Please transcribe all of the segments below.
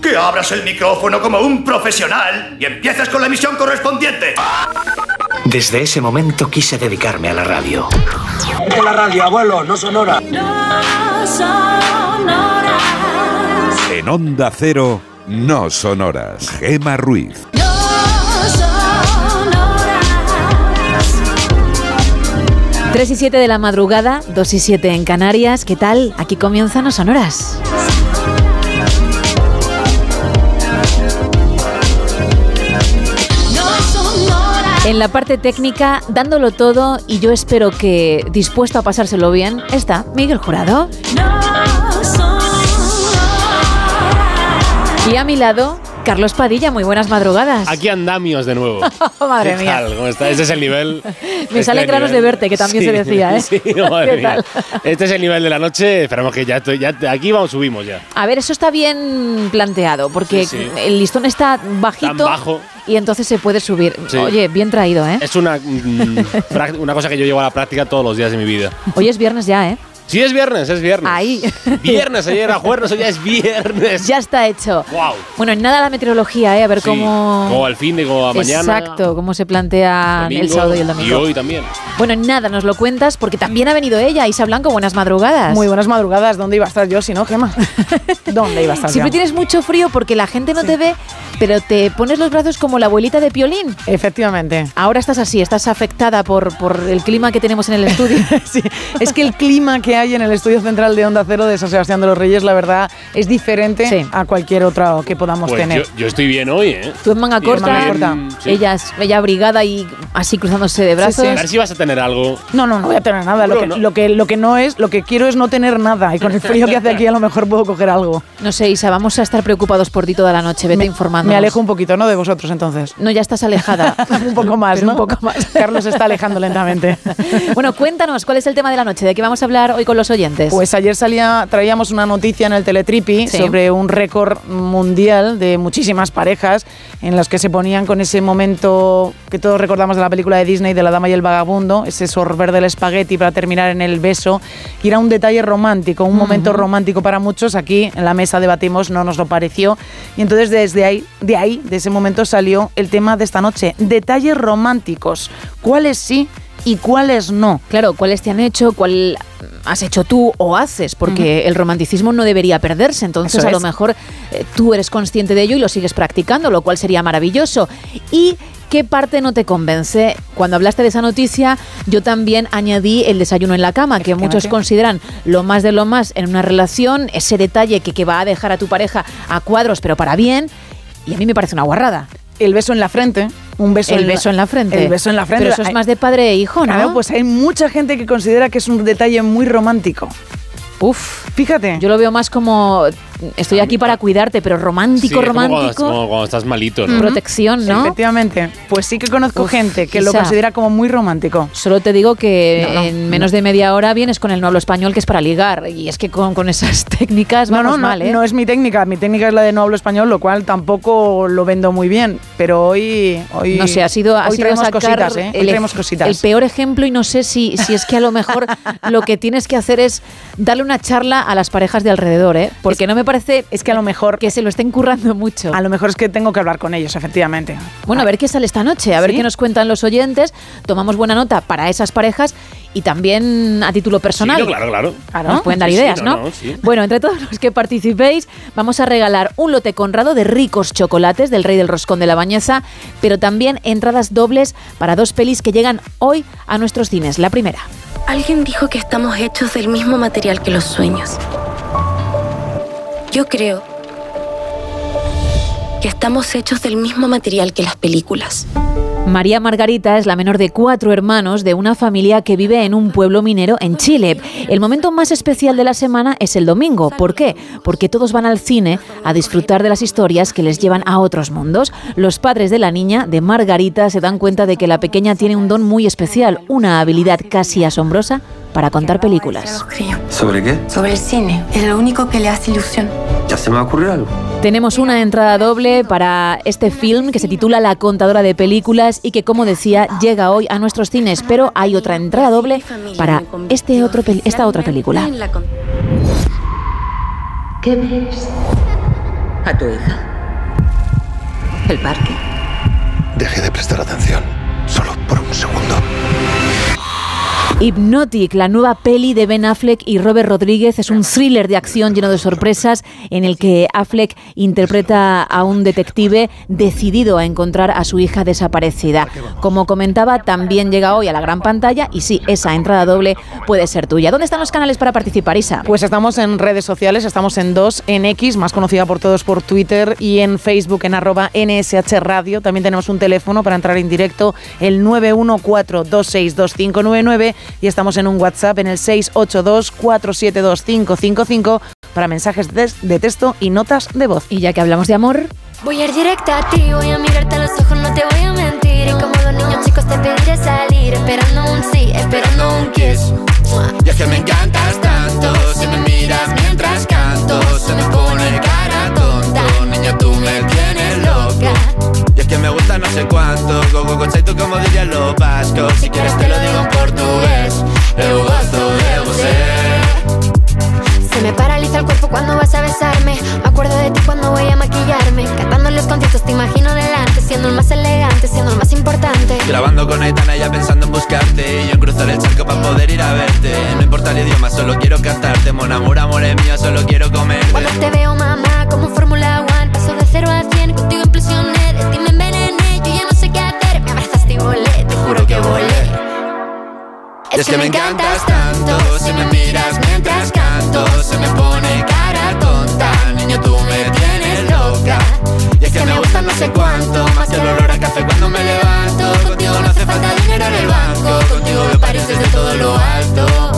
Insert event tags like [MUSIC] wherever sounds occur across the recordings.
que abras el micrófono como un profesional y empieces con la emisión correspondiente. Desde ese momento quise dedicarme a la radio. De la radio, abuelo, no sonora. En Onda Cero, no sonoras. Gema Ruiz. Tres y 7 de la madrugada, 2 y 7 en Canarias. ¿Qué tal? Aquí comienzan No Sonoras. En la parte técnica, dándolo todo y yo espero que dispuesto a pasárselo bien, está Miguel Jurado. Y a mi lado, Carlos Padilla, muy buenas madrugadas. Aquí andamios de nuevo. [LAUGHS] Madre ¿Qué mía. tal? ¿Cómo está? Ese es el nivel. [LAUGHS] Me salen este granos de verte, que también se decía, ¿eh? [LAUGHS] Sí, madre ¿Qué mía. Este es el nivel de la noche. Esperamos que ya, estoy, ya aquí vamos, subimos ya. A ver, eso está bien planteado, porque Sí, sí. el listón está bajito Tan bajo. y entonces se puede subir. Oye, bien traído, ¿eh? Es una, mm, una cosa que yo llevo a la práctica todos los días de mi vida. Hoy es viernes ya, ¿eh? Sí, es viernes, es viernes. Ahí. Viernes, ayer era jueves, hoy ya es viernes. ya está hecho. Wow. Bueno, en nada la meteorología, ¿eh? A ver Sí, cómo... Como al fin de como a mañana. Exacto, cómo se plantea el sábado y el domingo. Y hoy también. Bueno, en nada, nos lo cuentas porque también ha venido ella, Isa Blanco, buenas madrugadas. Muy buenas madrugadas. ¿Dónde iba a estar yo si no, Gema? [LAUGHS] ¿Dónde iba a estar Siempre yo? tienes mucho frío porque la gente no te ve, pero te pones los brazos como la abuelita de Piolín. Efectivamente. Ahora estás así, estás afectada por, por el clima que tenemos en el estudio. [LAUGHS] Sí, es que el clima que hay en el estudio central de Onda Cero de San Sebastián de los Reyes, la verdad, es diferente Sí. a cualquier otro que podamos Pues tener. yo, yo estoy bien hoy, ¿eh? Tú en manga corta, manga corta. sí. ella, es- ella abrigada y así cruzándose de brazos. A ver si vas a tener algo. No, no, no voy a tener nada. Lo que, no. Lo, que, lo que no es, lo que quiero es no tener nada. Y con el frío que hace aquí a lo mejor puedo coger algo. No sé, Isa, vamos a estar preocupados por ti toda la noche. Vete informando. Me alejo un poquito, ¿no? De vosotros entonces. No, ya estás alejada. [LAUGHS] un poco más, ¿no? un poco más. Carlos se está alejando lentamente. [LAUGHS] bueno, cuéntanos, ¿cuál es el tema de la noche? ¿De qué vamos a hablar hoy con los oyentes? Pues ayer salía, traíamos una noticia en el Teletripi Sí. sobre un récord mundial de muchísimas parejas en los que se ponían con ese momento que todos recordamos de la película de Disney de La Dama y el Vagabundo, ese sorber del espagueti para terminar en el beso. Y era un detalle romántico, un momento romántico para muchos. Aquí en la mesa debatimos, no nos lo pareció. Y entonces desde ahí, de ahí, de ese momento salió el tema de esta noche. Detalles románticos. ¿Cuáles sí y cuáles no? Claro, ¿cuáles te han hecho? ¿Cuál has hecho tú o haces? Porque el romanticismo no debería perderse. Entonces, Eso a lo mejor eh, tú eres consciente de ello y lo sigues practicando, lo cual sería maravilloso. Y. ¿Qué parte no te convence? Cuando hablaste de esa noticia, yo también añadí el desayuno en la cama, que muchos consideran lo más de lo más en una relación, ese detalle que, que va a dejar a tu pareja a cuadros, pero para bien. Y a mí me parece una guarrada. El beso en la frente, un beso el en beso en la frente. El beso en la frente. Pero eso es más de padre e hijo, ¿no? Claro, pues hay mucha gente que considera que es un detalle muy romántico. Uf, Fíjate. yo lo veo más como estoy aquí para cuidarte, pero romántico, Sí, es como cuando, romántico, como cuando estás malito, ¿no? protección, ¿no? Efectivamente. Pues sí que conozco Uf, gente que lo considera como muy romántico. Solo te digo que No, no, en menos de media hora vienes con el no hablo español, que es para ligar. Y es que con, con esas [LAUGHS] técnicas No, vamos no, no, mal, ¿eh? no es mi técnica. Mi técnica es la de no hablo español, lo cual tampoco lo vendo muy bien. Pero hoy. hoy no sé, ha sido, ha hoy sido traemos sacar cositas, ¿eh? Hoy el, traemos cositas. el peor ejemplo y no sé si, si es que a lo mejor [LAUGHS] lo que tienes que hacer es darle una charla a las parejas de alrededor, ¿eh? Porque no me parece es que a lo mejor que se lo estén currando mucho. A lo mejor es que tengo que hablar con ellos, efectivamente. Bueno, a ver qué sale esta noche, a ver qué nos cuentan los oyentes. Tomamos buena nota para esas parejas y también a título personal. Sí, no, claro, claro. Nos pueden dar Sí, sí, ideas, no, ¿no? no, sí. Bueno, entre todos los que participéis, vamos a regalar un lote conrado de ricos chocolates del Rey del Roscón de la Bañeza, pero también entradas dobles para dos pelis que llegan hoy a nuestros cines. La primera. Alguien dijo que estamos hechos del mismo material que los sueños. Yo creo que estamos hechos del mismo material que las películas. María Margarita es la menor de cuatro hermanos de una familia que vive en un pueblo minero en Chile. El momento más especial de la semana es el domingo. ¿Por qué? Porque todos van al cine a disfrutar de las historias que les llevan a otros mundos. Los padres de la niña, de Margarita, se dan cuenta de que la pequeña tiene un don muy especial, una habilidad casi asombrosa para contar películas. ¿Sobre qué? Sobre el cine. Es lo único que le hace ilusión. ¿Ya se me va a ocurrir algo? Tenemos una entrada doble para este film que se titula La contadora de películas y que, como decía, llega hoy a nuestros cines, pero hay otra entrada doble para este otro esta otra película. ¿Qué ves? ¿A tu hija? ¿El parque? Deje de prestar atención, solo por un segundo. Hypnotic, la nueva peli de Ben Affleck y Robert Rodríguez, es un thriller de acción lleno de sorpresas en el que Affleck interpreta a un detective decidido a encontrar a su hija desaparecida. Como comentaba, también llega hoy a la gran pantalla y sí, esa entrada doble puede ser tuya. ¿Dónde están los canales para participar, Isa? Pues estamos en redes sociales, estamos en dos, en X, más conocida por todos por Twitter, y en Facebook en arroba NSH Radio. También tenemos un teléfono para entrar en directo, el 914262599 y estamos en un WhatsApp en el 682-472-555 para mensajes de texto y notas de voz. Y ya que hablamos de amor... Voy a ir directa a ti, voy a mirarte a los ojos, no te voy a mentir. Y como dos niños chicos te pediré salir, esperando un sí, esperando un kiss. Y es que me encantas tanto, si me miras mientras canto, se me pone cara tonta. Niña, tú me que me gusta no sé cuánto, go go go tú como dirían los vascos. Si quieres te lo digo en portugués, eu gosto de você. Se me paraliza el cuerpo cuando vas a besarme. Me acuerdo de ti cuando voy a maquillarme. Cantando los conciertos te imagino delante, siendo el más elegante, siendo el más importante. Grabando con Aitana ya pensando en buscarte. Y yo en cruzar el charco para poder ir a verte. No importa el idioma, solo quiero cantarte. Mon amor, amor es mío, solo quiero comer. Cuando te veo, mamá, como Fórmula One. Paso de cero a cien, contigo impresioné. De ti me volé, te juro que volé. Es que me encantas tanto, si me miras mientras canto, se me pone cara tonta. Niño, tú me tienes loca. Y es que me gusta no sé cuánto, más que el olor a café cuando me levanto. Contigo no hace falta dinero en el banco, contigo veo París desde todo lo alto.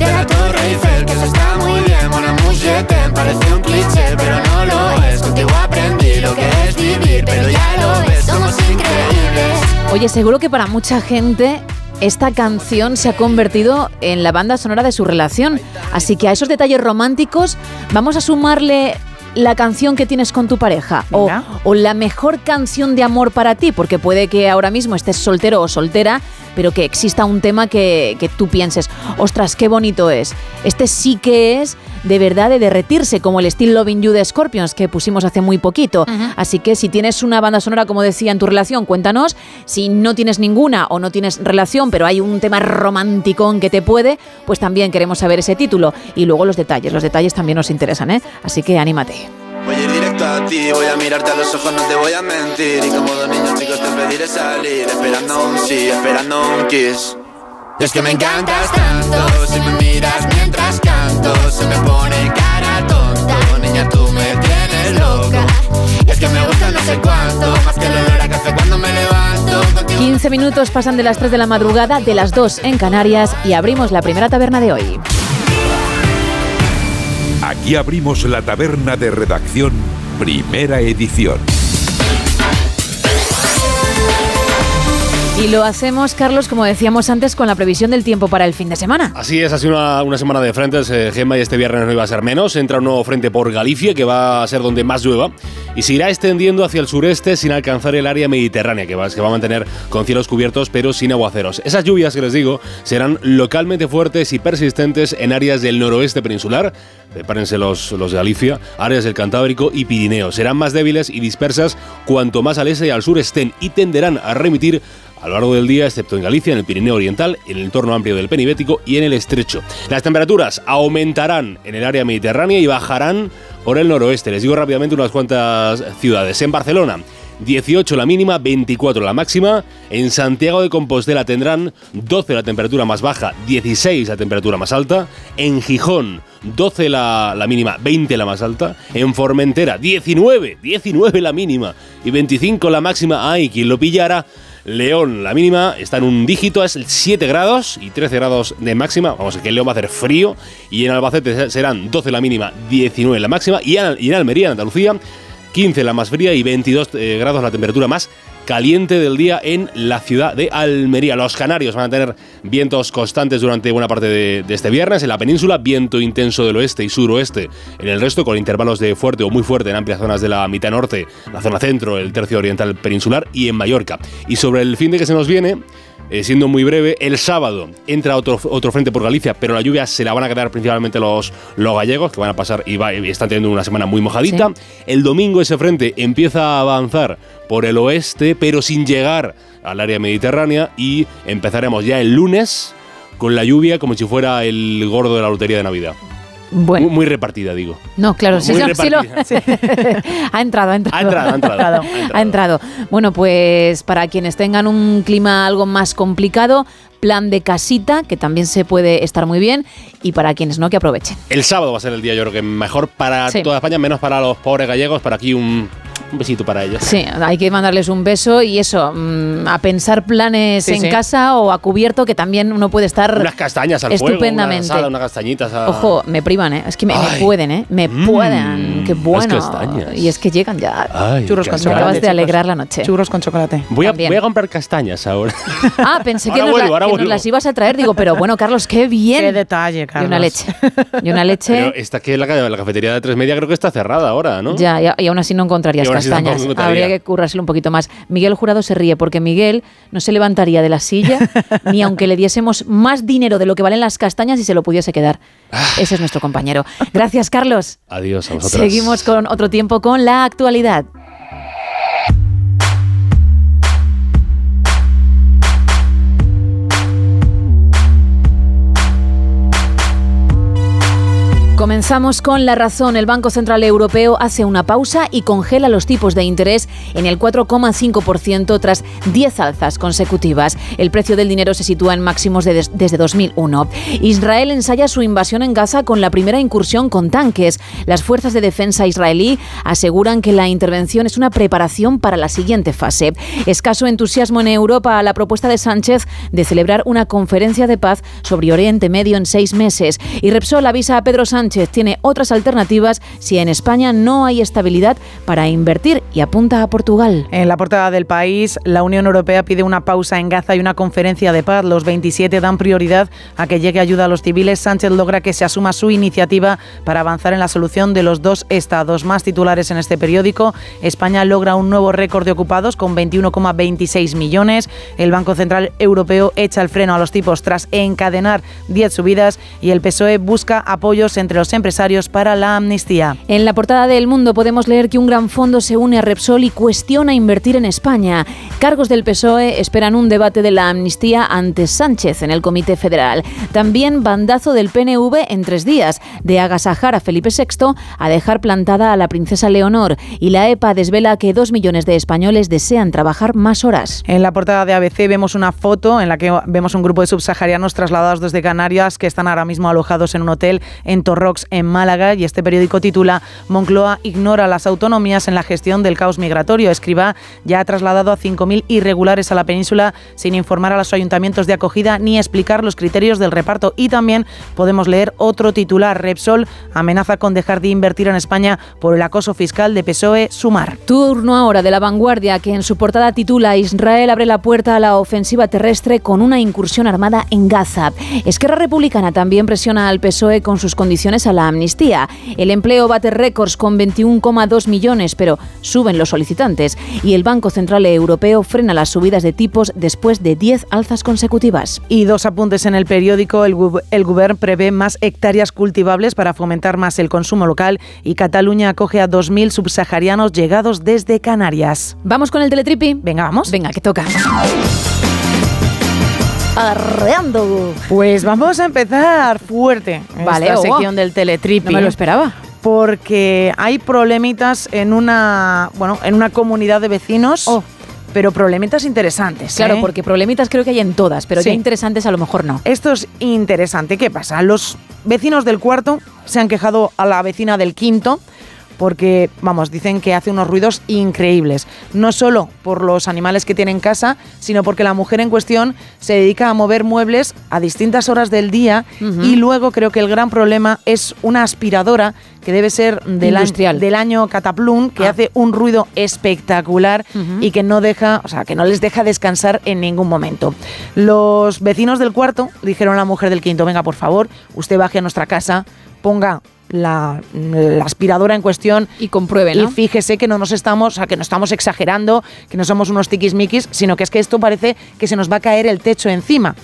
De la Torre Eiffel, que eso está muy bien, Mon amour, je t'aime, parece un cliché, pero no lo es. Contigo aprendí lo que es vivir, pero ya lo ves, somos increíbles. Oye, seguro que para mucha gente esta canción se ha convertido en la banda sonora de su relación. Así que a esos detalles románticos vamos a sumarle la canción que tienes con tu pareja o, o, la mejor canción de amor para ti, porque puede que ahora mismo estés soltero o soltera, pero que exista un tema que, que tú pienses, ostras, qué bonito es. Este sí que es de verdad de derretirse, como el Still Loving You de Scorpions que pusimos hace muy poquito. Así que si tienes una banda sonora, como decía, en tu relación, cuéntanos. Si no tienes ninguna o no tienes relación, pero hay un tema romántico que te puede, pues también queremos saber ese título. Y luego los detalles, los detalles también nos interesan, ¿eh? Así que anímate. Voy a ir directo a ti, voy a mirarte a los ojos, no te voy a mentir. Y como dos niños chicos te pediré salir, esperando un sí, esperando un kiss. Y es que me encantas tanto, si me miras mientras canto, se me pone cara tonta. Niña, tú me tienes loca. Y es que me gusta no sé cuánto, más que el olor a café cuando me levanto. 15 minutos pasan de las 3 de la madrugada, de las 2 en Canarias, y abrimos la primera taberna de hoy. Aquí abrimos la taberna de redacción, primera edición. Y lo hacemos, Carlos, como decíamos antes, con la previsión del tiempo para el fin de semana. Así es, ha sido una, semana de frentes, eh, Gemma, y este viernes no iba a ser menos. Entra un nuevo frente por Galicia, que va a ser donde más llueva, y se irá extendiendo hacia el sureste sin alcanzar el área mediterránea, que va, va a mantener con cielos cubiertos, pero sin aguaceros. Esas lluvias que les digo serán localmente fuertes y persistentes en áreas del noroeste peninsular, prepárense los, los de Galicia, áreas del Cantábrico y Pirineo. Serán más débiles y dispersas cuanto más al este y al sur estén, y tenderán a remitir a lo largo del día, excepto en Galicia, en el Pirineo Oriental, en el entorno amplio del Penibético y en el Estrecho. Las temperaturas aumentarán en el área mediterránea y bajarán por el noroeste. Les digo rápidamente unas cuantas ciudades. En Barcelona, 18 la mínima, 24 la máxima. En Santiago de Compostela tendrán 12 la temperatura más baja, 16 la temperatura más alta. En Gijón, 12 la, la mínima, 20 la más alta. En Formentera, 19, 19 la mínima y 25 la máxima. Ay, quien lo pillara. León, la mínima está en un dígito, es 7 grados y 13 grados de máxima. Vamos, que en León va a hacer frío. Y en Albacete serán 12 la mínima, 19 la máxima. Y en, y en Almería, en Andalucía, 15 la más fría y 22 eh, grados la temperatura más caliente del día en la ciudad de Almería. Los canarios van a tener vientos constantes durante buena parte de, este viernes. En la península, viento intenso del oeste y suroeste. En el resto, con intervalos de fuerte o muy fuerte en amplias zonas de la mitad norte, la zona centro, el tercio oriental peninsular y en Mallorca. Y sobre el fin de que se nos viene, eh, siendo muy breve, el sábado entra otro, otro frente por Galicia, pero la lluvia se la van a quedar principalmente los, los gallegos, que van a pasar y, va, y están teniendo una semana muy mojadita. Sí. El domingo ese frente empieza a avanzar por el oeste, pero sin llegar al área mediterránea y empezaremos ya el lunes con la lluvia como si fuera el gordo de la lotería de Navidad. Bueno. Muy, muy, repartida, digo. No, claro, sí, sí, lo, sí. [LAUGHS] [LAUGHS] ha entrado, ha entrado. Ha entrado, ha entrado. ha entrado. Ha entrado. Bueno, pues para quienes tengan un clima algo más complicado, plan de casita, que también se puede estar muy bien, y para quienes no, que aprovechen. El sábado va a ser el día, yo creo que mejor para sí. toda España, menos para los pobres gallegos, para aquí un, un besito para ellos. Sí, hay que mandarles un beso y eso, mmm, a pensar planes Sí, en sí. casa o a cubierto, que también uno puede estar Unas castañas al estupendamente. fuego, una asada, unas castañitas. A... Ojo, me privan, ¿eh? Es que me, pueden, ¿eh? Me Mm, pueden. Qué bueno. castañas. Y es que llegan ya. Ay, Churros con Me chocolate. acabas de alegrar la noche. Churros con chocolate. Voy a, voy a comprar castañas ahora. [LAUGHS] Ah, pensé que, nos, vuelvo, que las ibas a traer. Digo, pero bueno, Carlos, qué bien. Qué detalle, y Carlos. una leche. Y una leche. Pero esta que la, la cafetería de tres media creo que está cerrada ahora, ¿no? Ya, y, y aún así no encontrarías Y castañas. Habría que currárselo un poquito más. Miguel Jurado se ríe porque Miguel no se levantaría de la silla ni [LAUGHS] aunque le diésemos más dinero de lo que valen las castañas y se lo pudiese quedar. Ah. Ese es nuestro compañero. Gracias, Carlos. Adiós a vosotros. Seguimos con otro tiempo con la actualidad. Comenzamos con la razón. El Banco Central Europeo hace una pausa y congela los tipos de interés en el 4,5% tras 10 alzas consecutivas. El precio del dinero se sitúa en máximos de des- desde 2001. Israel ensaya su invasión en Gaza con la primera incursión con tanques. Las fuerzas de defensa israelí aseguran que la intervención es una preparación para la siguiente fase. Escaso entusiasmo en Europa a la propuesta de Sánchez de celebrar una conferencia de paz sobre Oriente Medio en seis meses. Y Repsol avisa a Pedro Sánchez tiene otras alternativas si en España no hay estabilidad para invertir y apunta a Portugal. En la portada del país, la Unión Europea pide una pausa en Gaza y una conferencia de paz. Los 27 dan prioridad a que llegue ayuda a los civiles. Sánchez logra que se asuma su iniciativa para avanzar en la solución de los dos estados. Más titulares en este periódico. España logra un nuevo récord de ocupados con 21,26 millones. El Banco Central Europeo echa el freno a los tipos tras encadenar 10 subidas y el PSOE busca apoyos entre los empresarios para la amnistía. En la portada del Mundo podemos leer que un gran fondo se une a Repsol y cuestiona invertir en España. Cargos del PSOE esperan un debate de la amnistía ante Sánchez en el Comité Federal. También bandazo del PNV en tres días, de agasajar a Felipe VI a dejar plantada a la princesa Leonor. Y la EPA desvela que dos millones de españoles desean trabajar más horas. En la portada de ABC vemos una foto en la que vemos un grupo de subsaharianos trasladados desde Canarias que están ahora mismo alojados en un hotel en Torrox, en Málaga, y este periódico titula Moncloa ignora las autonomías en la gestión del caos migratorio. Escriba ya ha trasladado a 5.000 irregulares a la península sin informar a los ayuntamientos de acogida ni explicar los criterios del reparto. Y también podemos leer otro titular. Repsol amenaza con dejar de invertir en España por el acoso fiscal de PSOE Sumar. Turno ahora de la vanguardia que en su portada titula Israel abre la puerta a la ofensiva terrestre con una incursión armada en Gaza. Esquerra Republicana también presiona al PSOE con sus condiciones a la amnistía. El empleo bate récords con 21,2 millones, pero suben los solicitantes. Y el Banco Central Europeo frena las subidas de tipos después de 10 alzas consecutivas. Y dos apuntes en el periódico. El, el Govern prevé más hectáreas cultivables para fomentar más el consumo local y Cataluña acoge a 2.000 subsaharianos llegados desde Canarias. ¿Vamos con el teletripi? Venga, vamos. Venga, que toca. Arreando. Pues vamos a empezar fuerte Vale, esta oh, sección del teletripi. No me lo esperaba. porque hay problemitas en una, bueno, en una comunidad de vecinos. Pero problemitas interesantes. Claro, ¿eh? porque problemitas creo que hay en todas, pero Sí. ya interesantes a lo mejor no. Esto es interesante. ¿Qué pasa? Los vecinos del cuarto se han quejado a la vecina del quinto porque, vamos, dicen que hace unos ruidos increíbles. No solo por los animales que tiene en casa, sino porque la mujer en cuestión se dedica a mover muebles a distintas horas del día y luego creo que el gran problema es una aspiradora que debe ser del, año- Industrial. del año Cataplum, que Ah. hace un ruido espectacular y que no deja, o sea, que no les deja descansar en ningún momento. Los vecinos del cuarto dijeron a la mujer del quinto, venga, por favor, usted baje a nuestra casa, ponga la, la aspiradora en cuestión y compruebe, ¿no? Y fíjese que no nos estamos, o sea, que no estamos exagerando, que no somos unos tiquismiquis, sino que es que esto parece que se nos va a caer el techo encima.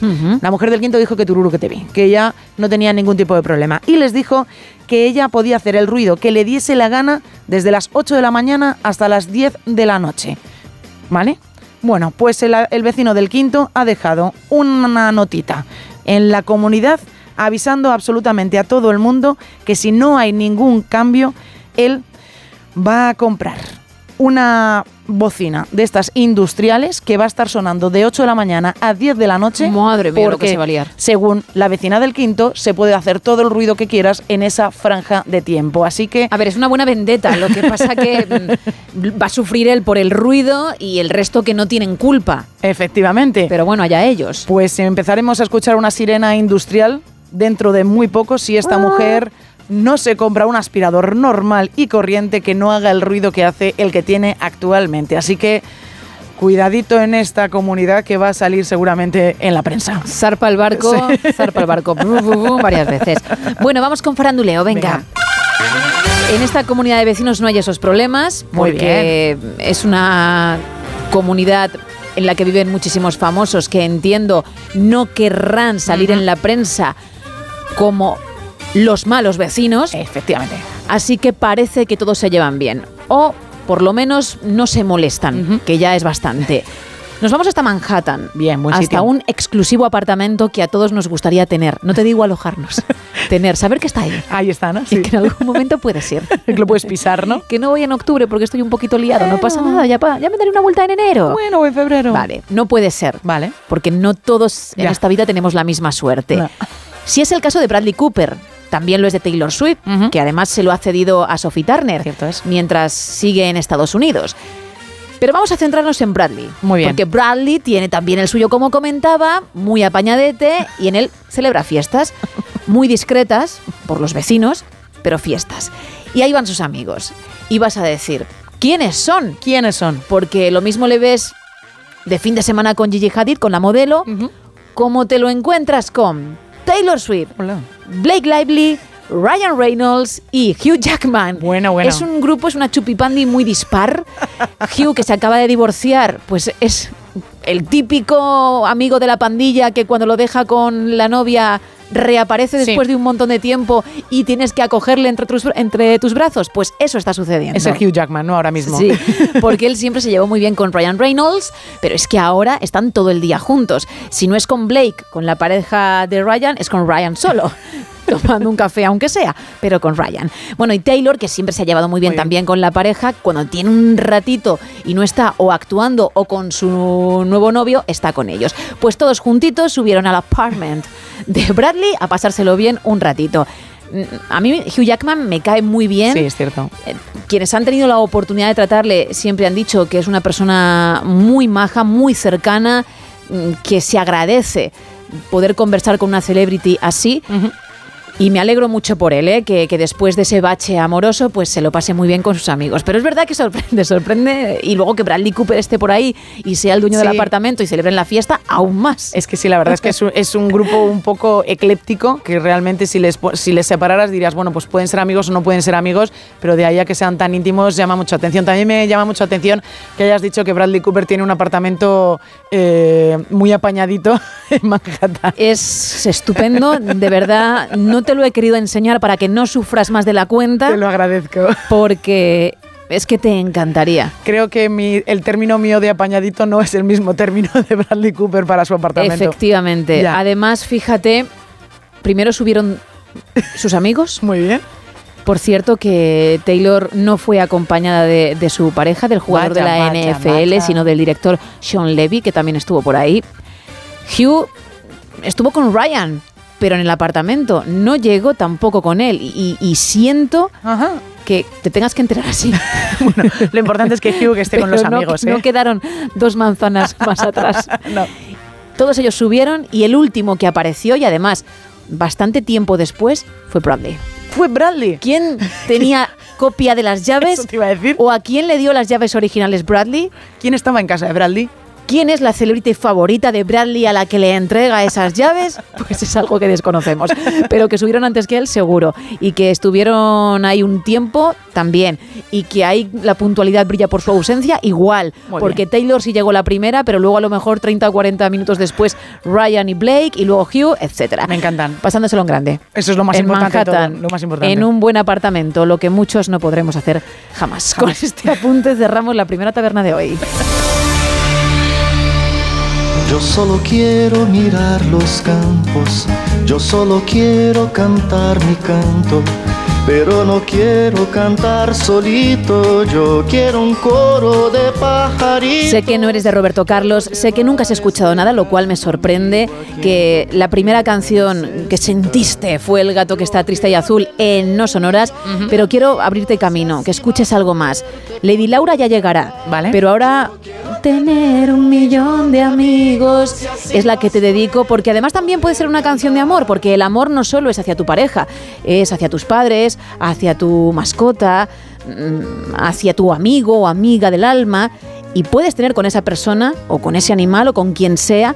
La mujer del quinto dijo que tururu que te vi, que ella no tenía ningún tipo de problema. Y les dijo que ella podía hacer el ruido que le diese la gana desde las 8 de la mañana hasta las 10 de la noche. ¿Vale? Bueno, pues el, el vecino del quinto ha dejado una notita en la comunidad avisando absolutamente a todo el mundo que si no hay ningún cambio, él va a comprar una bocina de estas industriales que va a estar sonando de 8 de la mañana a 10 de la noche. Madre mía, lo que porque, se va a liar. Según la vecina del quinto, se puede hacer todo el ruido que quieras en esa franja de tiempo. Así que. A ver, es una buena vendetta. Lo que pasa que [LAUGHS] mm, va a sufrir él por el ruido y el resto que no tienen culpa. Efectivamente. Pero bueno, allá ellos. Pues empezaremos a escuchar una sirena industrial dentro de muy poco si esta mujer no se compra un aspirador normal y corriente que no haga el ruido que hace el que tiene actualmente. Así que cuidadito en esta comunidad que va a salir seguramente en la prensa. Zarpa el barco, Sí. zarpa el barco, varias veces. Bueno, vamos con faranduleo, venga. En esta comunidad de vecinos no hay esos problemas Muy porque es una comunidad en la que viven muchísimos famosos que entiendo no querrán salir en la prensa como los malos vecinos. Efectivamente. Así que parece que todos se llevan bien. O por lo menos no se molestan, que ya es bastante. Nos vamos hasta Manhattan. Bien, buen hasta sitio. un exclusivo apartamento que a todos nos gustaría tener. No te digo alojarnos. [LAUGHS] tener, saber que está ahí. Ahí está, ¿no? Y que en algún momento puedes ir. [LAUGHS] que lo puedes pisar, ¿no? Que no voy en octubre porque estoy un poquito liado. No pasa nada, ya, pa- ya me daré una vuelta en enero. Bueno, o en febrero. Vale, no puede ser. Vale. Porque no todos en Ya. esta vida tenemos la misma suerte. No. Si es el caso de Bradley Cooper, también lo es de Taylor Swift, que además se lo ha cedido a Sophie Turner mientras sigue en Estados Unidos. Pero vamos a centrarnos en Bradley. Muy bien. Porque Bradley tiene también el suyo, como comentaba, muy apañadete y en él celebra fiestas [LAUGHS] muy discretas por los vecinos, pero fiestas. Y ahí van sus amigos. Y vas a decir, ¿quiénes son? ¿Quiénes son? Porque lo mismo le ves de fin de semana con Gigi Hadid, con la modelo, como te lo encuentras con Taylor Swift, Blake Lively, Ryan Reynolds y Hugh Jackman. Bueno, bueno. Es un grupo, es una chupipandi muy dispar. [LAUGHS] Hugh, que se acaba de divorciar, pues es el típico amigo de la pandilla que cuando lo deja con la novia reaparece Sí. después de un montón de tiempo y tienes que acogerle entre tus, entre tus brazos. Pues eso está sucediendo. Es el Hugh Jackman, ¿no? Ahora mismo. Sí, [LAUGHS] porque él siempre se llevó muy bien con Ryan Reynolds, pero es que ahora están todo el día juntos. Si no es con Blake, con la pareja de Ryan, es con Ryan solo. [LAUGHS] Tomando un café, aunque sea, pero con Ryan. Bueno, y Taylor, que siempre se ha llevado muy bien, también con la pareja, cuando tiene un ratito y no está o actuando o con su nuevo novio, está con ellos. Pues todos juntitos subieron al apartment de Bradley a pasárselo bien un ratito. A mí Hugh Jackman me cae muy bien Sí, es cierto. eh, quienes han tenido la oportunidad de tratarle siempre han dicho que es una persona muy maja, muy cercana, mm, que se agradece poder conversar con una celebrity así. Y me alegro mucho por él, ¿eh? que, que después de ese bache amoroso, pues se lo pase muy bien con sus amigos. Pero es verdad que sorprende, [LAUGHS] sorprende. Y luego que Bradley Cooper esté por ahí y sea el dueño del apartamento y celebren la fiesta, aún más. Es que sí, la verdad es que es un, es un grupo un poco ecléptico que realmente si les, si les separaras dirías, bueno, pues pueden ser amigos o no pueden ser amigos, pero de ahí a que sean tan íntimos llama mucha atención. También me llama mucha atención que hayas dicho que Bradley Cooper tiene un apartamento eh, muy apañadito [LAUGHS] en Manhattan. Es estupendo, de verdad. No te lo he querido enseñar para que no sufras más de la cuenta. Te lo agradezco. Porque es que te encantaría. Creo que mi- el término mío de apañadito no es el mismo término de Bradley Cooper para su apartamento. Efectivamente. Ya. Además, fíjate, primero subieron sus amigos. [LAUGHS] Muy bien. Por cierto que Taylor no fue acompañada de, de su pareja, del jugador Vaya, de la vaya, NFL, vaya. sino del director Sean Levy, que también estuvo por ahí. Hugh estuvo con Ryan, pero en el apartamento. No llegó tampoco con él. Y, y siento que te tengas que enterar así. [LAUGHS] Lo importante es que Hugh esté con Pero los no- amigos. No, ¿eh? quedaron dos manzanas [LAUGHS] más atrás. No. Todos ellos subieron y el último que apareció, y además bastante tiempo después, fue Bradley. Fue Bradley. ¿Quién tenía [LAUGHS] copia de las llaves? Eso te iba a decir. ¿O a quién le dio las llaves originales Bradley? ¿Quién estaba en casa de Bradley? ¿Quién es la celebrity favorita de Bradley a la que le entrega esas llaves? [LAUGHS] Pues es algo que desconocemos. Pero que subieron antes que él, seguro. Y que estuvieron ahí un tiempo, también. Y que ahí la puntualidad brilla por su ausencia, igual. Muy porque bien. Taylor sí llegó la primera, pero luego a lo mejor 30 o 40 minutos después Ryan y Blake, y luego Hugh, etcétera. Me encantan. Pasándoselo en grande. Eso es lo más en importante de todo, Manhattan, lo más importante. en un buen apartamento, lo que muchos no podremos hacer jamás. Con este apunte cerramos la primera taberna de hoy. [LAUGHS] Yo solo quiero mirar los campos, yo solo quiero cantar mi canto, pero no quiero cantar solito, yo quiero un coro de pajaritos. Sé que no eres de Roberto Carlos, sé que nunca has escuchado nada, lo cual me sorprende que la primera canción que sentiste fue El gato que está triste y azul en No Sonoras, pero quiero abrirte camino, que escuches algo más. Lady Laura ya llegará, Vale. pero ahora tener un millón de amigos es la que te dedico, porque además también puede ser una canción de amor, porque el amor no solo es hacia tu pareja, es hacia tus padres, hacia tu mascota, mm, hacia tu amigo o amiga del alma, y puedes tener con esa persona o con ese animal o con quien sea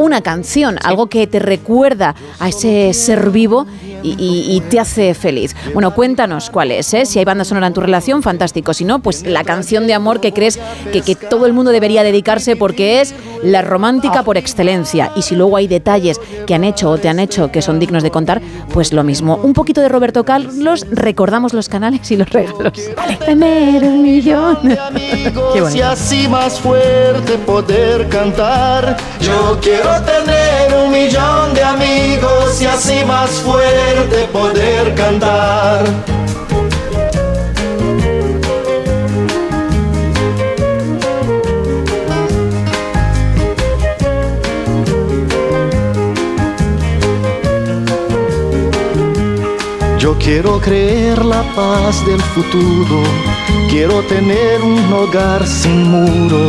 una canción, algo que te recuerda a ese ser vivo y, y- y te hace feliz. Bueno, cuéntanos cuál es, ¿eh? si hay banda sonora en tu relación, fantástico. Si no, pues la canción de amor que crees que, que todo el mundo debería dedicarse porque es la romántica por excelencia. Y si luego hay detalles que han hecho o te han hecho que son dignos de contar, pues lo mismo. Un poquito de Roberto Carlos, recordamos los canales y los regalos. Tener un millón. Qué bonito. y así más fuerte poder cantar. Yo quiero tener un millón de amigos y así más fuerte poder cantar. Yo quiero creer la paz del futuro, quiero tener un hogar sin muro.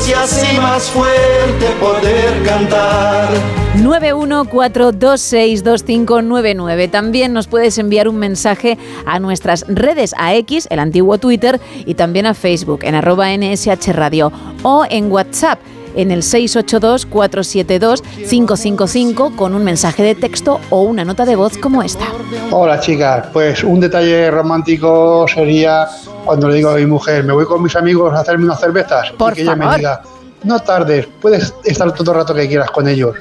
y así más fuerte poder cantar. 914262599. También nos puedes enviar un mensaje a nuestras redes, a X, el antiguo Twitter, y también a Facebook, en arroba NSH Radio, o en WhatsApp, en el 682-472-555, con un mensaje de texto o una nota de voz como esta. Hola chicas, pues un detalle romántico sería cuando le digo a mi mujer, me voy con mis amigos a hacerme unas cervezas Por y que ella me favor. diga, no tardes, puedes estar todo el rato que quieras con ellos.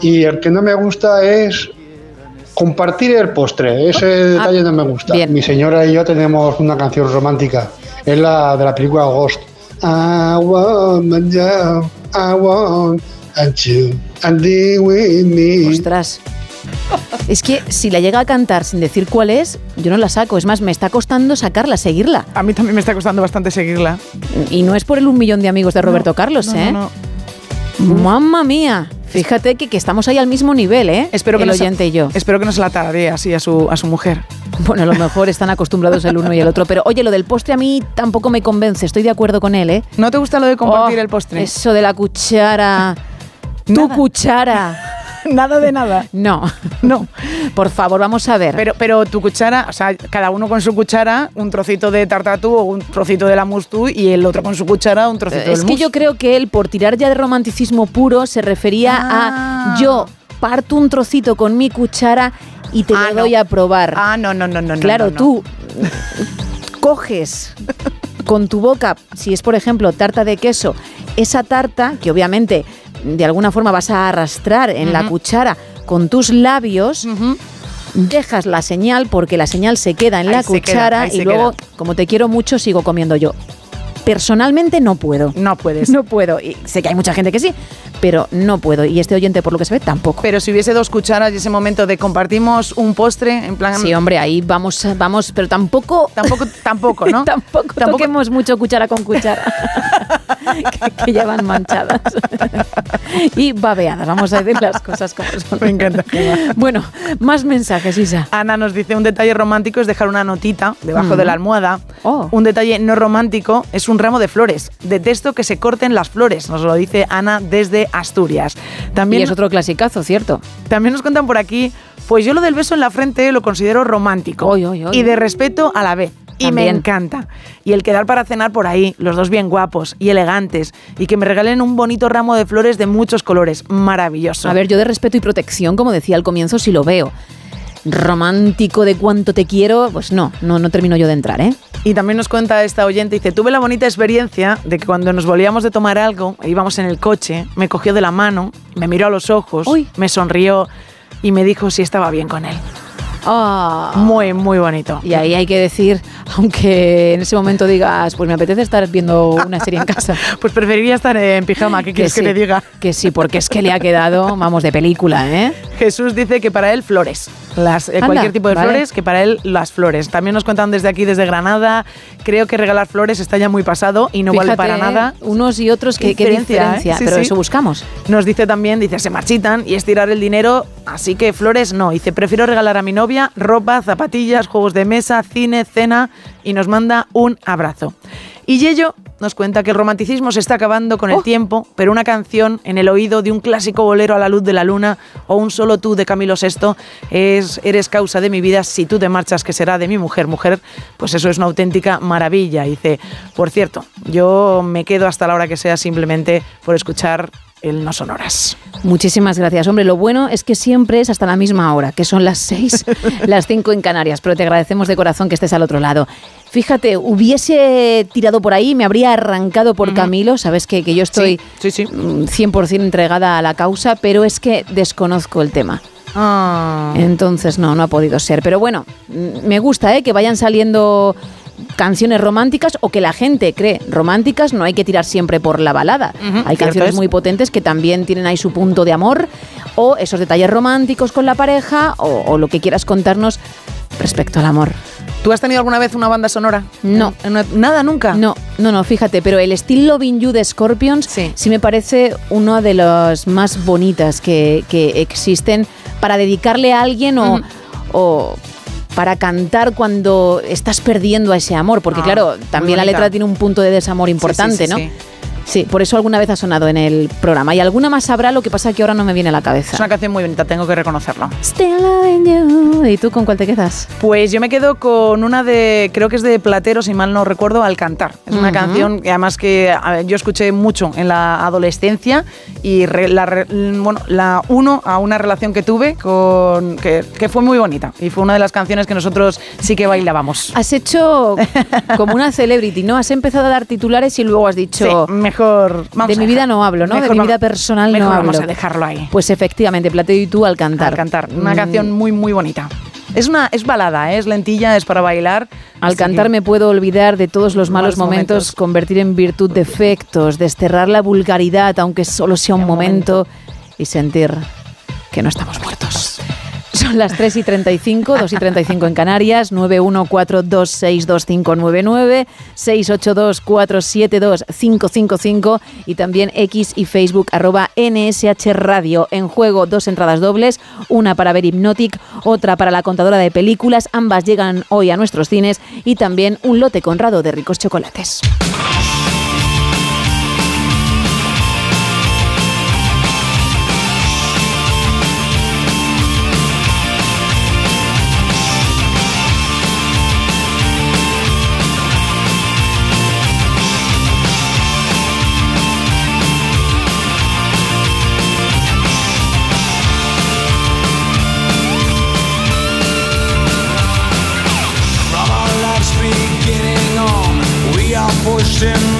Y el que no me gusta es compartir el postre, ese detalle no me gusta. Mi señora y yo tenemos una canción romántica, es la de la película Ghost. I want my love, I want and you and be with me. Ostras. [LAUGHS] Es que si la llega a cantar sin decir cuál es, yo no la saco. Es más, me está costando sacarla, seguirla. A mí también me está costando bastante seguirla. Y no es por el un millón de amigos de Roberto Carlos, no, ¿eh? no, Mamma mía. Fíjate que, que estamos ahí al mismo nivel, ¿eh? Espero que el oyente y yo. Espero que no se la tararee así a su, a su mujer. Bueno, a lo mejor están acostumbrados el uno y el otro. Pero oye, lo del postre a mí tampoco me convence. Estoy de acuerdo con él, ¿eh? ¿No te gusta lo de compartir Oh, el postre? Eso de la cuchara. Tu cuchara. [LAUGHS] Nada de nada. No. No. Por favor, vamos a ver. Pero, pero tu cuchara, o sea, cada uno con su cuchara, un trocito de tartatú o un trocito de la mustú y el otro con su cuchara, un trocito Eh, es del que mousse. yo creo que él, por tirar ya de romanticismo puro, se refería Ah. a yo parto un trocito con mi cuchara y te lo doy a probar. Ah, no, no, no, no. no, Claro, no, no. tú [LAUGHS] coges con tu boca, si es por ejemplo tarta de queso, esa tarta que obviamente de alguna forma vas a arrastrar en la cuchara con tus labios, dejas la señal porque la señal se queda en la cuchara y luego, como te quiero mucho, sigo comiendo yo. Personalmente no puedo. No puedes. No puedo. Y sé que hay mucha gente que sí, pero no puedo. Y este oyente, por lo que se ve, tampoco. Pero si hubiese dos cucharas y ese momento de compartimos un postre, en plan. Sí, hombre, ahí vamos, vamos, pero tampoco. Tampoco, tampoco, ¿no? [LAUGHS] tampoco, tampoco toquemos mucho cuchara con cuchara. [LAUGHS] que, ya van manchadas. y babeadas, vamos a decir las cosas como son. Me encanta. bueno, más mensajes, Isa. Ana nos dice: un detalle romántico es dejar una notita debajo de la almohada. Oh. Un detalle no romántico es un ramo de flores. Detesto que se corten las flores, nos lo dice Ana desde Asturias. También y es otro clasicazo, ¿cierto? También nos cuentan por aquí, pues yo lo del beso en la frente lo considero romántico y de respeto a la vez. Y me encanta. Y el quedar para cenar por ahí, los dos bien guapos y elegantes, y que me regalen un bonito ramo de flores de muchos colores. Maravilloso. A ver, yo de respeto y protección, como decía al comienzo, sí lo veo romántico de cuánto te quiero, pues no, no, no termino yo de entrar, ¿eh? Y también nos cuenta esta oyente, dice, tuve la bonita experiencia de que cuando nos volvíamos de tomar algo, e íbamos en el coche, me cogió de la mano, me miró a los ojos, me sonrió y me dijo si estaba bien con él. Ah. Muy, muy bonito. Y ahí hay que decir, aunque en ese momento digas, pues me apetece estar viendo una serie en casa. [LAUGHS] pues preferiría estar en pijama, ¿qué quieres que, te diga? Que sí, porque es que le ha quedado, vamos, de película, ¿eh? Jesús dice que para él flores. Las, eh, cualquier tipo de flores, que para él las flores. También nos cuentan desde aquí, desde Granada. Creo que regalar flores está ya muy pasado y no vale para nada. Unos y otros, qué, diferencia, ¿eh? pero eso buscamos. Nos dice también, dice, se marchitan y es tirar el dinero, así que flores no. Dice, prefiero regalar a mi novia ropa, zapatillas, juegos de mesa, cine, cena y nos manda un abrazo. Y Yello nos cuenta que el romanticismo se está acabando con el oh. tiempo, pero una canción en el oído de un clásico bolero a la luz de la luna o un solo tú de Camilo VI es Eres causa de mi vida, si tú te marchas que será de mi mujer, mujer, pues eso es una auténtica maravilla. dice, por cierto, yo me quedo hasta la hora que sea simplemente por escuchar el No Sonoras. Muchísimas gracias. Hombre, lo bueno es que siempre es hasta la misma hora, que son las seis, [LAUGHS] las cinco en Canarias, pero te agradecemos de corazón que estés al otro lado. Fíjate, hubiese tirado por ahí, me habría arrancado por Camilo, sabes que, que yo estoy sí, sí, 100% entregada a la causa, pero es que desconozco el tema. Ah. Entonces no, no ha podido ser. Pero bueno, me gusta ¿eh? que vayan saliendo canciones románticas o que la gente cree románticas, no hay que tirar siempre por la balada. hay canciones muy potentes que también tienen ahí su punto de amor o esos detalles románticos con la pareja o, lo que quieras contarnos respecto al amor. ¿Tú has tenido alguna vez una banda sonora? No. ¿Nada nunca? No, no, no, fíjate, pero el estilo Loving You de Scorpions sí, me parece una de las más bonitas que, existen para dedicarle a alguien o para cantar cuando estás perdiendo a ese amor, porque ah, claro, también la letra tiene un punto de desamor importante, ¿no? Sí, por eso alguna vez ha sonado en el programa. Y alguna más habrá, lo que pasa que ahora no me viene a la cabeza. Es una canción muy bonita, tengo que reconocerlo. Still loving you. ¿Y tú con cuál te quedas? Pues yo me quedo con una de, creo que es de Platero, si mal no recuerdo, Al Cantar. Es una canción que además que yo escuché mucho en la adolescencia y la, bueno, la uno a una relación que tuve con que, que, fue muy bonita. Y fue una de las canciones que nosotros sí que bailábamos. Has hecho como una celebrity, ¿no? Has empezado a dar titulares y luego has dicho... mejor de mi vida no hablo, ¿no? de mi vida personal no hablo. Vamos a dejarlo ahí. Pues efectivamente, Plateo y tú al cantar. Al cantar. Una mm. canción muy, muy bonita. Es una es balada, ¿eh? es lentilla, es para bailar. Al cantar me puedo olvidar de todos los malos, momentos, convertir en virtud defectos, desterrar la vulgaridad, aunque solo sea un momento, y sentir que no estamos muertos. Son las 3 y 35, 2 y 35 en Canarias, 914262599, 682472555 y también X y Facebook arroba NSH Radio. En juego dos entradas dobles, una para ver Hypnotic, otra para la contadora de películas. Ambas llegan hoy a nuestros cines y también un lote conrado de ricos chocolates. in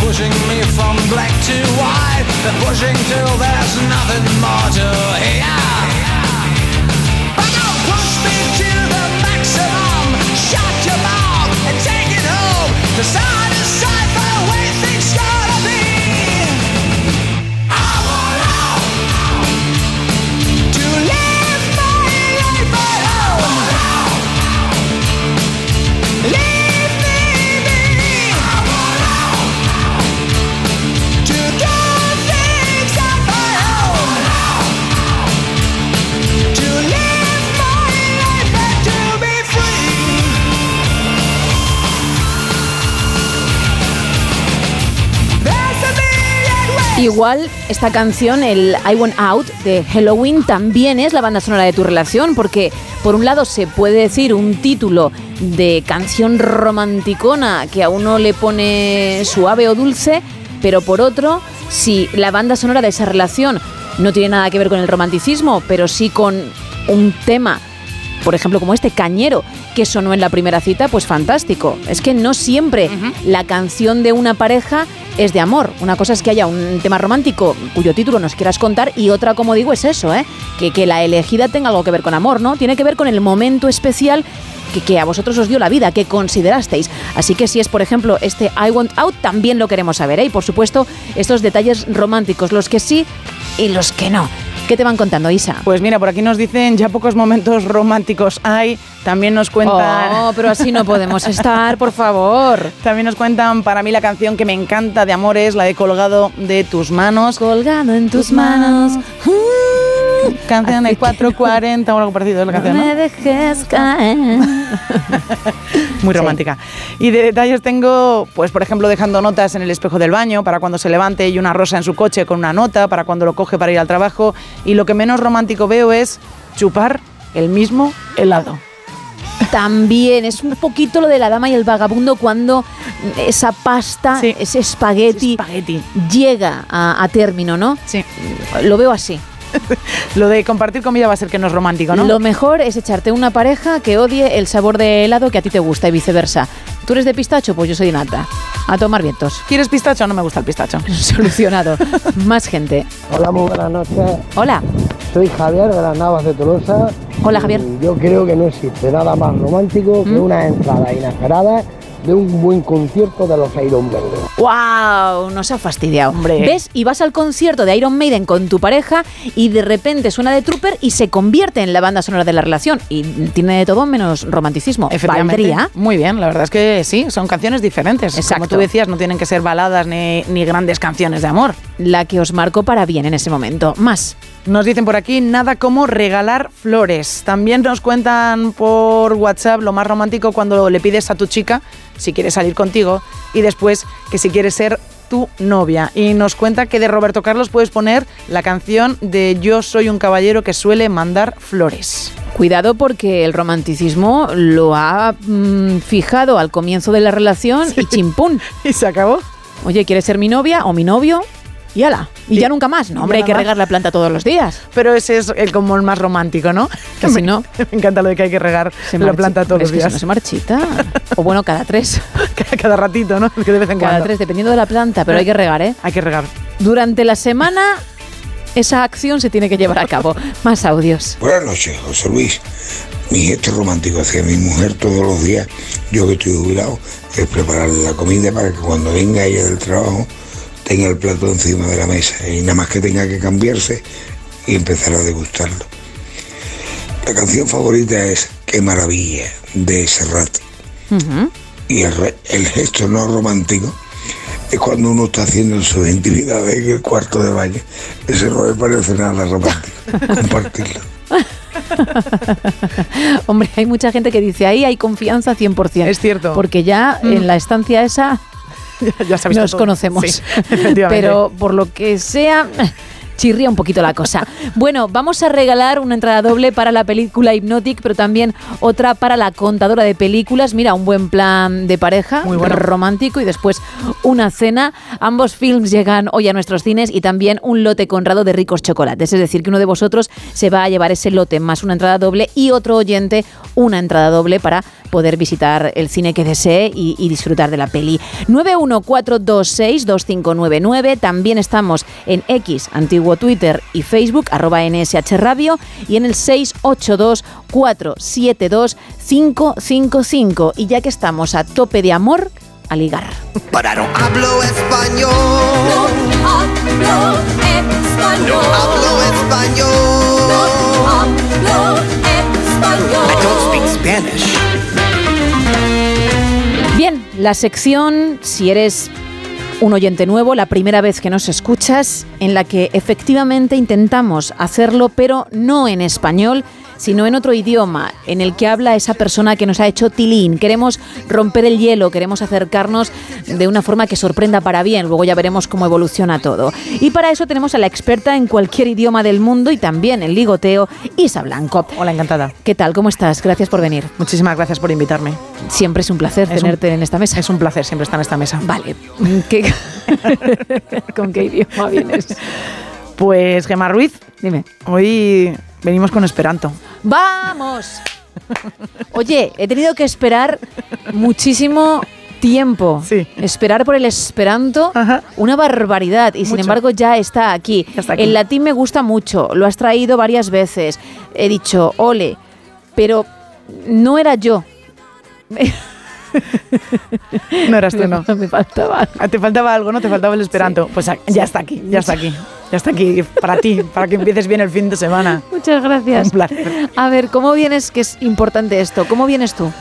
Pushing me from black to white. They're pushing till there's nothing more to hear. But don't push me to the maximum. Shut your mouth and take it home. Igual esta canción, el I Want Out de Halloween, también es la banda sonora de tu relación, porque por un lado se puede decir un título de canción romanticona que a uno le pone suave o dulce, pero por otro, si la banda sonora de esa relación no tiene nada que ver con el romanticismo, pero sí con un tema por ejemplo, como este cañero que sonó en la primera cita, pues fantástico. Es que no siempre la canción de una pareja es de amor. Una cosa es que haya un tema romántico cuyo título nos quieras contar y otra, como digo, es eso, ¿eh? que, que la elegida tenga algo que ver con amor, ¿no? Tiene que ver con el momento especial que, que a vosotros os dio la vida, que considerasteis. Así que si es, por ejemplo, este I Want Out, también lo queremos saber, ¿eh? Y por supuesto, estos detalles románticos, los que sí y los que no. ¿Qué te van contando, Isa? Pues mira, por aquí nos dicen ya pocos momentos románticos hay. También nos cuentan. Oh, pero así no podemos [LAUGHS] estar, por favor. También nos cuentan, para mí la canción que me encanta de amor es la de Colgado de tus manos. Colgado en tus manos. Canción de 440 o algo parecido, la canción. ¿no? me dejes caer. [LAUGHS] Muy romántica. Y de detalles tengo, pues por ejemplo, dejando notas en el espejo del baño para cuando se levante y una rosa en su coche con una nota, para cuando lo coge para ir al trabajo. Y lo que menos romántico veo es chupar el mismo helado. También es un poquito lo de la dama y el vagabundo cuando esa pasta, ese espagueti, llega a, a término, ¿no? Sí. Lo veo así. [LAUGHS] Lo de compartir comida va a ser que no es romántico, ¿no? Lo mejor es echarte una pareja que odie el sabor de helado que a ti te gusta y viceversa. ¿Tú eres de pistacho? Pues yo soy de nata. A tomar vientos. ¿Quieres pistacho? No me gusta el pistacho. [LAUGHS] Solucionado. Más gente. Hola, muy buenas noches. Hola. Soy Javier de las Navas de Tolosa. Hola, Javier. Yo creo que no existe nada más romántico que ¿Mm? una entrada inesperada de un buen concierto de los Iron Maiden. ¡Wow! Nos ha fastidiado. Hombre. ¿Ves? Y vas al concierto de Iron Maiden con tu pareja y de repente suena de Trooper y se convierte en la banda sonora de la relación. Y tiene de todo menos romanticismo. Efectivamente. ¿Valdría? Muy bien, la verdad es que sí, son canciones diferentes. Exacto. Como tú decías, no tienen que ser baladas ni, ni grandes canciones de amor. La que os marcó para bien en ese momento. Más. Nos dicen por aquí nada como regalar flores. También nos cuentan por WhatsApp lo más romántico cuando le pides a tu chica si quiere salir contigo y después que si quiere ser tu novia. Y nos cuenta que de Roberto Carlos puedes poner la canción de Yo soy un caballero que suele mandar flores. Cuidado porque el romanticismo lo ha mm, fijado al comienzo de la relación y chimpún. [LAUGHS] y se acabó. Oye, ¿quieres ser mi novia o mi novio? Y ala. Y, ya nunca más. No, hombre, hay que más. regar la planta todos los días. Pero ese es el como el más romántico, ¿no? Que si [LAUGHS] no, Me encanta lo de que hay que regar se la marchi- planta todos los que si días. no se marchita. o bueno, cada tres. [LAUGHS] Cada ratito, ¿no? Que de vez en Cada cuando. tres, dependiendo de la planta, pero hay que regar, ¿eh? Hay que regar. Durante la semana, esa acción se tiene que llevar a cabo. Más audios. Buenas noches, José Luis. Mi gesto romántico hacia mi mujer todos los días, yo que estoy jubilado, es prepararle la comida para que cuando venga ella del trabajo tenga el plato encima de la mesa y nada más que tenga que cambiarse y empezar a degustarlo. La canción favorita es Qué maravilla de Serrat. Y el, re- el gesto no romántico es cuando uno está haciendo sus intimidades en el cuarto de baño. Eso no me parece nada romántico. [LAUGHS] Compartirlo. Hombre, hay mucha gente que dice ahí hay confianza 100%. Es cierto. Porque ya Mm. en la estancia esa [LAUGHS] ya nos todo. conocemos. Sí. [LAUGHS] Pero por lo que sea, chirría un poquito la cosa. [LAUGHS] Bueno, vamos a regalar una entrada doble para la película Hypnotic, pero también otra para la contadora de películas. Mira, un buen plan de pareja, muy romántico y después una cena. Ambos films llegan hoy a nuestros cines y también un lote conrado de ricos chocolates. Es decir, que uno de vosotros se va a llevar ese lote más una entrada doble y otro oyente una entrada doble para poder visitar el cine que desee y, disfrutar de la peli. 914262599. También estamos en X, antiguo Twitter y Facebook, arroba NSH Radio y en el 682472555. Y ya que estamos a tope de amor, a ligar. No hablo español. No hablo español. No hablo español. No hablo español. I don't speak Spanish. Bien, la sección, si eres un oyente nuevo, la primera vez que nos escuchas, en la que efectivamente intentamos hacerlo, pero no en español, sino en otro idioma, en el que habla esa persona que nos ha hecho tilín. Queremos romper el hielo, queremos acercarnos de una forma que sorprenda para bien. Luego ya veremos cómo evoluciona todo. Y para eso tenemos a la experta en cualquier idioma del mundo y también en ligoteo, Isa Blanco. Hola, encantada. ¿Qué tal? ¿Cómo estás? Gracias por venir. Muchísimas gracias por invitarme. Siempre es un placer tenerte en esta mesa. Es un placer siempre estar en esta mesa. Vale. [LAUGHS] [LAUGHS] ¿Con qué idioma vienes? Pues Gemma Ruiz, dime. Hoy venimos con Esperanto. ¡Vamos! [LAUGHS] Oye, he tenido que esperar muchísimo tiempo. Sí. Esperar por el Esperanto, una barbaridad. Y sin embargo ya está, aquí. El latín me gusta mucho, lo has traído varias veces. He dicho, ole, pero no era yo. [LAUGHS] no eras tú, no. Me faltaba. Ah, te faltaba algo, ¿no? Te faltaba el Esperanto. Pues ya está aquí, ya está aquí. Ya está aquí para ti, para que empieces bien el fin de semana. Muchas gracias. A ver, ¿cómo vienes? Que es importante esto. ¿Cómo vienes tú?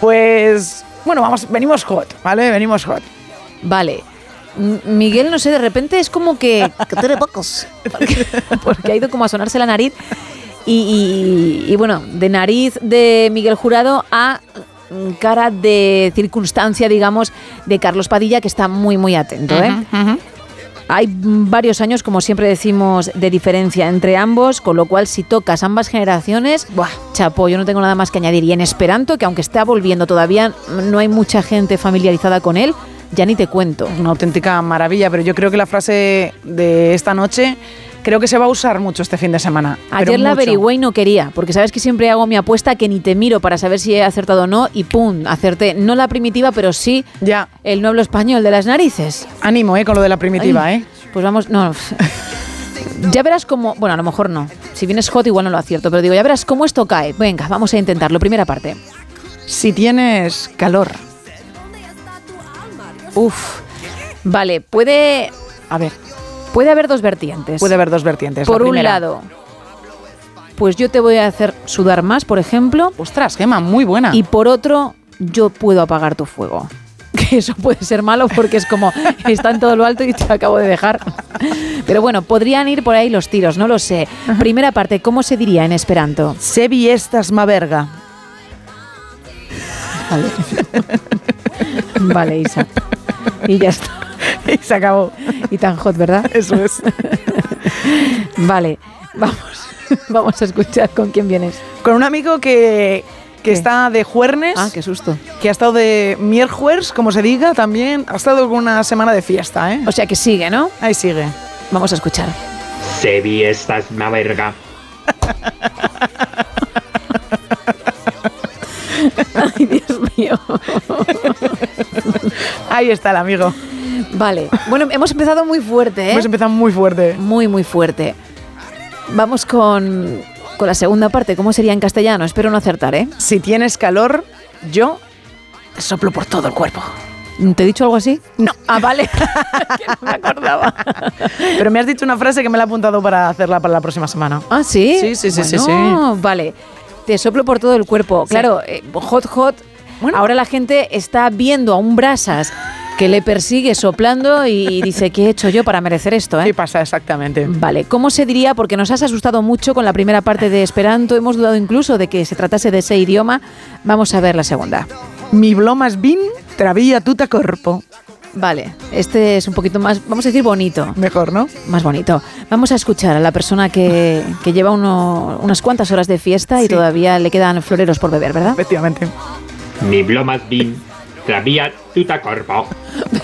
Pues, bueno, vamos, venimos hot, ¿vale? Venimos hot. Vale. Miguel, no sé, de repente es como que, que pocos. [LAUGHS] Porque, ha ido como a sonarse la nariz. Y, bueno, de nariz de Miguel Jurado a cara de circunstancia, digamos, de Carlos Padilla, que está muy, muy atento. ¿eh? Hay varios años, como siempre decimos, de diferencia entre ambos, con lo cual si tocas ambas generaciones, Buah, chapo, yo no tengo nada más que añadir. Y en Esperanto, que aunque está volviendo todavía, no hay mucha gente familiarizada con él, ya ni te cuento. Una auténtica maravilla, pero yo creo que la frase de esta noche creo que se va a usar mucho este fin de semana. Ayer la averigüé y no quería, porque sabes que siempre hago mi apuesta que ni te miro para saber si he acertado o no y ¡pum! Acerté. No la primitiva, pero sí ya. el nuevo español de las narices. Ánimo, ¿eh? Con lo de la primitiva, ¿eh? Pues vamos, no. [LAUGHS] ya verás cómo. Bueno, a lo mejor no. Si vienes hot, igual no lo acierto, pero digo, ya verás cómo esto cae. Venga, vamos a intentarlo. Primera parte. Si tienes calor. Uf. Vale, puede. A ver, Puede haber dos vertientes. Puede haber dos vertientes. Por un lado, pues yo te voy a hacer sudar más, por ejemplo. Ostras, Gema, muy buena. Y por otro, yo puedo apagar tu fuego. [LAUGHS] Que eso puede ser malo porque es como, [LAUGHS] está en todo lo alto y te acabo de dejar. Pero bueno, podrían ir por ahí los tiros, no lo sé. Primera parte, ¿cómo se diría en esperanto? Sebi estas ma verga. Vale. [LAUGHS] vale, Isa. Y ya está. [LAUGHS] y se acabó. Y tan hot, ¿verdad? Eso es. [LAUGHS] vale, vamos. [LAUGHS] Vamos a escuchar con quién vienes. Con un amigo que, que está de Juernes. Ah, qué susto. Que ha estado de Mierjuers, como se diga, también. Ha estado con una semana de fiesta, ¿eh? O sea que sigue, ¿no? Ahí sigue. Vamos a escuchar. Se vi esta una verga. Ay, Dios mío. Ahí está el amigo. Vale. Bueno, hemos empezado muy fuerte, ¿eh? Hemos empezado muy fuerte. Muy, muy fuerte. Vamos con, con la segunda parte. ¿Cómo sería en castellano? Espero no acertar, ¿eh? Si tienes calor, yo te soplo por todo el cuerpo. ¿Te he dicho algo así? No. Ah, vale. [LAUGHS] que no me acordaba. Pero me has dicho una frase que me la he apuntado para hacerla para la próxima semana. Ah, ¿sí? Sí, sí, sí, sí, sí. Vale. Te soplo por todo el cuerpo. Claro, eh, hot, hot. Bueno. Ahora la gente está viendo a un brasas que le persigue soplando y dice, ¿qué he hecho yo para merecer esto? Eh? ¿Qué pasa exactamente? Vale, ¿cómo se diría? Porque nos has asustado mucho con la primera parte de Esperanto, hemos dudado incluso de que se tratase de ese idioma. Vamos a ver la segunda. Mi blomas bin travía tuta corpo. Vale, este es un poquito más, vamos a decir bonito. Mejor, ¿no? Más bonito. Vamos a escuchar a la persona que, que lleva uno- unas cuantas horas de fiesta y Sí. todavía le quedan floreros por beber, ¿verdad? Efectivamente. Mi blomas bin, travía tuta corpo.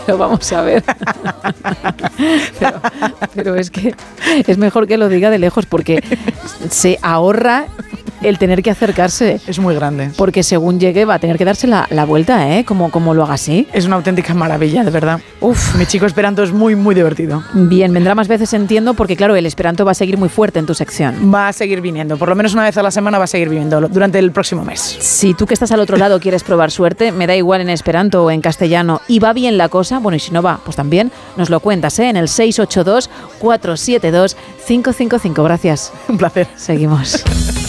Pero vamos a ver. [LAUGHS] pero es que es mejor que lo diga de lejos porque se ahorra el tener que acercarse. Es muy grande. Porque según llegue va a tener que darse la, la vuelta, ¿eh? Como, como lo haga así. Es una auténtica maravilla, de verdad. Uf. Mi chico Esperanto es muy, muy divertido. Bien, vendrá más veces, entiendo, porque claro, el esperanto va a seguir muy fuerte en tu sección. Va a seguir viniendo, por lo menos una vez a la semana va a seguir viniendo durante el próximo mes. Si tú que estás al otro lado quieres probar suerte, me da igual en esperanto o en castellano, y va bien la cosa, bueno, y si no va, pues también nos lo cuentas, ¿eh? En el 682-472-555. Gracias. [LAUGHS] Un placer. Seguimos.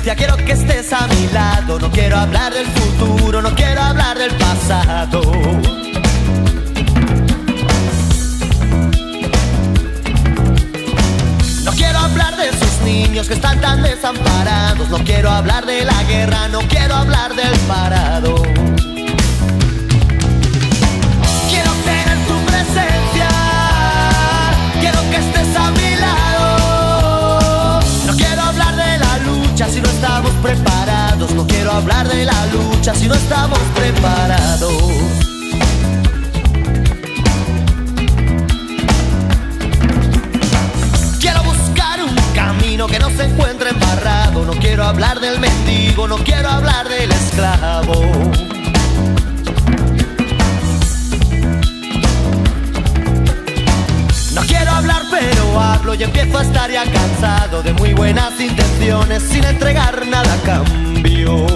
Presencia, quiero que estés a mi lado. No quiero hablar del futuro, no quiero hablar del pasado. No quiero hablar de esos niños que están tan desamparados. No quiero hablar de la guerra, no quiero hablar del parado. Hablar de la lucha si no estamos preparados. Quiero buscar un camino que no se encuentre embarrado. No quiero hablar del mendigo, no quiero hablar del esclavo. No quiero hablar pero hablo y empiezo a estar ya cansado de muy buenas intenciones sin entregar nada a cambio.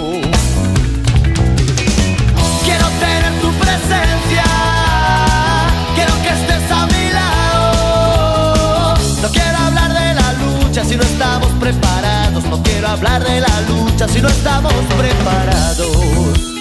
Quiero tener tu presencia, quiero que estés a mi lado. No quiero hablar de la lucha si no estamos preparados. No quiero hablar de la lucha si no estamos preparados.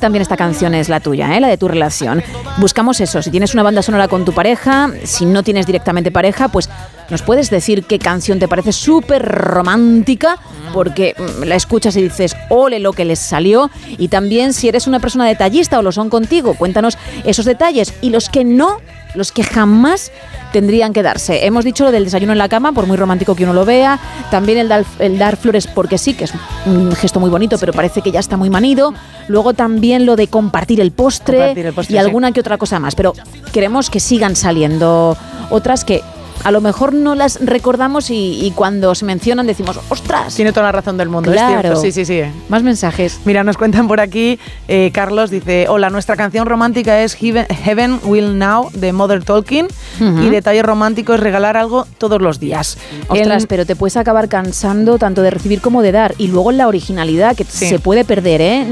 También esta canción es la tuya, ¿eh? la de tu relación. Buscamos eso, si tienes una banda sonora con tu pareja, si no tienes directamente pareja, pues nos puedes decir qué canción te parece súper romántica, porque mm, la escuchas y dices, ole lo que les salió. Y también si eres una persona detallista o lo son contigo, cuéntanos esos detalles. Y los que no, los que jamás tendrían que darse. Hemos dicho lo del desayuno en la cama, por muy romántico que uno lo vea. También el dar, el dar flores porque sí, que es un gesto muy bonito, pero parece que ya está muy manido. Luego también lo de compartir el postre, Compartir el postre, y sí. alguna que otra cosa más. Pero queremos que sigan saliendo otras que a lo mejor no las recordamos y, y cuando se mencionan decimos, ostras. Tiene toda la razón del mundo, es Claro. cierto. Sí, sí, sí. Más mensajes. Mira, nos cuentan por aquí, eh, Carlos dice, hola, nuestra canción romántica es Heaven, Will Now de Mother Ujú. y detalle romántico es regalar algo todos los días. Ostras, En- pero te puedes acabar cansando tanto de recibir como de dar. Y luego la originalidad, que Sí. se puede perder, ¿eh?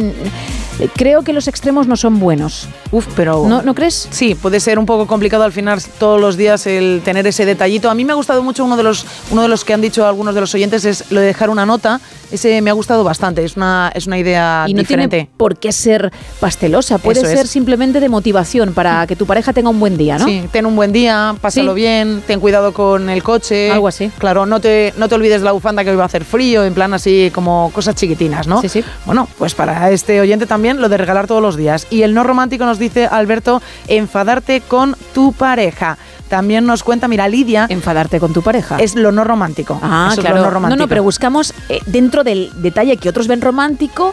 Creo que los extremos no son buenos. Uf, pero... ¿No, ¿No crees? Sí, puede ser un poco complicado al final todos los días el tener ese detallito. A mí me ha gustado mucho uno de los, uno de los que han dicho algunos de los oyentes es lo de dejar una nota. Ese me ha gustado bastante, es una, es una idea Y no diferente. tiene por qué ser pastelosa, puede Eso es. ser simplemente de motivación para que tu pareja tenga un buen día, ¿no? Sí, ten un buen día, pásalo Sí. bien, ten cuidado con el coche. Algo así. Claro, no te, no te olvides la bufanda que hoy va a hacer frío, en plan así como cosas chiquitinas, ¿no? Sí, sí. Bueno, pues para este oyente también lo de regalar todos los días. Y el no romántico nos dice Alberto, enfadarte con tu pareja. También nos cuenta, mira, Lidia. Enfadarte con tu pareja. Es lo no romántico. Ah, Eso es claro. lo no romántico. No, no, pero buscamos eh, dentro del detalle que otros ven romántico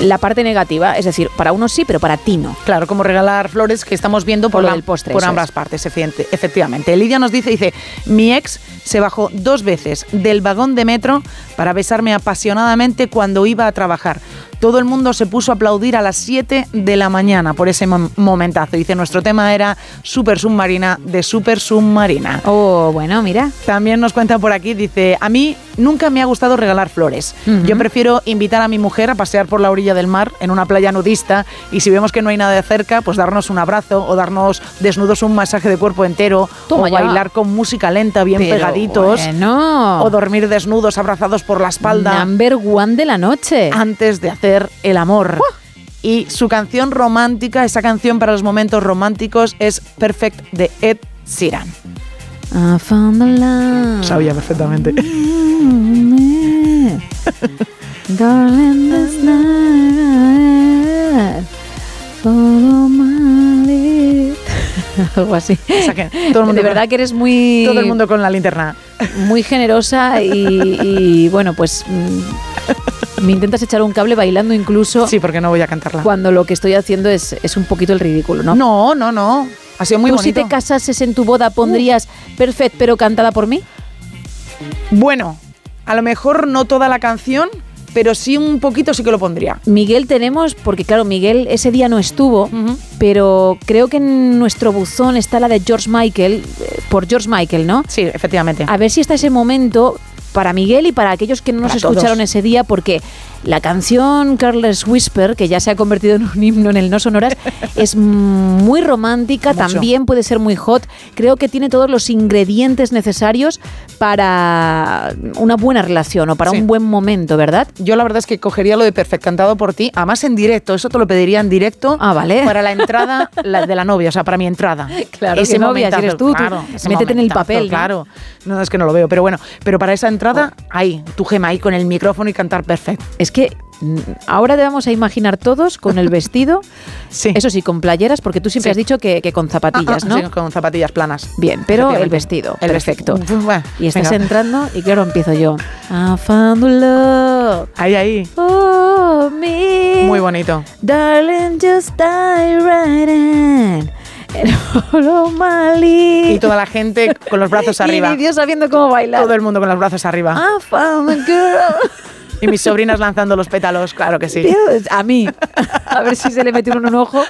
la parte negativa, es decir, para unos sí, pero para ti no. Claro, como regalar flores que estamos viendo por, Por la- del postre, por ambas es. partes, efectivamente. Lidia nos dice, dice, mi ex se bajó dos veces del vagón de metro para besarme apasionadamente cuando iba a trabajar. Todo el mundo se puso a aplaudir a las 7 de la mañana por ese mom- momentazo. Dice, nuestro tema era Super Submarina de Super Submarina. Oh, bueno, mira. También nos cuenta por aquí, dice, a mí nunca me ha gustado regalar flores. Yo prefiero invitar a mi mujer a pasear por la orilla del mar en una playa nudista y si vemos que no hay nada de cerca, pues darnos un abrazo o darnos desnudos un masaje de cuerpo entero Toma o ya. bailar con música lenta bien Pero pegaditos bueno. o dormir desnudos abrazados por la espalda Number one de la noche. antes de hacer el amor. Y su canción romántica, esa canción para los momentos románticos es Perfect de Ed Sheeran. I found the love. Sabía perfectamente. [LAUGHS] Darling, this night, follow my lead. [LAUGHS] Algo así. O sea que todo el mundo de verdad que eres muy. Todo el mundo con la linterna. Muy generosa y, y, bueno, pues. mm, Me intentas echar un cable bailando incluso. Sí, porque no voy a cantarla. Cuando lo que estoy haciendo es, es un poquito el ridículo, ¿no? No, no, no. Ha sido muy ¿Tú bonito. si te casases en tu boda pondrías Perfect pero cantada por mí? Bueno, a lo mejor no toda la canción, pero sí un poquito sí que lo pondría. Miguel tenemos, porque claro, Miguel ese día no estuvo, pero creo que en nuestro buzón está la de George Michael, eh, por George Michael, ¿no? Sí, efectivamente. A ver si está ese momento para Miguel y para aquellos que no nos escucharon ese día, porque la canción Careless Whisper, que ya se ha convertido en un himno en el No Sonoras, [LAUGHS] es muy romántica, Mucho. también puede ser muy hot. Creo que tiene todos los ingredientes necesarios para una buena relación o para Sí. un buen momento, ¿verdad? Yo la verdad es que cogería lo de Perfect cantado por ti, además en directo, eso te lo pediría en directo Ah, vale. para la entrada [LAUGHS] la- de la novia, o sea, para mi entrada. Claro, que novia, si eres tú, claro, ese métete en el papel. Claro, no, es que no lo veo, pero bueno, pero para esa entrada, ahí, tu gema ahí con el micrófono y cantar Perfect. Es que mm, ahora a imaginar todos con el vestido, [LAUGHS] Sí. eso sí, con playeras, porque tú siempre Sí. has dicho que, que con zapatillas, Ah, ¿no? sí, con zapatillas planas. Bien, pero el vestido, El perfecto. vestido. Bueno, Y estás venga. entrando y claro, empiezo yo. I found love. Ahí, ahí. Oh, me. Muy bonito. Darling, just die right in. Y toda la gente con los brazos [LAUGHS] Y arriba. ni Dios sabiendo cómo bailar. Todo el mundo con los brazos arriba. I found the girl. Y mis sobrinas lanzando los pétalos, claro que sí. A mí. A ver si se le mete uno en un ojo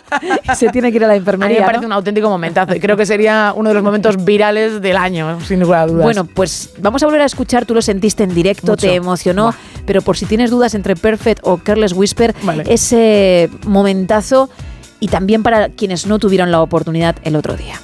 y se tiene que ir a la A mí enfermería. me parece ¿no? un auténtico momentazo y creo que sería uno de los momentos virales del año, sin lugar a dudas. Bueno, pues vamos a volver a escuchar. Tú lo sentiste en directo, Mucho. te emocionó. Pero por si tienes dudas entre Perfect o Careless Whisper, Vale. ese momentazo y también para quienes no tuvieron la oportunidad el otro día.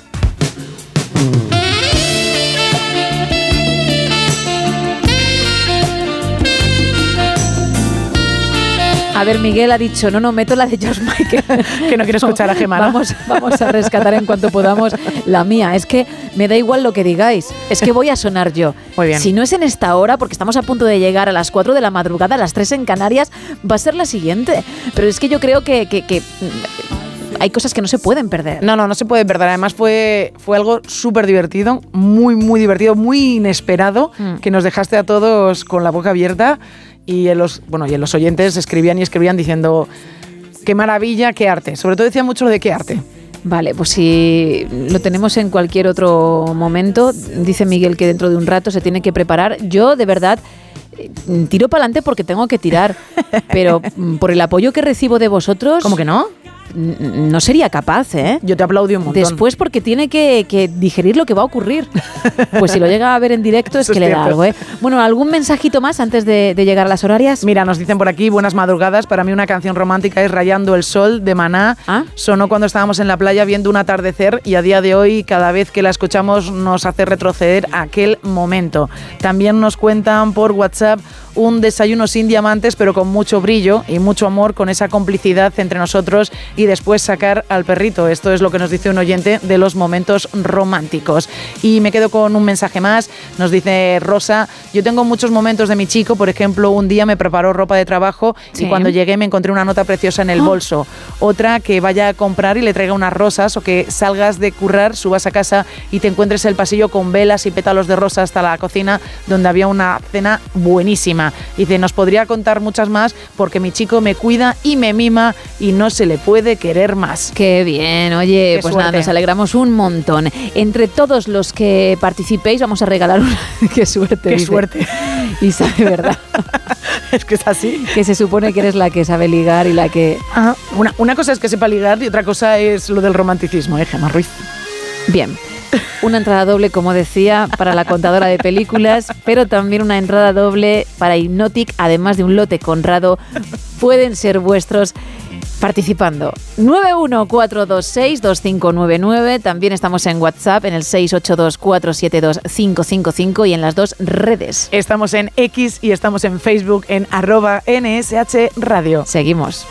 A ver, Miguel ha dicho, no, no, meto la de George Michael. [LAUGHS] que no quiero escuchar a Gemma, ¿no? Vamos, vamos a rescatar en cuanto podamos la mía. Es que me da igual lo que digáis. Es que voy a sonar yo. Muy bien. Si no es en esta hora, porque estamos a punto de llegar a las 4 de la madrugada, a las 3 en Canarias, va a ser la siguiente. Pero es que yo creo que, que- que, mm, hay cosas que no se pueden perder. No, no, no se puede perder. Además fue, fue algo súper divertido, muy, muy divertido, muy inesperado, Mm. que nos dejaste a todos con la boca abierta y en los, bueno, y en los oyentes escribían y escribían diciendo qué maravilla, qué arte. Sobre todo decía mucho lo de qué arte. Vale, pues si lo tenemos en cualquier otro momento, dice Miguel que dentro de un rato se tiene que preparar. Yo, de verdad, eh, tiro para adelante porque tengo que tirar, pero mm, por el apoyo que recibo de vosotros... ¿Cómo que no? No sería capaz, ¿eh? Yo te aplaudí un montón. Después porque tiene que, que digerir lo que va a ocurrir. [LAUGHS] Pues si lo llega a ver en directo es que le da algo, ¿eh? Bueno, ¿algún mensajito más antes de, de llegar a las horarias? Mira, nos dicen por aquí, buenas madrugadas. Para mí una canción romántica es Rayando el Sol de Maná. Ah. Sonó cuando estábamos en la playa viendo un atardecer y a día de hoy cada vez que la escuchamos nos hace retroceder a aquel momento. También nos cuentan por WhatsApp, un desayuno sin diamantes, pero con mucho brillo y mucho amor, con esa complicidad entre nosotros y después sacar al perrito. Esto es lo que nos dice un oyente de los momentos románticos. Y me quedo con un mensaje más. Nos dice Rosa, yo tengo muchos momentos de mi chico, por ejemplo, un día me preparó ropa de trabajo y cuando llegué me encontré una nota preciosa en el bolso. Otra que vaya a comprar y le traiga unas rosas o que salgas de currar, subas a casa y te encuentres el pasillo con velas y pétalos de rosa hasta la cocina donde había una cena buenísima. Dice, nos podría contar muchas más porque mi chico me cuida y me mima y no se le puede querer más. Qué bien, oye, pues nada, nos alegramos un montón. Entre todos los que participéis vamos a regalar una... [LAUGHS] Qué suerte. Qué suerte. [LAUGHS] Y sabe verdad. [LAUGHS] es que es así. Que se supone que eres la que sabe ligar y la que... Una, una cosa es que sepa ligar y otra cosa es lo del romanticismo, ¿eh, Gemma Ruiz? Bien. Una entrada doble, como decía, para la contadora de películas, pero también una entrada doble para Hypnotic, además de un lote conrado, pueden ser vuestros participando. 914262599. También estamos en WhatsApp en el 682472555 y en las dos redes. Estamos en X y estamos en Facebook en arroba NSH Radio. Seguimos.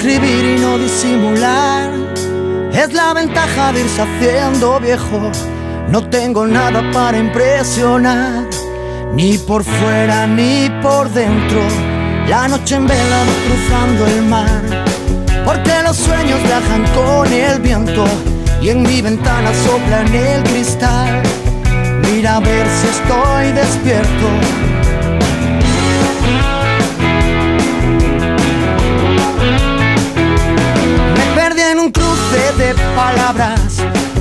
Escribir y no disimular. Es la ventaja de irse haciendo viejo. No tengo nada para impresionar, ni por fuera ni por dentro. La noche en vela cruzando el mar, porque los sueños viajan con el viento y en mi ventana sopla en el cristal. Mira a ver si estoy despierto. En un cruce de palabras,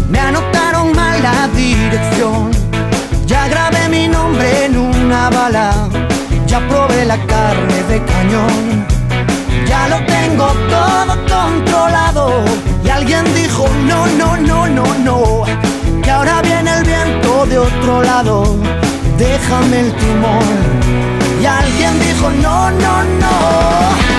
me anotaron mal la dirección. Ya grabé mi nombre en una bala, ya probé la carne de cañón. Ya lo tengo todo controlado. Y alguien dijo, no, no, no, no, no. Que ahora viene el viento de otro lado. Déjame el timón. Y alguien dijo, no, no, no.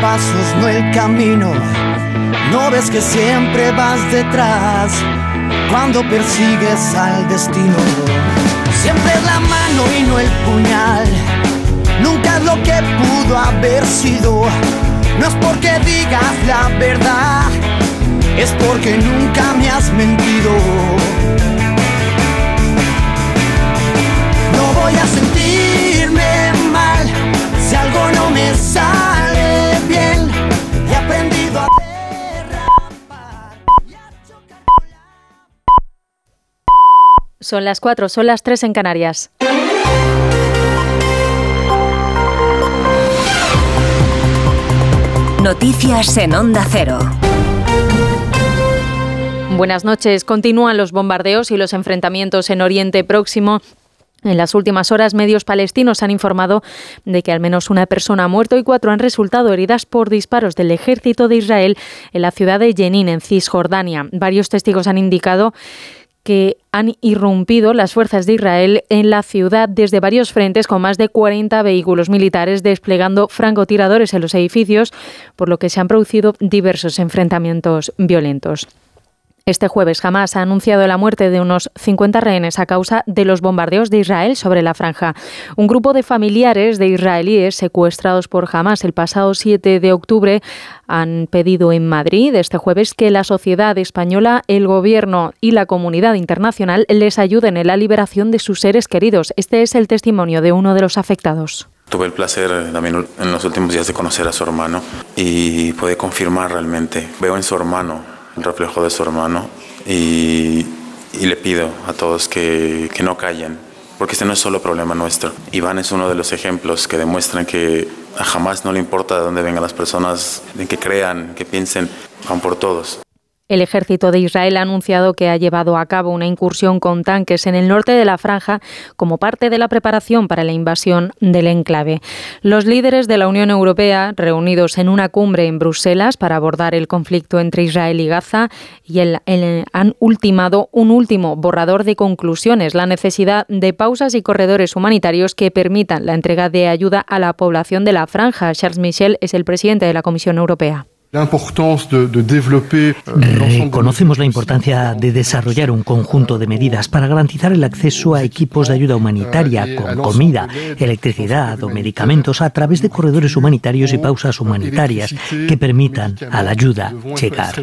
Pasos, no el camino. No ves que siempre vas detrás cuando persigues al destino. Siempre es la mano y no el puñal. Nunca es lo que pudo haber sido. No es porque digas la verdad, es porque nunca me has mentido. Son las 4, son las 3 en Canarias. Noticias en Onda Cero. Buenas noches. Continúan los bombardeos y los enfrentamientos en Oriente Próximo. En las últimas horas, medios palestinos han informado de que al menos una persona ha muerto y cuatro han resultado heridas por disparos del ejército de Israel en la ciudad de Jenin, en Cisjordania. Varios testigos han indicado que han irrumpido las fuerzas de Israel en la ciudad desde varios frentes con más de 40 vehículos militares desplegando francotiradores en los edificios, por lo que se han producido diversos enfrentamientos violentos. Este jueves Hamas ha anunciado la muerte de unos 50 rehenes a causa de los bombardeos de Israel sobre la franja. Un grupo de familiares de israelíes secuestrados por Hamas el pasado 7 de octubre han pedido en Madrid este jueves que la sociedad española, el gobierno y la comunidad internacional les ayuden en la liberación de sus seres queridos. Este es el testimonio de uno de los afectados. Tuve el placer también en los últimos días de conocer a su hermano y puede confirmar realmente. Veo en su hermano reflejo de su hermano y, le pido a todos que, que no callen, porque este no es solo problema nuestro. Iván es uno de los ejemplos que demuestran que jamás no le importa de dónde vengan las personas, de que crean, que piensen, van por todos. El ejército de Israel ha anunciado que ha llevado a cabo una incursión con tanques en el norte de la franja como parte de la preparación para la invasión del enclave. Los líderes de la Unión Europea, reunidos en una cumbre en Bruselas para abordar el conflicto entre Israel y Gaza, y han ultimado un último borrador de conclusiones, la necesidad de pausas y corredores humanitarios que permitan la entrega de ayuda a la población de la franja. Charles Michel es el presidente de la Comisión Europea. Reconocemos la importancia de desarrollar un conjunto de medidas para garantizar el acceso a equipos de ayuda humanitaria con comida, electricidad o medicamentos a través de corredores humanitarios y pausas humanitarias que permitan a la ayuda llegar.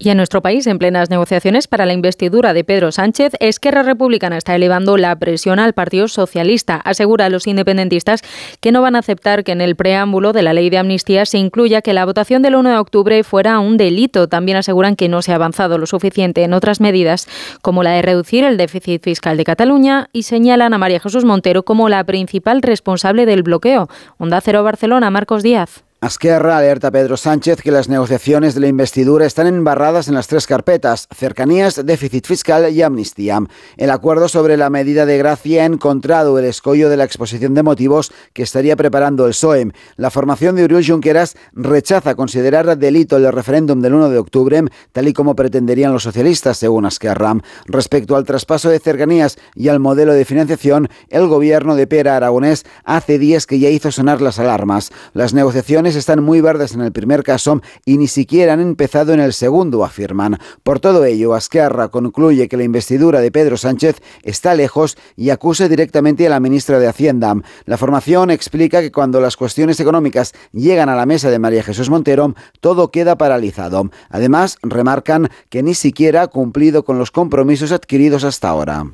Y en nuestro país, en plenas negociaciones para la investidura de Pedro Sánchez, Esquerra Republicana está elevando la presión al Partido Socialista. Asegura a los independentistas que no van a aceptar que en el preámbulo de la ley de amnistía se incluya que la votación del 1 de octubre fuera un delito. También aseguran que no se ha avanzado lo suficiente en otras medidas, como la de reducir el déficit fiscal de Cataluña, y señalan a María Jesús Montero como la principal responsable del bloqueo. Onda Cero Barcelona, Marcos Díaz. Azquerra alerta a Pedro Sánchez que las negociaciones de la investidura están embarradas en las tres carpetas, cercanías, déficit fiscal y amnistía. El acuerdo sobre la medida de gracia ha encontrado el escollo de la exposición de motivos que estaría preparando el PSOE. La formación de Uriol Junqueras rechaza considerar delito el referéndum del 1 de octubre, tal y como pretenderían los socialistas, según Azquerra. Respecto al traspaso de cercanías y al modelo de financiación, el gobierno de Pera Aragonés hace días que ya hizo sonar las alarmas. Las negociaciones están muy verdes en el primer caso y ni siquiera han empezado en el segundo, afirman. Por todo ello, Azquerra concluye que la investidura de Pedro Sánchez está lejos y acusa directamente a la ministra de Hacienda. La formación explica que cuando las cuestiones económicas llegan a la mesa de María Jesús Montero, todo queda paralizado. Además, remarcan que ni siquiera ha cumplido con los compromisos adquiridos hasta ahora.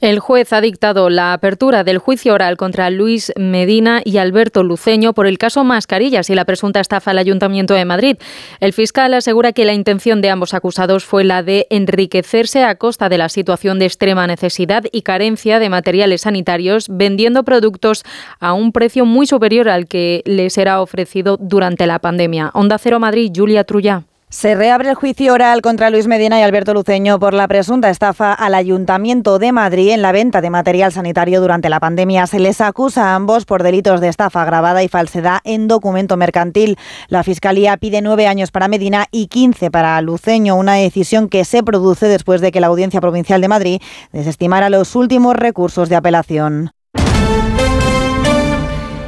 El juez ha dictado la apertura del juicio oral contra Luis Medina y Alberto Luceño por el caso Mascarillas y la presunta estafa al Ayuntamiento de Madrid. El fiscal asegura que la intención de ambos acusados fue la de enriquecerse a costa de la situación de extrema necesidad y carencia de materiales sanitarios, vendiendo productos a un precio muy superior al que les era ofrecido durante la pandemia. Onda Cero Madrid, Julia Trulla. Se reabre el juicio oral contra Luis Medina y Alberto Luceño por la presunta estafa al Ayuntamiento de Madrid en la venta de material sanitario durante la pandemia. Se les acusa a ambos por delitos de estafa agravada y falsedad en documento mercantil. La Fiscalía pide nueve años para Medina y quince para Luceño, una decisión que se produce después de que la Audiencia Provincial de Madrid desestimara los últimos recursos de apelación.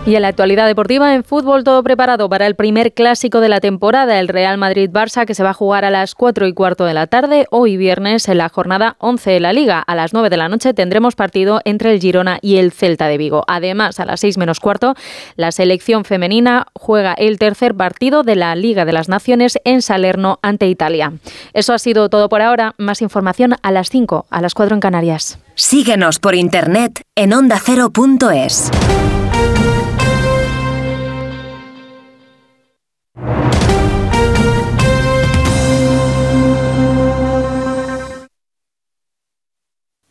Y en la actualidad deportiva, en fútbol, todo preparado para el primer clásico de la temporada, el Real Madrid-Barça, que se va a jugar a las 4 y cuarto de la tarde, hoy viernes, en la jornada 11 de la Liga. A las 9 de la noche tendremos partido entre el Girona y el Celta de Vigo. Además, a las 6 menos cuarto, la selección femenina juega el tercer partido de la Liga de las Naciones en Salerno ante Italia. Eso ha sido todo por ahora. Más información a las 5, a las 4 en Canarias. Síguenos por internet en ondacero.es.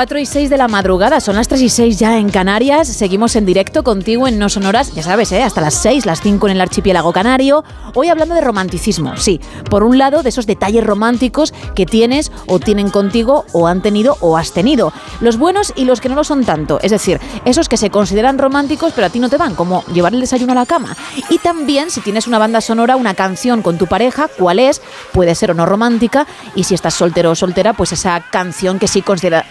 4 y 6 de la madrugada, son las 3 y 6 ya en Canarias. Seguimos en directo contigo en No Sonoras, ya sabes, ¿eh? hasta las 6, las 5 en el archipiélago canario. Hoy hablando de romanticismo, sí. Por un lado, de esos detalles románticos que tienes o tienen contigo o han tenido o has tenido. Los buenos y los que no lo son tanto. Es decir, esos que se consideran románticos pero a ti no te van, como llevar el desayuno a la cama. Y también si tienes una banda sonora, una canción con tu pareja, cuál es, puede ser o no romántica. Y si estás soltero o soltera, pues esa canción que sí considera,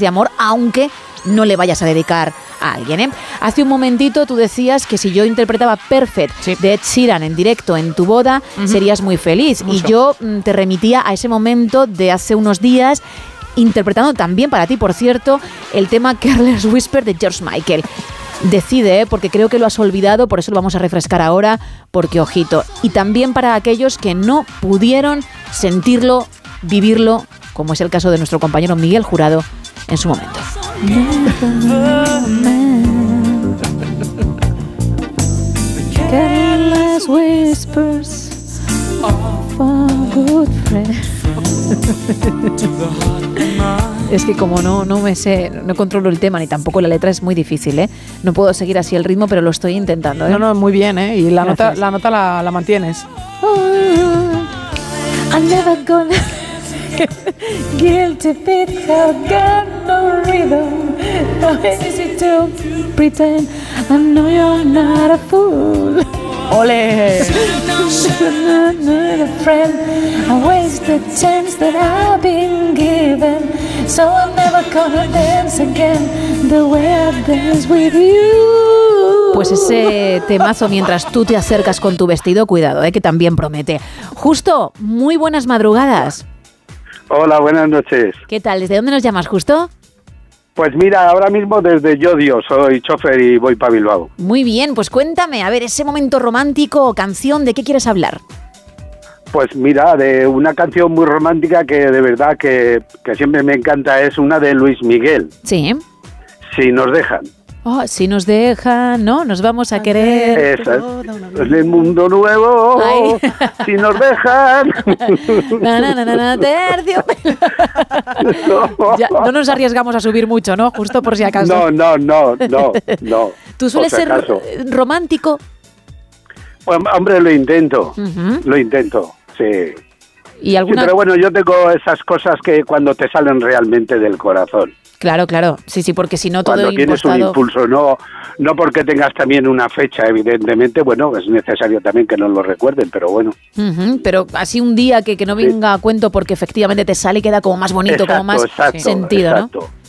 de amor, aunque no le vayas a dedicar a alguien. ¿eh? Hace un momentito tú decías que si yo interpretaba Perfect de Ed Sheeran en directo en tu boda, serías muy feliz. Y yo mm, te remitía a ese momento de hace unos días interpretando también para ti, por cierto, el tema Careless Whisper de George Michael. Decide, ¿eh? porque creo que lo has olvidado, por eso lo vamos a refrescar ahora, porque ojito. Y también para aquellos que no pudieron sentirlo, vivirlo, como es el caso de nuestro compañero Miguel Jurado en su momento. Es que como no, no me sé, no controlo el tema ni tampoco la letra es muy difícil, ¿eh? No puedo seguir así el ritmo, pero lo estoy intentando. ¿eh? No, no, muy bien, ¿eh? Y la nota, la nota la, la mantienes. I'm never gonna [LAUGHS] Guilty feet have got no rhythm. No easy to pretend. I know you're not a fool. Ole! [LAUGHS] not a friend. I waste the chance that I've been given. So I'm never gonna dance again the way I dance with you. Pues ese temazo mientras tú te acercas con tu vestido, cuidado, eh, que también promete. Justo, muy buenas madrugadas. Hola, buenas noches. ¿Qué tal? ¿Desde dónde nos llamas, justo? Pues mira, ahora mismo desde Yodio, soy chofer y voy para Bilbao. Muy bien, pues cuéntame, a ver, ese momento romántico o canción, ¿de qué quieres hablar? Pues mira, de una canción muy romántica que de verdad que, que siempre me encanta, es una de Luis Miguel. Sí. Si nos dejan. Oh, si nos dejan, ¿no? Nos vamos a querer. Esa es el mundo nuevo. Si nos dejan. [LAUGHS] no nos arriesgamos a subir mucho, ¿no? Justo por si acaso. No, no, no, no, no. [LAUGHS] ¿Tú sueles ser romántico? Pues, hombre, lo intento. Lo intento, sí. ¿Y alguna... pero bueno, yo tengo esas cosas que cuando te salen realmente del corazón. Claro, claro. Sí, sí, porque si no todo Cuando tienes un impulso, no, no porque tengas también una fecha, evidentemente, bueno, es necesario también que nos lo recuerden, pero bueno. pero así un día que, que no venga a cuento porque efectivamente te sale y queda como más bonito, como más sentido, exacto. ¿no?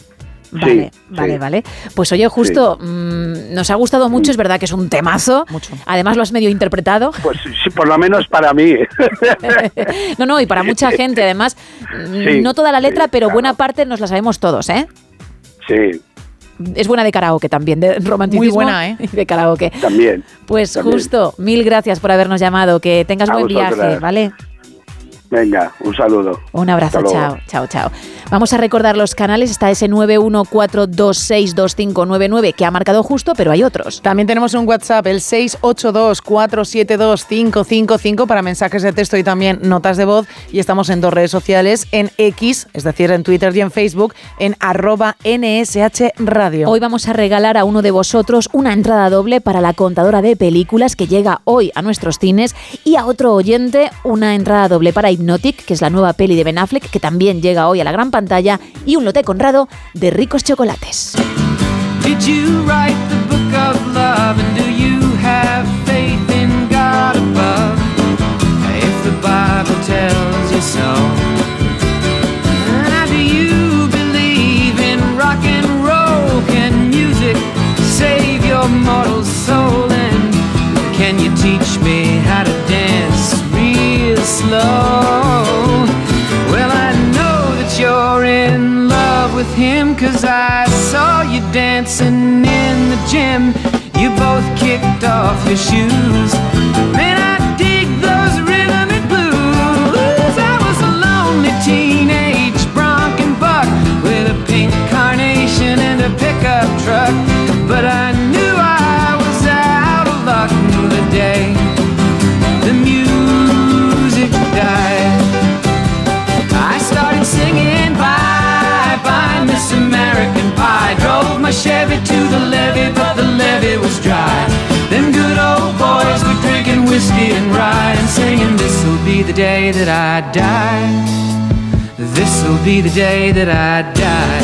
Vale, vale, vale. Pues oye, justo, mm, nos ha gustado mucho, es verdad que es un temazo. Mucho. Además lo has medio interpretado. Pues sí, por lo menos para mí. [LAUGHS] no, no, y para mucha gente, además. Mm, no toda la letra, pero buena parte nos la sabemos todos, ¿eh? Sí. Es buena de karaoke también, de romanticismo. Muy buena, ¿eh? De karaoke. También. Pues justo, mil gracias por habernos llamado. Que tengas buen viaje, ¿vale? Venga, un saludo. Un abrazo, chao, chao, chao. Vamos a recordar los canales, está ese 914262599 que ha marcado justo, pero hay otros. También tenemos un WhatsApp, el 682472555 para mensajes de texto y también notas de voz. Y estamos en dos redes sociales, en X, es decir, en Twitter y en Facebook, en arroba NSH Radio. Hoy vamos a regalar a uno de vosotros una entrada doble para la contadora de películas que llega hoy a nuestros cines y a otro oyente una entrada doble para Hypnotic, que es la nueva peli de Ben Affleck, que también llega hoy a la gran pantalla, y un lote conrado de ricos chocolates. Teach me slow. Well, I know that you're in love with him, cause I saw you dancing in the gym. You both kicked off your shoes. Man, I dig those rhythm and blues. I was a lonely teenage bronc and buck with a pink carnation and a pickup truck, but I right and singing, This'll be the day that I die. This'll be the day that I die.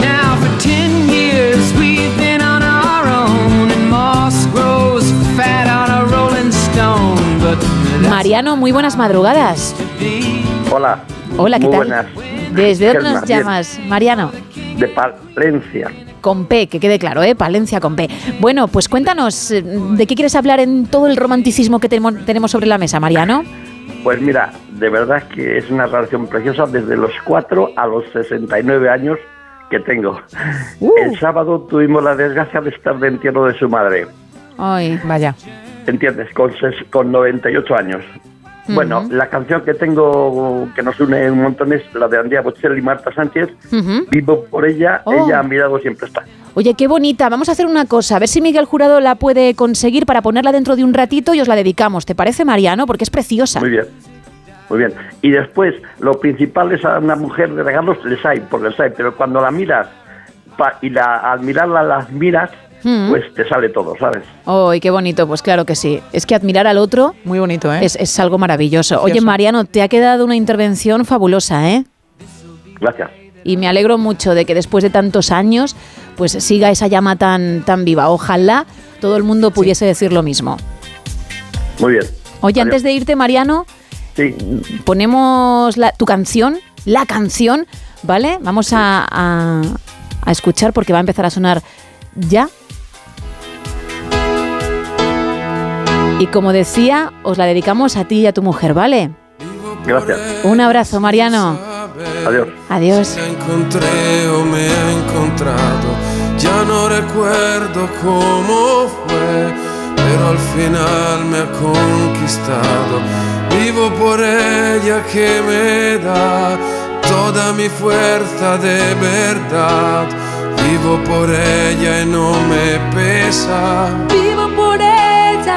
Now, for ten years we've been on our own, and moss grows fat on a rolling stone. But Mariano, muy buenas madrugadas. Hola. Hola, ¿qué Muy tal? buenas. ¿Desde dónde nos llamas, Mariano? De Palencia. Con P, que quede claro, ¿eh? Palencia con P. Bueno, pues cuéntanos, eh, ¿de qué quieres hablar en todo el romanticismo que tenemos sobre la mesa, Mariano? Pues mira, de verdad que es una relación preciosa desde los 4 a los 69 años que tengo. Uh. El sábado tuvimos la desgracia de estar de entierro de su madre, Ay, vaya. ¿entiendes? Con, con 98 años. Bueno, la canción que tengo que nos une un montón es la de Andrea Bocelli y Marta Sánchez. Vivo por ella, Oh. ella a mi lado siempre está. Oye, qué bonita. Vamos a hacer una cosa, a ver si Miguel Jurado la puede conseguir para ponerla dentro de un ratito y os la dedicamos. ¿Te parece, Mariano? Porque es preciosa. Muy bien. Muy bien. Y después, lo principal es a una mujer de regalos, les hay, porque les hay, pero cuando la miras pa- y la, al mirarla las miras, Mm. pues te sale todo, ¿sabes? ¡Ay, qué bonito! Pues claro que sí. Es que admirar al otro Muy bonito, ¿eh? es, es algo maravilloso. Oye. Mariano, te ha quedado una intervención fabulosa, ¿eh? Gracias. Y me alegro mucho de que después de tantos años, pues siga esa llama tan, tan viva. Ojalá todo el mundo pudiese decir lo mismo. Muy bien. Oye, Adiós. antes de irte, Mariano, Sí. ponemos la- tu canción, la canción, ¿vale? Vamos a, a- a escuchar porque va a empezar a sonar ya. Y como decía, os la dedicamos a ti y a tu mujer, ¿vale? Gracias. Un abrazo, Mariano. Adiós. Adiós. encontré o me ha encontrado. Ya no recuerdo cómo fue, pero al final me ha conquistado. Vivo por ella que me da toda mi fuerza de verdad. Vivo por ella y no me pesa. Vivo por ella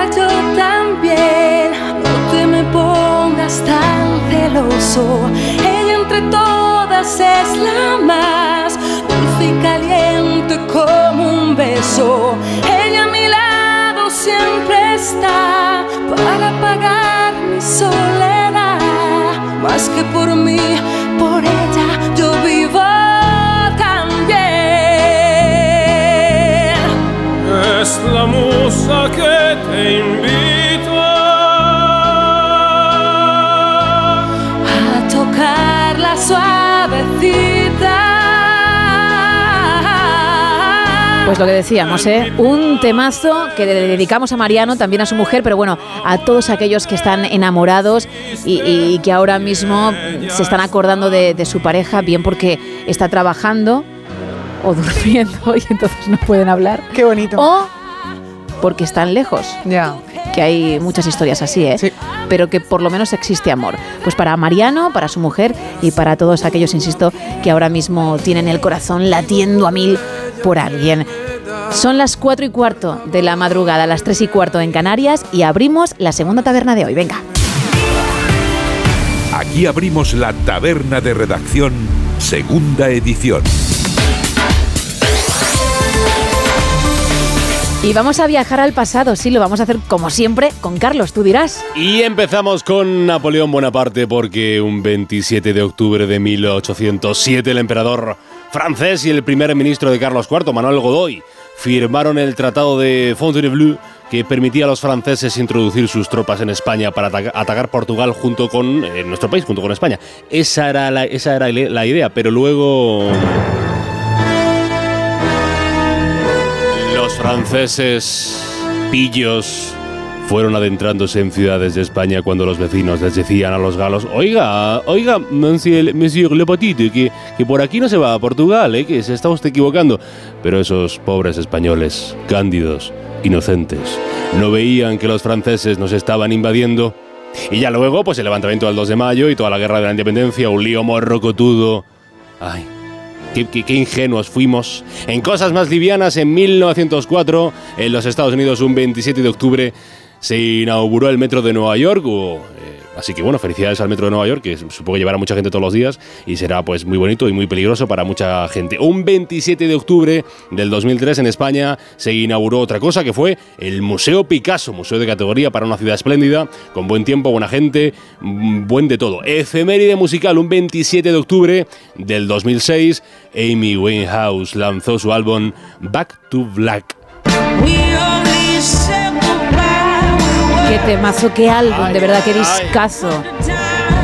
yo también. No te me pongas tan celoso. Ella entre todas es la más dulce y caliente como un beso. Ella a mi lado siempre está para pagar mi soledad. Más que por mí, por ella Es la musa que te invita a tocarla suavecita. Pues lo que decíamos, ¿eh? Un temazo que le dedicamos a Mariano, también a su mujer, pero bueno, a todos aquellos que están enamorados y, y que ahora mismo se están acordando de, de su pareja, bien porque está trabajando o durmiendo [LAUGHS] y entonces no pueden hablar. Qué bonito. O porque están lejos. Ya. Que hay muchas historias así, ¿eh? Pero que por lo menos existe amor. Pues para Mariano, para su mujer y para todos aquellos, insisto, que ahora mismo tienen el corazón latiendo a mil por alguien. Son las cuatro y cuarto de la madrugada, las tres y cuarto en Canarias y abrimos la segunda taberna de hoy. Venga. Aquí abrimos la taberna de redacción, segunda edición. Y vamos a viajar al pasado, sí, lo vamos a hacer como siempre con Carlos, tú dirás. Y empezamos con Napoleón Bonaparte porque un 27 de octubre de 1807 el emperador francés y el primer ministro de Carlos IV, Manuel Godoy, firmaron el Tratado de Fontainebleau que permitía a los franceses introducir sus tropas en España para ataca- atacar Portugal junto con eh, nuestro país, junto con España. Esa era la, esa era la idea, pero luego franceses pillos fueron adentrándose en ciudades de España cuando los vecinos les decían a los galos, oiga, oiga, monsieur, monsieur Le Petit, que, que por aquí no se va a Portugal, ¿eh? que se está usted equivocando. Pero esos pobres españoles, cándidos, inocentes, no veían que los franceses nos estaban invadiendo. Y ya luego, pues el levantamiento del 2 de mayo y toda la guerra de la independencia, un lío morrocotudo. Ay, Qué, ingenuos fuimos. En cosas más livianas, en 1904, en los Estados Unidos, un 27 de octubre, se inauguró el metro de Nueva York. Eh, Así que bueno, felicidades al Metro de Nueva York, que supongo llevará mucha gente todos los días y será pues muy bonito y muy peligroso para mucha gente. Un 27 de octubre del 2003 en España se inauguró otra cosa que fue el Museo Picasso, museo de categoría para una ciudad espléndida, con buen tiempo, buena gente, buen de todo. Efeméride musical, un 27 de octubre del 2006, Amy Winehouse lanzó su álbum Back to Black. Qué temazo, qué álbum, de verdad, qué discazo.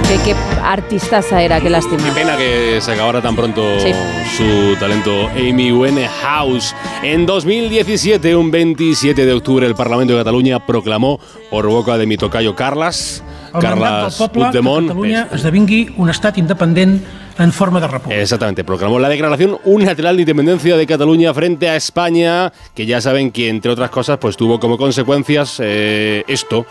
Qué, qué artistaza era, qué lástima. Qué pena que se acabara tan pronto su talento Amy Winehouse. En 2017, un 27 de octubre, el Parlamento de Cataluña proclamó por boca de mi tocayo Carlas, Carlas Puigdemont, Catalunya esdevingui un estat independent en forma de república. Exactamente, proclamó la declaración unilateral de independencia de Cataluña frente a España, que ya saben que entre otras cosas pues tuvo como consecuencias eh, esto.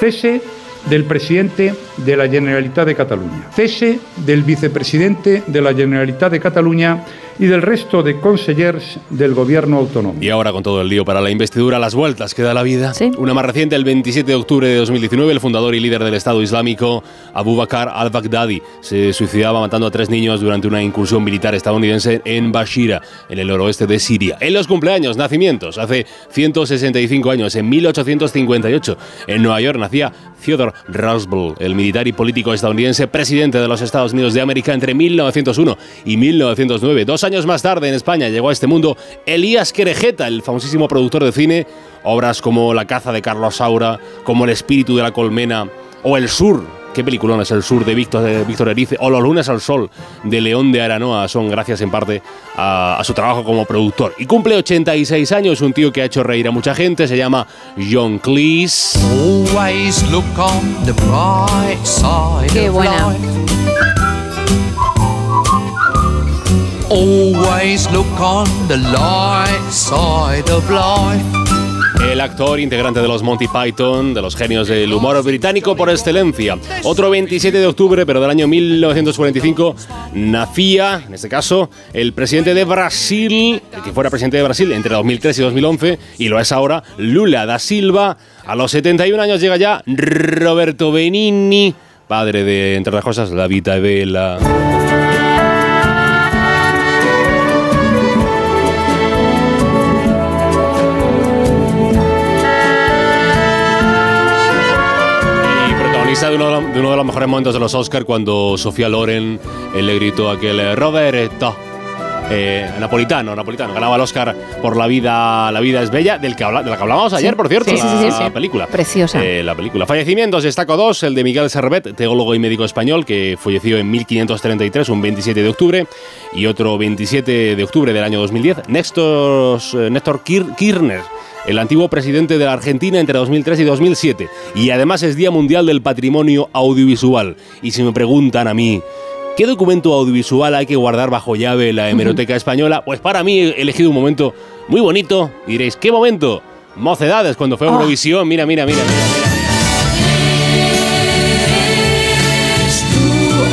Cese del presidente de la Generalitat de Cataluña, cese del vicepresidente de la Generalitat de Cataluña y del resto de consellers del gobierno autónomo. Y ahora con todo el lío para la investidura, las vueltas que da la vida. Una más reciente, el 27 de octubre de 2019, el fundador y líder del Estado Islámico, Abu Bakr al-Baghdadi, se suicidaba matando a tres niños durante una incursión militar estadounidense en Bashira, en el noroeste de Siria. En los cumpleaños, nacimientos, hace 165 años, en 1858, en Nueva York nacía Theodore Roosevelt, el militar y político estadounidense, presidente de los Estados Unidos de América entre 1901 y 1909. Dos años más tarde en España llegó a este mundo Elías Querejeta, el famosísimo productor de cine, obras como La caza de Carlos Saura, como El espíritu de la colmena o El sur, qué peliculón es El sur de Víctor, de Víctor Erice o Los lunes al sol de León de Aranoa son gracias en parte a, a, su trabajo como productor. Y cumple 86 años, un tío que ha hecho reír a mucha gente, se llama John Cleese. Always look on the bright side Qué buena. Always look on the light side of life. El actor integrante de los Monty Python, de los genios del humor británico por excelencia. Otro 27 de octubre, pero del año 1945, nacía, en este caso, el presidente de Brasil, el que fuera presidente de Brasil entre 2003 y 2011, y lo es ahora, Lula da Silva. A los 71 años llega ya Roberto Benigni, padre de, entre otras cosas, La Vita e Bella. de uno, de uno, de los mejores momentos de los Oscars cuando Sofía Loren eh, le gritó aquel eh, Roberto. Eh, napolitano, napolitano, ganaba el Oscar por La vida, la vida es bella, del que habla, de la que hablábamos ayer, por cierto, sí, sí, la, sí, la película. Preciosa. Eh, la película. Fallecimientos, destaco dos, el de Miguel Servet, teólogo y médico español, que falleció en 1533, un 27 de octubre, y otro 27 de octubre del año 2010, Néstor, Néstor Kirchner el antiguo presidente de la Argentina entre 2003 y 2007. Y además es Día Mundial del Patrimonio Audiovisual. Y si me preguntan a mí, ¿qué documento audiovisual hay que guardar bajo llave en la hemeroteca española? Pues para mí he elegido un momento muy bonito. Y diréis, ¿qué momento? Mocedades, cuando fue a Eurovisión. Mira, mira, mira, mira.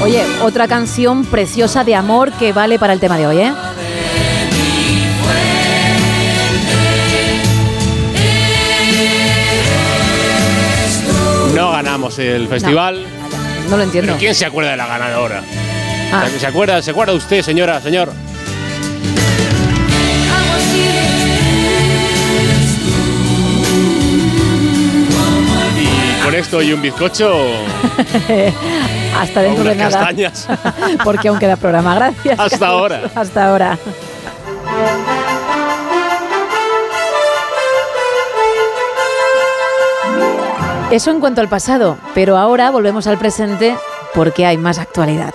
Oye, otra canción preciosa de amor que vale para el tema de hoy, ¿eh? Ganamos el festival. No, no lo entiendo. ¿Pero quién se acuerda de la ganadora? Ah. ¿Se acuerda, ¿Se acuerda usted, señora, señor? Y con esto y un bizcocho. [LAUGHS] Hasta dentro de nada. castañas. [LAUGHS] Porque aún queda programa. Gracias. Hasta Carlos. ahora. Hasta ahora. Eso en cuanto al pasado, pero ahora volvemos al presente porque hay más actualidad.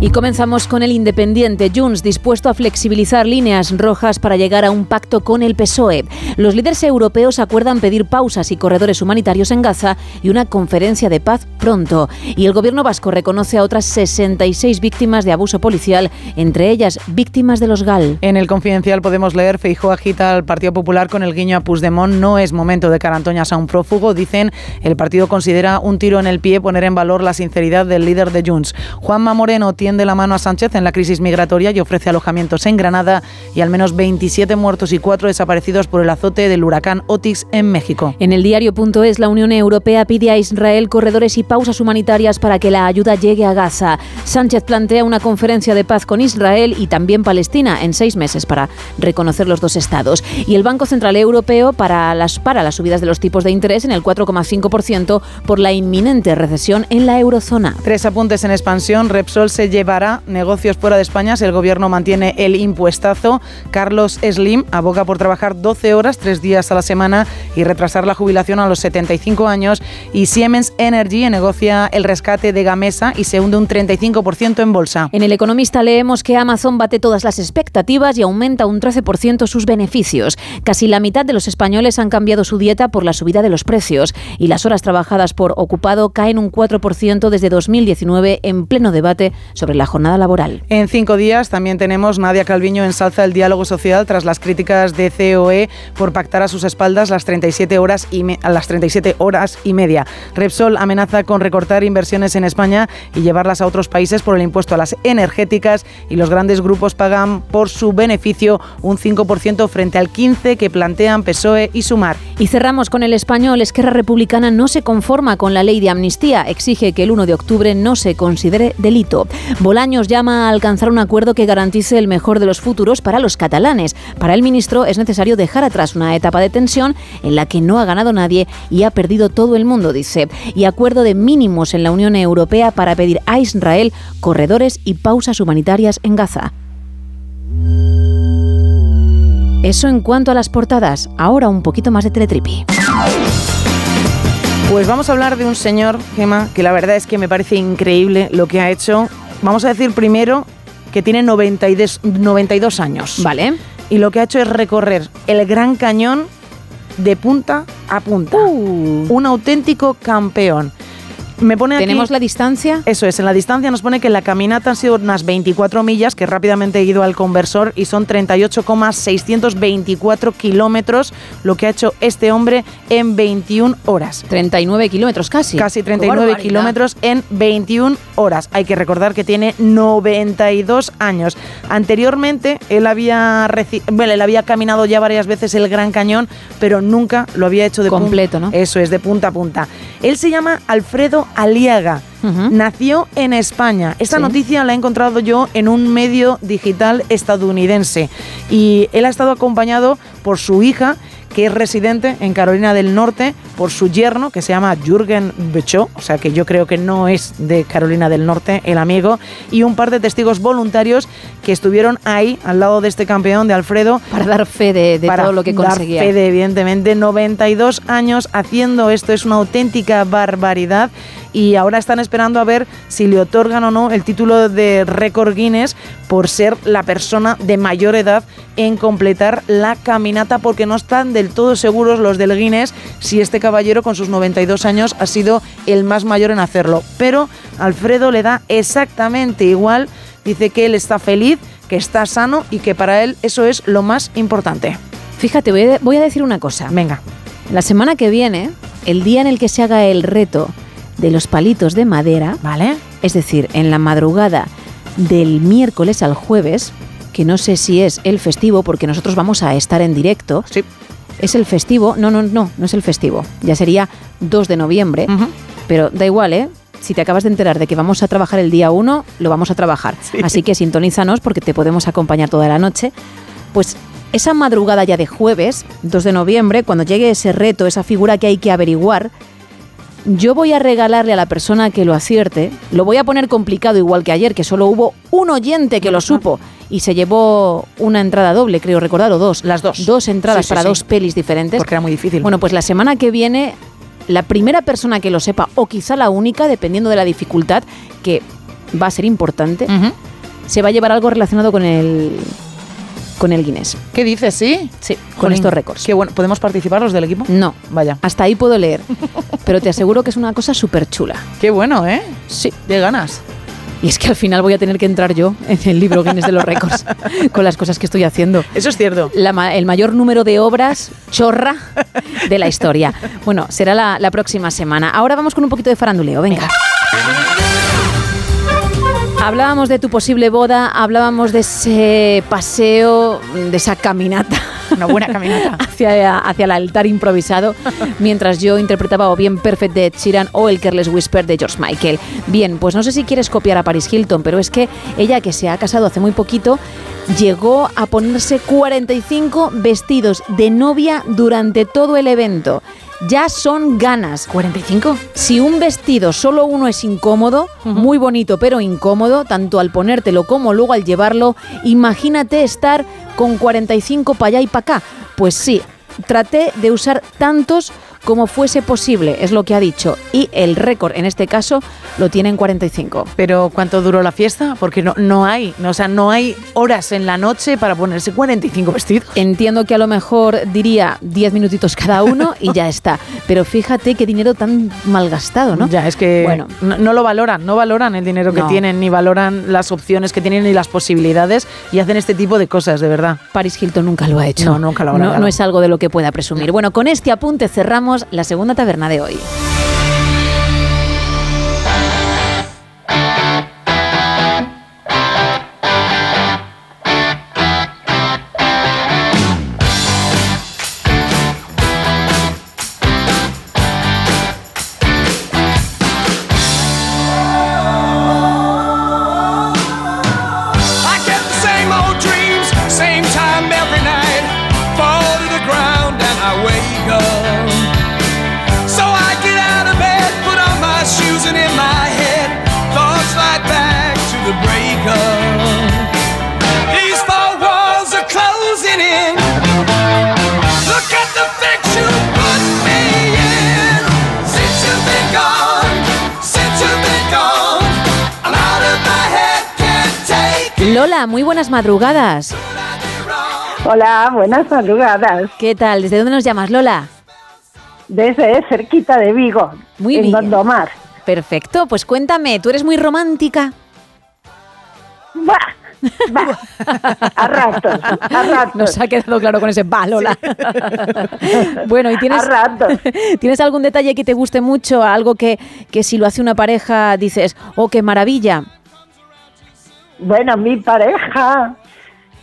Y comenzamos con el Independiente Junts, dispuesto a flexibilizar líneas rojas para llegar a un pacto con el PSOE. Los líderes europeos acuerdan pedir pausas y corredores humanitarios en Gaza y una conferencia de paz pronto. Y el gobierno vasco reconoce a otras 66 víctimas de abuso policial, entre ellas víctimas de los GAL. En el Confidencial podemos leer Feijó agita al Partido Popular con el guiño a Puigdemont. No es momento de carantoñas a un prófugo, dicen. El partido considera un tiro en el pie poner en valor la sinceridad del líder de Junts. Juanma Moreno tiende la mano a Sánchez en la crisis migratoria y ofrece alojamientos en Granada y al menos 27 muertos y 4 desaparecidos por el azote del huracán Otis en México. En el diario.es, la Unión Europea pide a Israel corredores y pausas humanitarias para que la ayuda llegue a Gaza. Sánchez plantea una conferencia de paz con Israel y también Palestina en seis meses para reconocer los dos estados. Y el Banco Central Europeo para las, para las subidas de los tipos de interés en el 4,5% por la inminente recesión en la eurozona. Tres apuntes en expansión. Repsol se llevará negocios fuera de España si el gobierno mantiene el impuestazo. Carlos Slim aboga por trabajar 12 horas, tres días a la semana y retrasar la jubilación a los 75 años. Y Siemens Energy negocia el rescate de Gamesa y se hunde un 35% en bolsa. En El Economista leemos que Amazon bate todas las expectativas y aumenta un 13% sus beneficios. Casi la mitad de los españoles han cambiado su dieta por la subida de los precios y las horas trabajadas por ocupado caen un 4% desde 2019 en pleno debate sobre la jornada laboral. En cinco días también tenemos Nadia Calviño ensalza el diálogo social tras las críticas de COE por pactar a sus espaldas las 37 horas y, las 37 horas y media. Repsol amenaza con recortar inversiones en España y llevarlas a otros países por el impuesto a las energéticas y los grandes grupos pagan por su beneficio un 5% frente al 15% que plantean PSOE y Sumar. Y cerramos con el español. Esquerra Republicana no se conforma con la ley de amnistía. Exige que el 1 de octubre no se considere delito. Bolaños llama a alcanzar un acuerdo que garantice el mejor de los futuros para los catalanes. Para el ministro es necesario dejar atrás una etapa de tensión en la que no ha ganado nadie y ha perdido todo el mundo, dice. Y acuerdo de mínimos en la Unión Europea para pedir a Israel corredores y pausas humanitarias en Gaza. Eso en cuanto a las portadas. Ahora un poquito más de Teletripi. Pues vamos a hablar de un señor, Gema, que la verdad es que me parece increíble lo que ha hecho. Vamos a decir primero que tiene 92, 92 años. Vale. Y lo que ha hecho es recorrer el Gran Cañón de punta a punta. Uh. Un auténtico campeón. Me pone aquí- ¿Tenemos la distancia? Eso es, en la distancia nos pone que la caminata han sido unas 24 millas, que rápidamente he ido al conversor, y son 38,624 kilómetros, lo que ha hecho este hombre en 21 horas. 39 kilómetros casi. Casi Qué 39 barbaridad. kilómetros en 21 horas. Hay que recordar que tiene 92 años. Anteriormente él había, bueno, él había caminado ya varias veces el Gran Cañón, pero nunca lo había hecho de Completo, ¿no? Eso es, de punta a punta. Él se llama Alfredo Aliaga. Nació en España. Esta Sí. noticia la he encontrado yo en un medio digital estadounidense. Y él ha estado acompañado por su hija, que es residente en Carolina del Norte, por su yerno, que se llama Jürgen Bechó, o sea que yo creo que no es de Carolina del Norte, el amigo, y un par de testigos voluntarios que estuvieron ahí, al lado de este campeón, de Alfredo. Para dar fe de, de para todo lo que dar conseguía. fe de, evidentemente, 92 años haciendo esto, es una auténtica barbaridad. Y ahora están esperando a ver si le otorgan o no el título de récord Guinness por ser la persona de mayor edad en completar la caminata, porque no están del todo seguros los del Guinness si este caballero con sus 92 años ha sido el más mayor en hacerlo. Pero Alfredo le da exactamente igual, dice que él está feliz, que está sano y que para él eso es lo más importante. Fíjate, voy a, voy a decir una cosa. Venga. La semana que viene, el día en el que se haga el reto de los palitos de madera, ¿vale? Es decir, en la madrugada del miércoles al jueves, que no sé si es el festivo, porque nosotros vamos a estar en directo. Sí. Es el festivo, no, no, no, no es el festivo. Ya sería 2 de noviembre, pero da igual, ¿eh? Si te acabas de enterar de que vamos a trabajar el día 1, lo vamos a trabajar. Así que sintonízanos porque te podemos acompañar toda la noche. Pues esa madrugada ya de jueves, 2 de noviembre, cuando llegue ese reto, esa figura que hay que averiguar, yo voy a regalarle a la persona que lo acierte, lo voy a poner complicado igual que ayer, que solo hubo un oyente que lo supo y se llevó una entrada doble, creo recordar, o dos. Las dos. Dos entradas Sí, sí, para sí. dos pelis diferentes. Porque era muy difícil. Bueno, pues la semana que viene, la primera persona que lo sepa, o quizá la única, dependiendo de la dificultad, que va a ser importante, se va a llevar algo relacionado con el con el Guinness. ¿Qué dices? ¿Sí? Sí, con estos récords. Qué bueno. ¿Podemos participar los del equipo? No. Vaya. Hasta ahí puedo leer. [LAUGHS] pero te aseguro que es una cosa súper chula. Qué bueno, ¿eh? Sí. De ganas. Y es que al final voy a tener que entrar yo en el libro Guinness de los récords [LAUGHS] con las cosas que estoy haciendo. Eso es cierto. el mayor número de obras chorra de la historia. Bueno, será la, la próxima semana. Ahora vamos con un poquito de faranduleo. Venga. Hablábamos de tu posible boda, hablábamos de ese paseo, de esa caminata. Una buena caminata. [LAUGHS] hacia, hacia el altar improvisado, mientras yo interpretaba o bien Perfect de Ed Sheeran o el Careless Whisper de George Michael. Bien, pues no sé si quieres copiar a Paris Hilton, pero es que ella que se ha casado hace muy poquito, llegó a ponerse 45 vestidos de novia durante todo el evento ya son ganas. ¿45? Si un vestido solo uno es incómodo, muy bonito pero incómodo, tanto al ponértelo como luego al llevarlo, imagínate estar con 45 para allá y para acá. Pues sí, traté de usar tantos como fuese posible, es lo que ha dicho. Y el récord, en este caso, lo tiene en 45. ¿Pero cuánto duró la fiesta? Porque no, no hay, no, o sea, no hay horas en la noche para ponerse 45 vestidos. Entiendo que a lo mejor diría 10 minutitos cada uno y ya está. Pero fíjate qué dinero tan malgastado, ¿no? Ya, es que bueno. no, lo valoran, no valoran el dinero que tienen, ni valoran las opciones que tienen, ni las posibilidades, y hacen este tipo de cosas, de verdad. Paris Hilton nunca lo ha hecho. No, nunca lo ha no, no es algo de lo que pueda presumir. Bueno, con este apunte cerramos la segunda taberna de hoy. Muy buenas madrugadas. Hola, buenas madrugadas. ¿Qué tal? ¿Desde dónde nos llamas, Lola? Desde cerquita de Vigo, muy en bien. Gondomar. Perfecto, pues cuéntame, ¿tú eres muy romántica? Bah, a ratos, a ratos. Nos ha quedado claro con ese va, Lola. [LAUGHS] bueno, ¿y tienes, [LAUGHS] ¿tienes algún detalle que te guste mucho? Algo que, que si lo hace una pareja dices, oh, qué maravilla. Bueno, mi pareja,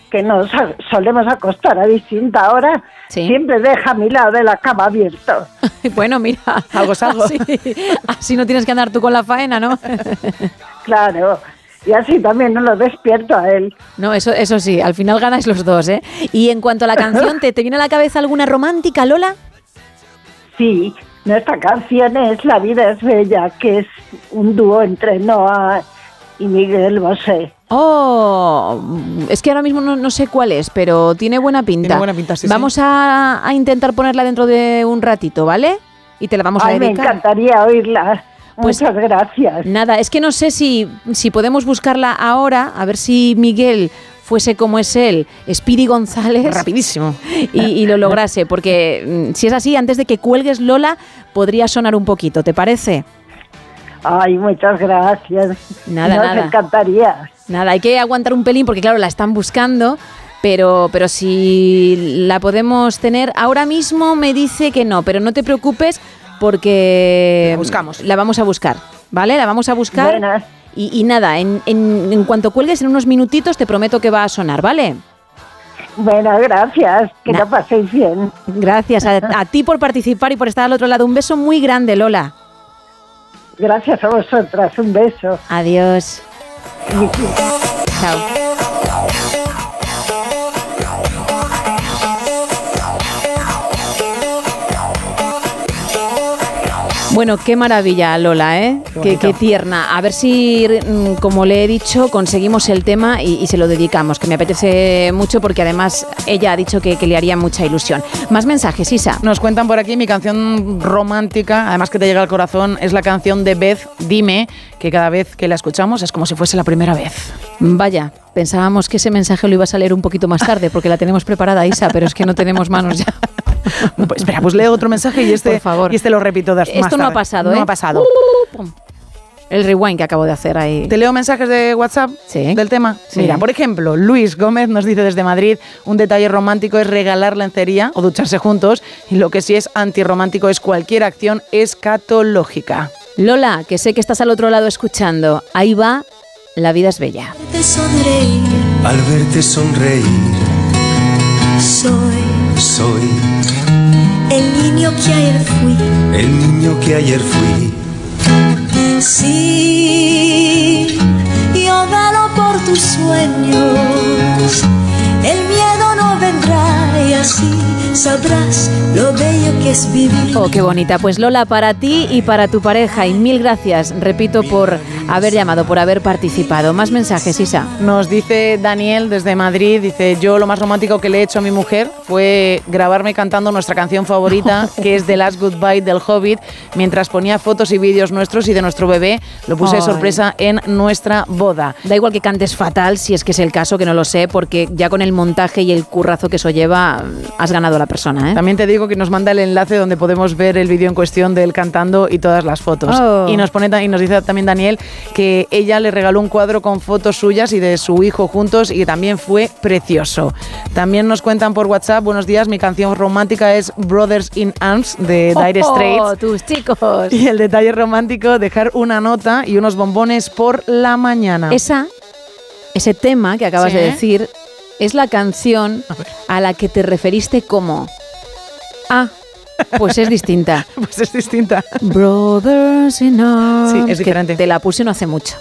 que nos solemos acostar a distinta hora, siempre deja mi lado de la cama abierto. [LAUGHS] bueno, mira, algo es algo. Así, no tienes que andar tú con la faena, ¿no? [LAUGHS] claro. Y así también no lo despierto a él. No, eso, eso sí, al final ganáis los dos, ¿eh? Y en cuanto a la canción, ¿te, ¿te viene a la cabeza alguna romántica, Lola? Sí, nuestra canción es La vida es bella, que es un dúo entre Noah y Miguel Bosé. Oh, es que ahora mismo no, sé cuál es, pero tiene buena pinta. Tiene buena pinta, sí. Vamos A, intentar ponerla dentro de un ratito, ¿vale? Y te la vamos a dedicar. me encantaría oírla. Pues, Muchas gracias. Nada, es que no sé si, si podemos buscarla ahora, a ver si Miguel fuese como es él, Spiri González. Rapidísimo. Y, lo lograse, porque mm, si es así, antes de que cuelgues Lola, podría sonar un poquito, ¿te parece? Ay, muchas gracias. Nada, Nos nada. encantaría. Nada, hay que aguantar un pelín porque claro, la están buscando. Pero, pero si la podemos tener ahora mismo me dice que no, pero no te preocupes porque la buscamos. La vamos a buscar, ¿vale? La vamos a buscar. Y, y, nada, en, en, cuanto cuelgues en unos minutitos te prometo que va a sonar, ¿vale? Bueno, gracias, que lo paséis bien. Gracias a, a ti por participar y por estar al otro lado. Un beso muy grande, Lola. Gracias a vosotras, un beso. Adiós. Chao. Bueno, qué maravilla, Lola, ¿eh? Qué, tierna. A ver si, mm, como le he dicho, conseguimos el tema y, se lo dedicamos, que me apetece mucho porque además ella ha dicho que, le haría mucha ilusión. Más mensajes, Isa. Nos cuentan por aquí mi canción romántica, además que te llega al corazón, es la canción de Beth, Dime, que cada vez que la escuchamos es como si fuese la primera vez. Vaya, pensábamos que ese mensaje lo ibas a leer un poquito más tarde porque la tenemos preparada, Isa, pero es que no tenemos manos ya. [LAUGHS] Pues espera, pues leo otro mensaje y este, favor. Y este lo repito después. Esto no ha pasado, ¿eh? No ha pasado. El rewind que acabo de hacer ahí. ¿Te leo mensajes de WhatsApp del tema? Mira, por ejemplo, Luis Gómez nos dice desde Madrid, un detalle romántico es regalar lencería o ducharse juntos y lo que sí es antirromántico es cualquier acción escatológica. Lola, que sé que estás al otro lado escuchando, ahí va, la vida es bella. Al verte sonreír, soy, soy el niño que ayer fui. El niño que ayer fui. Sí, yo velo por tus sueños. Vendrá y así sabrás lo bello que es vivir. Oh, qué bonita. Pues Lola, para ti y para tu pareja. Y mil gracias, repito, por haber llamado, por haber participado. Más mensajes, Isa. Nos dice Daniel desde Madrid, dice, yo lo más romántico que le he hecho a mi mujer fue grabarme cantando nuestra canción favorita, [LAUGHS] que es The Last Goodbye del Hobbit, mientras ponía fotos y vídeos nuestros y de nuestro bebé. Lo puse de sorpresa en nuestra boda. Da igual que cantes fatal, si es que es el caso, que no lo sé, porque ya con el montaje y el currazo que eso lleva, has ganado la persona. ¿eh? También te digo que nos manda el enlace donde podemos ver el vídeo en cuestión de él cantando y todas las fotos. Oh. Y nos pone y nos dice también Daniel que ella le regaló un cuadro con fotos suyas y de su hijo juntos y que también fue precioso. También nos cuentan por WhatsApp, buenos días, mi canción romántica es Brothers in Arms de Dire oh, Straits. tus chicos. Y el detalle romántico, dejar una nota y unos bombones por la mañana. Esa, ese tema que acabas de decir, es la canción a la que te referiste como... Ah, pues es distinta. [LAUGHS] pues es distinta. Brothers in Arms. Sí, es diferente. te la puse no hace mucho.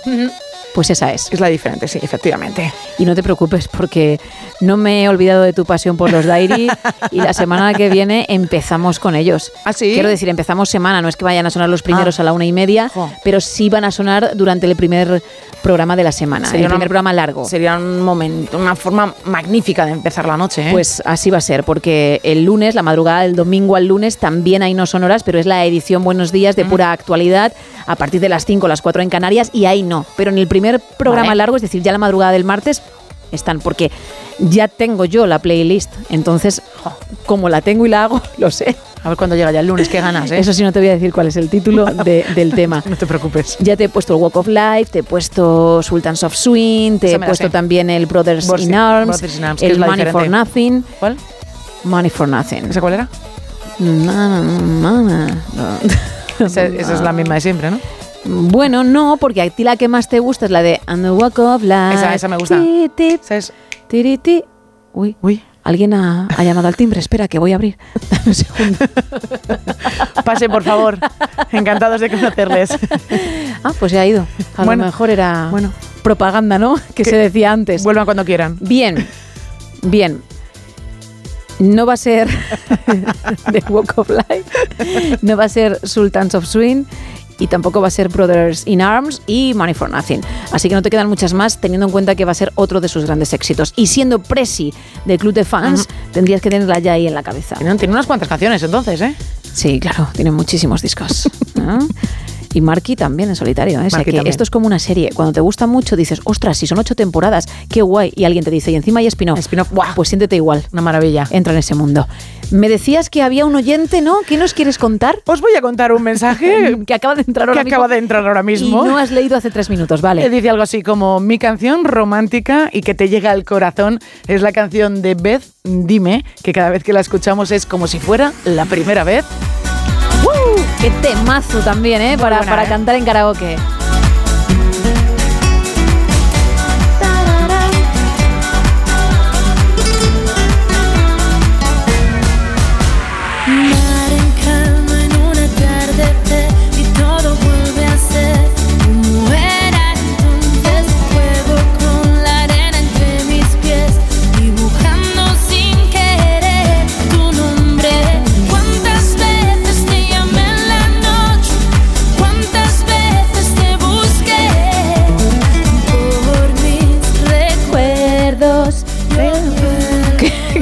Pues esa es. Es la diferente, sí, efectivamente. Y no te preocupes porque no me he olvidado de tu pasión por los Diary y la semana que viene empezamos con ellos. ¿Ah, sí? Quiero decir, empezamos semana, no es que vayan a sonar los primeros ah. a la una y media, pero sí van a sonar durante el primer programa de la semana, sería el primer programa largo. Sería un momento, una forma magnífica de empezar la noche. ¿eh? Pues así va a ser, porque el lunes, la madrugada del domingo al lunes, también hay no sonoras, pero es la edición Buenos Días de mm. pura actualidad a partir de las 5, las 4 en Canarias y ahí no. Pero en el primer programa largo, es decir, ya la madrugada del martes, están, porque ya tengo yo la playlist. Entonces, como la tengo y la hago, [LAUGHS] lo sé. A ver cuándo llega ya el lunes, qué ganas, ¿eh? Eso sí, no te voy a decir cuál es el título [LAUGHS] del tema. [LAUGHS] No te preocupes. Ya te he puesto el Walk of Life, te he puesto Sultans of Swing, te he puesto también el Brothers, in Arms, el Money for Nothing. ¿Cuál? Money for Nothing. ¿Esa cuál era? esa es la misma de siempre, ¿no? Bueno, no, porque a ti la que más te gusta es la de And the Walk of Life. Esa, esa me gusta. Uy, Uy. Alguien ha, llamado al timbre. Espera, que voy a abrir. [LAUGHS] un segundo. Pase, por favor. Encantados de conocerles. ah, pues se ha ido. A lo mejor era bueno. propaganda, ¿no? Que, se decía antes. Vuelvan cuando quieran. Bien, bien. No va a ser [LAUGHS] The Walk of Life, no va a ser Sultans of Swing y tampoco va a ser Brothers in Arms y Money for Nothing. Así que no te quedan muchas más teniendo en cuenta que va a ser otro de sus grandes éxitos. Y siendo presi del club de fans, tendrías que tenerla ya ahí en la cabeza. Tiene unas cuantas canciones entonces, ¿eh? Sí, claro, tiene muchísimos discos. [LAUGHS] Y Marky también en solitario. ¿eh? esto es como una serie. Cuando te gusta mucho dices, ostras, si son ocho temporadas, qué guay. Y alguien te dice, y encima hay spin-off. Pues siéntete igual. Una maravilla. Entra en ese mundo. Me decías que había un oyente, ¿no? ¿Qué nos quieres contar? Os voy a contar un mensaje [LAUGHS] que acaba de entrar ahora que acaba de entrar ahora mismo. Y no has leído hace tres minutos, vale. Dice algo así como mi canción romántica y que te llega al corazón es la canción de Beth Dime, que cada vez que la escuchamos es como si fuera la primera vez. Qué temazo también, ¿eh? Para, para ¿eh? cantar en karaoke.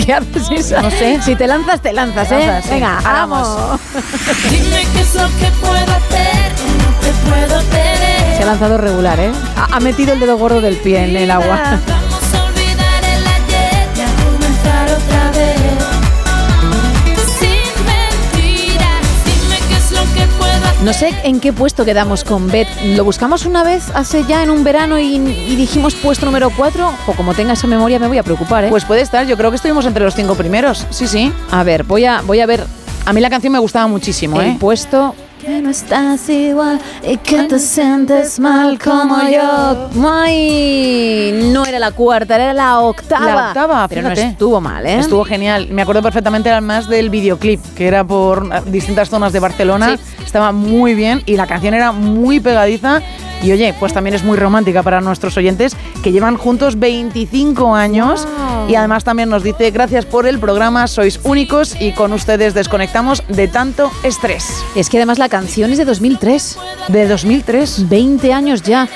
¿Qué haces, Isa? No sé. Si te lanzas, te lanzas, ¿eh? lanzas, sí. Venga, Vamos. vamos. [LAUGHS] Dime qué es lo que puedo hacer, te puedo tener. Se ha lanzado regular, ¿eh? Ha, ha metido el dedo gordo del pie en el agua. [LAUGHS] No sé en qué puesto quedamos con Bet. Lo buscamos una vez hace ya en un verano y, y dijimos puesto número 4. O como tenga esa memoria me voy a preocupar, ¿eh? Pues puede estar, yo creo que estuvimos entre los cinco primeros. Sí, sí. a ver, voy a, voy a ver A mí la canción me gustaba muchísimo, el ¿eh? puesto. Que no estás igual y que te sientes mal como yo. Ay, no era la cuarta, era la octava. La octava, Pero no estuvo mal, ¿eh? Estuvo genial. Me acuerdo perfectamente además del videoclip, que era por eh, distintas zonas de Barcelona. Estaba muy bien y la canción era muy pegadiza. Y oye, pues también es muy romántica para nuestros oyentes que llevan juntos 25 años. Y además también nos dice, gracias por el programa, sois únicos y con ustedes desconectamos de tanto estrés. Es que además la canción es de 2003. De 2003. 20 años ya.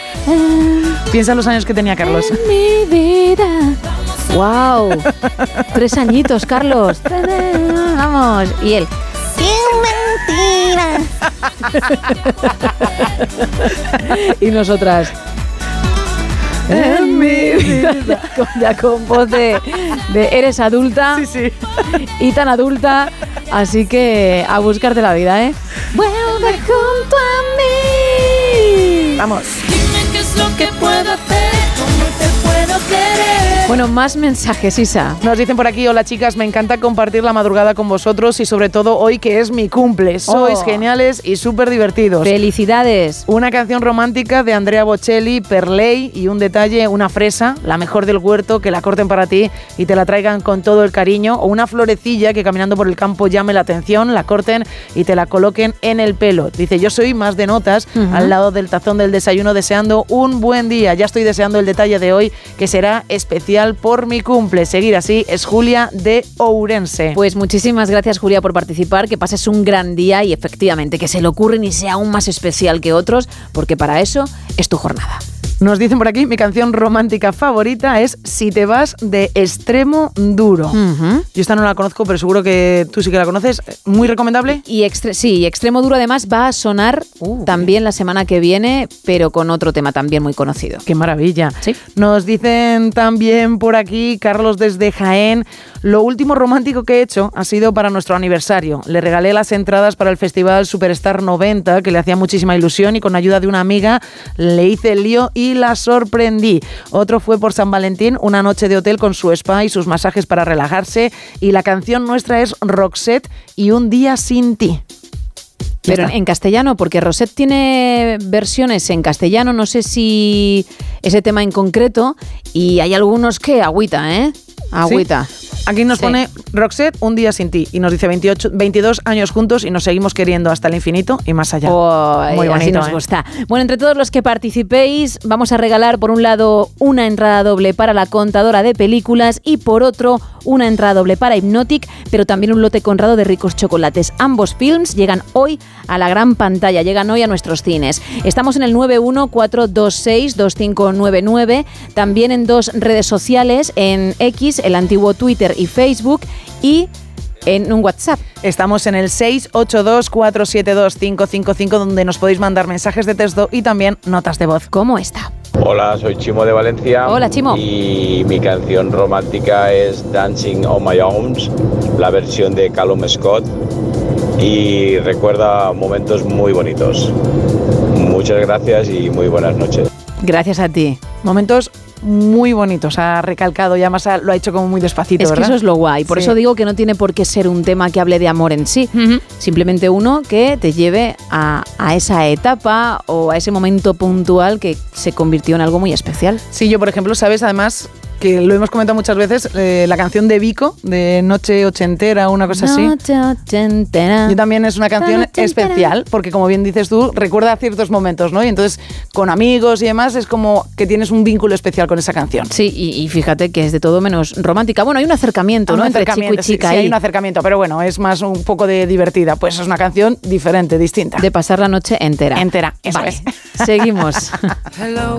Piensa los años que tenía Carlos. Mi vida. ¡Wow! [LAUGHS] Tres añitos, Carlos. [LAUGHS] Vamos. Y él. Y nosotras. En mi vida. Con- ya con voz de, de eres adulta. Y tan adulta. Así que a buscarte la vida, ¿eh? Vuelve junto a mí. Vamos. Dime qué es lo que puedo hacer, Bueno, más mensajes, Isa. Nos dicen por aquí, hola chicas, me encanta compartir la madrugada con vosotros y sobre todo hoy que es mi cumple. Sois Oh. geniales y súper divertidos. Felicidades. Una canción romántica de Andrea Bocelli, Perley y un detalle, una fresa, la mejor del huerto, que la corten para ti y te la traigan con todo el cariño. O una florecilla que caminando por el campo llame la atención, la corten y te la coloquen en el pelo. Dice, yo soy más de notas al lado del tazón del desayuno deseando un buen día. Ya estoy deseando el detalle de hoy que será especial por mi cumple. Seguir así es Julia de Ourense. Pues muchísimas gracias, Julia, por participar. Que pases un gran día y efectivamente que se le ocurren y sea aún más especial que otros, porque para eso es tu jornada. Nos dicen por aquí, mi canción romántica favorita es Si te vas de extremo duro. Yo esta no la conozco, pero seguro que tú sí que la conoces. Muy recomendable. Y extre- sí, Extremo Duro además va a sonar también la semana que viene, pero con otro tema también muy conocido. Qué maravilla. Nos dicen también por aquí, Carlos desde Jaén, lo último romántico que he hecho ha sido para nuestro aniversario. Le regalé las entradas para el Festival Superstar 90, que le hacía muchísima ilusión, y con ayuda de una amiga le hice el lío y la sorprendí. Otro fue por San Valentín, una noche de hotel con su spa y sus masajes para relajarse. Y la canción nuestra es Roxette y Un día sin ti. Pero en castellano, porque Rosette tiene versiones en castellano, no sé si ese tema en concreto, y hay algunos que agüita, ¿eh? Agüita. Aquí nos Sí. pone Roxette, un día sin ti. Y nos dice 28, 22 años juntos y nos seguimos queriendo hasta el infinito y más allá. Muy así bonito. nos ¿eh? gusta. Bueno, entre todos los que participéis, vamos a regalar por un lado una entrada doble para la contadora de películas y por otro una entrada doble para Hypnotic, pero también un lote conrado de ricos chocolates. Ambos films llegan hoy a la gran pantalla, llegan hoy a nuestros cines. Estamos en el 914262599, también en dos redes sociales, en X, el antiguo Twitter y Facebook, y en un WhatsApp. Estamos en el 682472555 donde nos podéis mandar mensajes de texto y también notas de voz. ¿Cómo está? Hola, soy Chimo de Valencia. Hola, Chimo. Y mi canción romántica es Dancing on My Arms, la versión de Callum Scott. Y recuerda momentos muy bonitos. Muchas gracias y muy buenas noches. Gracias a ti. Momentos muy bonitos, ha recalcado y además ha- lo ha hecho como muy despacito, Es que ¿verdad? eso es lo guay. Por Sí. eso digo que no tiene por qué ser un tema que hable de amor en sí. Simplemente uno que te lleve a, a esa etapa o a ese momento puntual que se convirtió en algo muy especial. Sí, yo por ejemplo, sabes además que lo hemos comentado muchas veces, eh, la canción de Vico, de Noche Ochentera o una cosa así. Noche ochentera. Yo también es una canción especial, porque como bien dices tú, recuerda ciertos momentos, ¿no? Y entonces, con amigos y demás, es como que tienes un vínculo especial con esa canción. Sí, y, y fíjate que es de todo menos romántica. Bueno, hay un acercamiento, Un ¿no? Entre chico y acercamiento, sí, chica sí, ahí. hay un acercamiento, pero bueno, es más un poco de divertida. Pues es una canción diferente, distinta. De pasar la noche entera. Entera, eso Vale. es. Seguimos. Hello,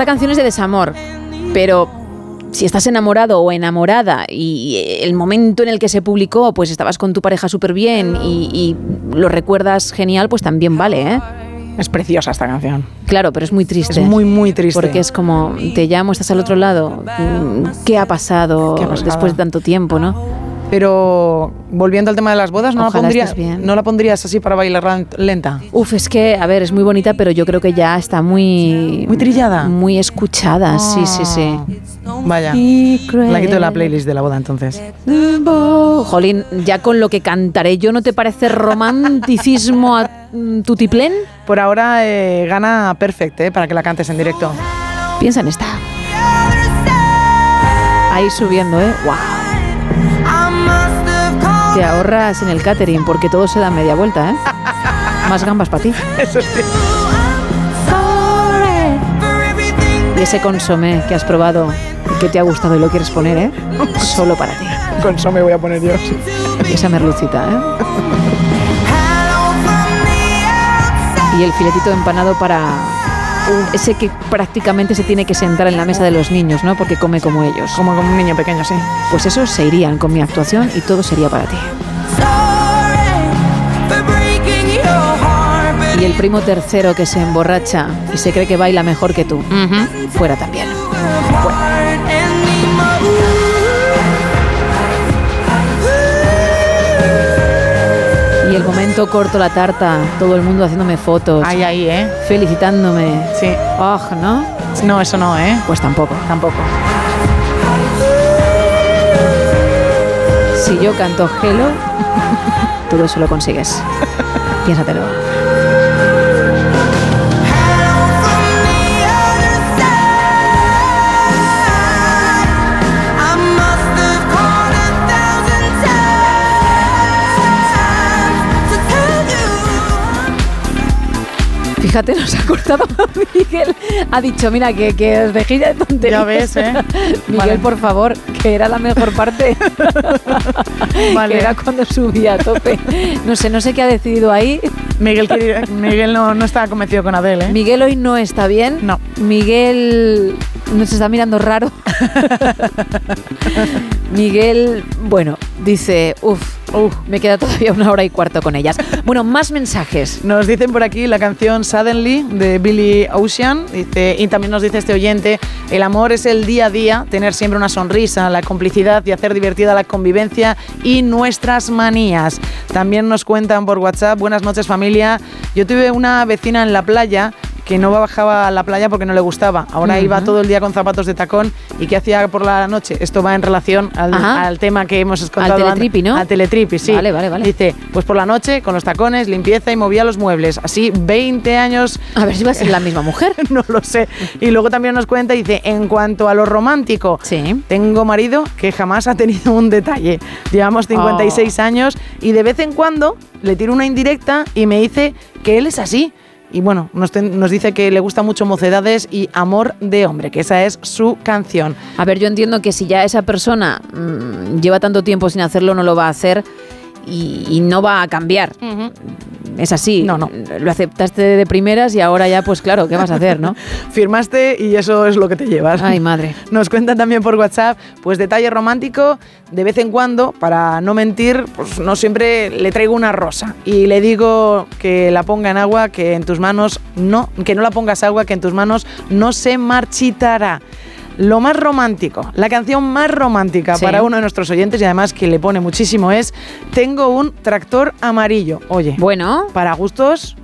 Esta canción es de desamor, pero si estás enamorado o enamorada y el momento en el que se publicó, pues estabas con tu pareja súper bien y, lo recuerdas genial, pues también vale, ¿eh? Es preciosa esta canción. Claro, pero es muy triste. Es muy, muy triste. Porque es como, te llamo, estás al otro lado. ¿Qué ha pasado, ¿Qué ha pasado? después de tanto tiempo, no? Pero volviendo al tema de las bodas, ¿no, la, pondrías, ¿no la pondrías así para bailar lenta? Uf, es que, a ver, es muy bonita, pero yo creo que ya está muy... Muy trillada. Muy escuchada, sí, sí, sí. Vaya, la quito de la playlist de la boda entonces. Jolín, ya con lo que cantaré yo, ¿no te parece romanticismo a tutiplén? Por ahora eh, gana perfecto, eh, para que la cantes en directo. Piensa en esta. Ahí subiendo, ¿eh? ¡Wow! Te ahorras en el catering porque todo se da media vuelta, ¿eh? Más gambas para ti. [LAUGHS] Eso sí. Y ese consomé que has probado y que te ha gustado y lo quieres poner, ¿eh? Solo para ti. Consomé voy a poner yo. Y esa merlucita, ¿eh? Y el filetito empanado para ese que prácticamente se tiene que sentar en la mesa de los niños, ¿no? Porque come como ellos. Como, como un niño pequeño, sí. Pues esos se irían con mi actuación y todo sería para ti. Y el primo tercero que se emborracha y se cree que baila mejor que tú, fuera también. Momento corto la tarta, todo el mundo haciéndome fotos. Ahí, ahí, ¿eh? Felicitándome. Sí. Oh, ¿no? No, eso no, ¿eh? Pues tampoco. Tampoco. Si yo canto Hello, todo eso lo consigues. [LAUGHS] Piénsatelo. Fíjate, nos ha cortado Miguel. Ha dicho, mira, que, que os dejéis de tonterías. Ya ves, ¿eh? [LAUGHS] Miguel, por favor, que era la mejor parte. [LAUGHS] vale. Que era cuando subía a tope. No sé, no sé qué ha decidido ahí. Miguel, Miguel no, no está convencido con Adele, ¿eh? Miguel hoy no está bien. No. Miguel nos está mirando raro. [LAUGHS] Miguel, bueno, dice, uff, uf, me queda todavía una hora y cuarto con ellas. Bueno, más mensajes. Nos dicen por aquí la canción Suddenly de Billy Ocean. Dice, y también nos dice este oyente, el amor es el día a día, tener siempre una sonrisa, la complicidad y hacer divertida la convivencia y nuestras manías. También nos cuentan por WhatsApp, buenas noches familia. Yo tuve una vecina en la playa que no bajaba a la playa porque no le gustaba. Ahora iba todo el día con zapatos de tacón. ¿Y qué hacía por la noche? Esto va en relación al, tema que hemos escuchado. Al teletripi, ¿no? Al teletripi, sí. Vale, vale, vale. Dice, pues por la noche con los tacones, limpieza y movía los muebles. Así 20 años. A ver si va a ser la misma mujer. [LAUGHS] no lo sé. Y luego también nos cuenta, dice, en cuanto a lo romántico, sí. tengo marido que jamás ha tenido un detalle. Llevamos 56 años y de vez en cuando le tiro una indirecta y me dice que él es así. Y bueno, nos, dice que le gusta mucho Mocedades y Amor de Hombre, que esa es su canción. A ver, yo entiendo que si ya esa persona mm, lleva tanto tiempo sin hacerlo, no lo va a hacer y, no va a cambiar. Es así. No, no. Lo aceptaste de primeras y ahora ya, pues claro, ¿qué vas a hacer, no? [LAUGHS] Firmaste y eso es lo que te llevas. Ay, madre. [LAUGHS] Nos cuentan también por WhatsApp, pues detalle romántico, de vez en cuando, para no mentir, pues no siempre le traigo una rosa y le digo que la ponga en agua, que en tus manos no, que no la pongas agua, que en tus manos no se marchitará lo más romántico, la canción más romántica para uno de nuestros oyentes y además que le pone muchísimo es Tengo un tractor amarillo. Oye, bueno, para gustos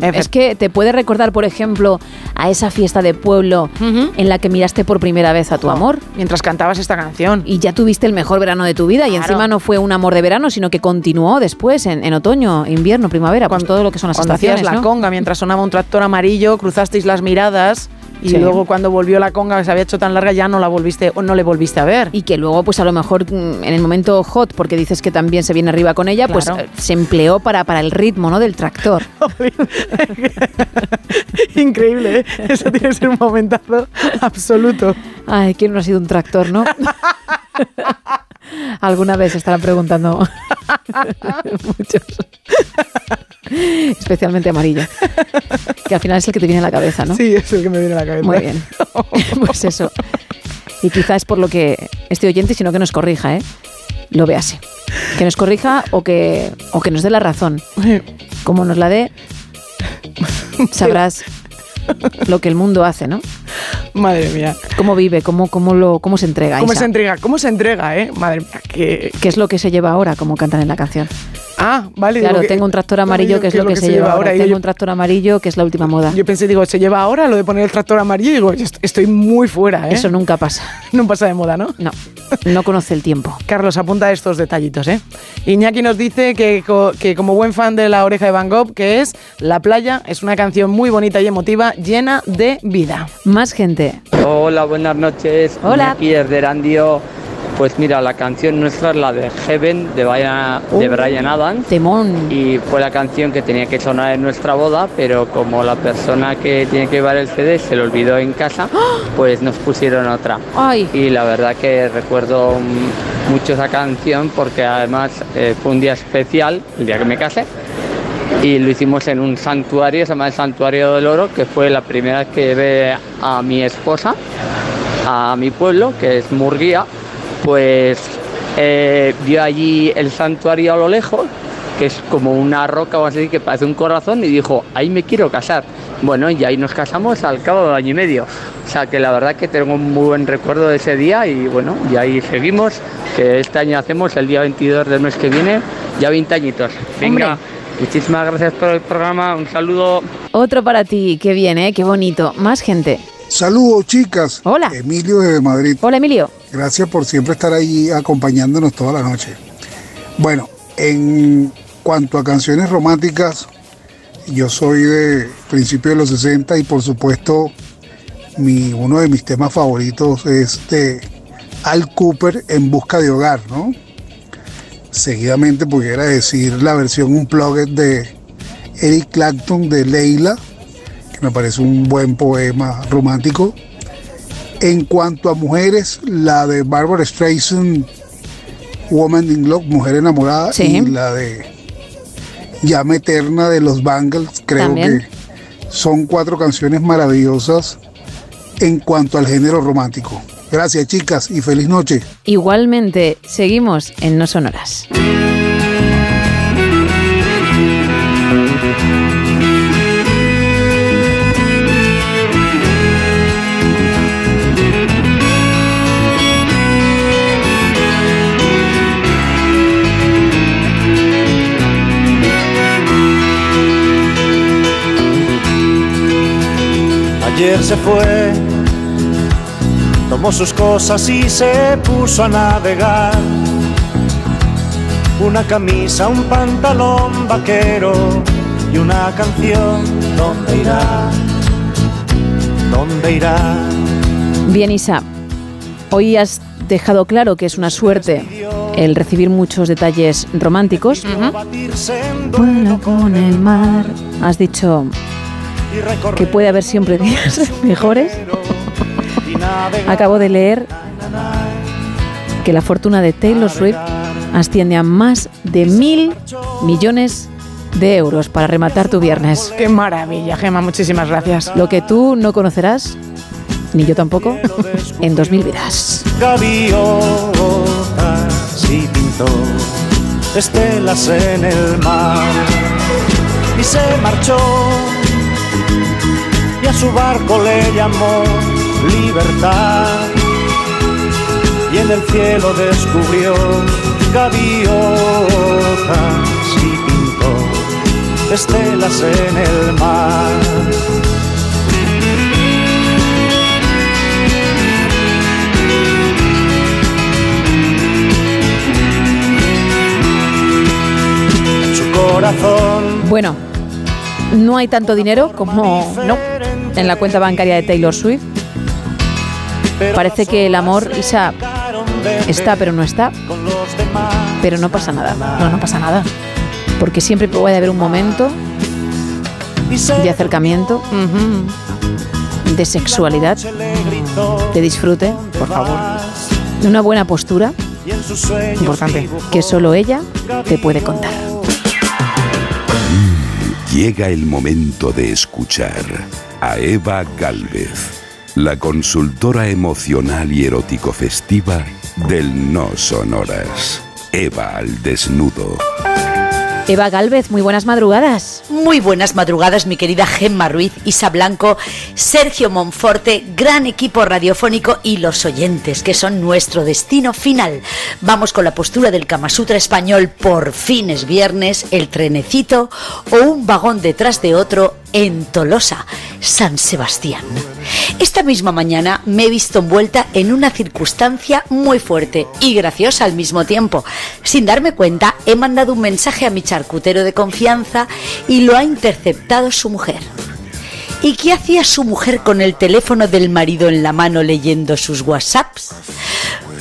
es que te puede recordar, por ejemplo, a esa fiesta de pueblo en la que miraste por primera vez a tu amor. Mientras cantabas esta canción. Y ya tuviste el mejor verano de tu vida. Y encima no fue un amor de verano, sino que continuó después, en, otoño, invierno, primavera, con todo lo que son las estaciones. la conga mientras sonaba un tractor amarillo, cruzasteis las miradas y luego cuando volvió la conga que se había hecho tan larga ya no la volviste o no le volviste a ver. Y que luego pues a lo mejor mm, en el momento hot, porque dices que también se viene arriba con ella, pues eh, se empleó para, para el ritmo ¿no? del tractor. [LAUGHS] Increíble, ¿eh? eso tiene que ser un momentazo absoluto. Ay, ¿quién no ha sido un tractor, no? [LAUGHS] Alguna vez estarán preguntando [LAUGHS] muchos. Especialmente amarillo. Que al final es el que te viene a la cabeza, ¿no? Sí, es el que me viene a la cabeza. Muy bien. [LAUGHS] pues eso. Y quizás es por lo que este oyente, sino que nos corrija, ¿eh? Lo ve así. Que nos corrija o que, o que nos dé la razón. Como nos la dé, sabrás lo que el mundo hace, ¿no? Madre mía. ¿Cómo vive? ¿Cómo, cómo, lo, cómo se entrega? ¿Cómo se entrega? ¿Cómo se entrega, eh? Madre mía. ¿Qué, ¿Qué es lo que se lleva ahora, como cantan en la canción? Ah, vale. Claro, tengo un tractor amarillo que es lo que, se, lleva ahora. Tengo un tractor amarillo que es la última moda. Yo pensé, digo, ¿se lleva ahora lo de poner el tractor amarillo? Y digo, estoy muy fuera, ¿eh? Eso nunca pasa. [LAUGHS] No pasa de moda, ¿no? No, no conoce el tiempo. [LAUGHS] Carlos, apunta estos detallitos, ¿eh? Iñaki nos dice que, que como buen fan de La Oreja de Van Gogh, que es La Playa, es una canción muy bonita y emotiva, llena de vida. Más gente. Hola, buenas noches. Hola. Iñaki es de Erandio. Pues mira, la canción nuestra es la de Heaven de Brian, de uh, Brian Adams. Temón. Y fue la canción que tenía que sonar en nuestra boda, pero como la persona que tiene que llevar el CD se lo olvidó en casa, ¡Ah! pues nos pusieron otra. Ay. Y la verdad que recuerdo mucho esa canción porque además eh, fue un día especial, el día que me casé. Y lo hicimos en un santuario, se llama el Santuario del Oro, que fue la primera vez que llevé a mi esposa a mi pueblo, que es Murguía, pues eh, vio allí el santuario a lo lejos, que es como una roca o así que parece un corazón, y dijo, ahí me quiero casar. Bueno, y ahí nos casamos al cabo de año y medio. O sea que la verdad que tengo un muy buen recuerdo de ese día y bueno, y ahí seguimos, que este año hacemos el día 22 del mes que viene, ya 20 añitos. Venga. Muchísimas gracias por el programa, un saludo. Otro para ti, qué bien, ¿eh? qué bonito. Más gente. Saludos, chicas. Hola. Emilio de Madrid. Hola, Emilio. Gracias por siempre estar ahí acompañándonos toda la noche. Bueno, en cuanto a canciones románticas, yo soy de principios de los 60 y por supuesto mi, uno de mis temas favoritos es de Al Cooper en busca de hogar, ¿no? Seguidamente pudiera decir la versión unplugged de Eric Clapton de Leila me parece un buen poema romántico. En cuanto a mujeres, la de Barbara Streisand, Woman in Love, Mujer Enamorada, y la de Llama Eterna de los Bangles, creo que son cuatro canciones maravillosas en cuanto al género romántico. Gracias chicas y feliz noche. Igualmente, seguimos en No Sonoras. Ayer se fue tomó sus cosas y se puso a navegar. Una camisa, un pantalón vaquero y una canción. ¿Dónde irá? ¿Dónde irá? Bien, Isa, hoy has dejado claro que es una suerte el recibir muchos detalles románticos. Bueno, con el mar. Has dicho que puede haber siempre días [LAUGHS] mejores. Acabo de leer que la fortuna de Taylor Swift asciende a más de mil millones de euros para rematar tu viernes. Qué maravilla, Gema, muchísimas gracias. Lo que tú no conocerás, ni yo tampoco, en 2000 vidas. y pintó estelas en el mar y se marchó y a su barco le llamó libertad y en el cielo descubrió gaviotas y pintó estelas en el mar. Bueno, no hay tanto dinero como no, en la cuenta bancaria de Taylor Swift. Parece que el amor, Isa, está pero no está. Pero no pasa nada. No, no pasa nada. Porque siempre puede haber un momento de acercamiento, de sexualidad, de disfrute, por favor, de una buena postura, importante, que solo ella te puede contar. Llega el momento de escuchar a Eva Galvez, la consultora emocional y erótico festiva del No Sonoras. Eva al desnudo. Eva Galvez, muy buenas madrugadas. Muy buenas madrugadas, mi querida Gemma Ruiz, Isa Blanco, Sergio Monforte, gran equipo radiofónico y los oyentes, que son nuestro destino final. Vamos con la postura del Kamasutra español, por fin es viernes, el trenecito o un vagón detrás de otro en Tolosa, San Sebastián. Esta misma mañana me he visto envuelta en una circunstancia muy fuerte y graciosa al mismo tiempo. Sin darme cuenta, he mandado un mensaje a mi charcutero de confianza y lo ha interceptado su mujer. ¿Y qué hacía su mujer con el teléfono del marido en la mano leyendo sus WhatsApps?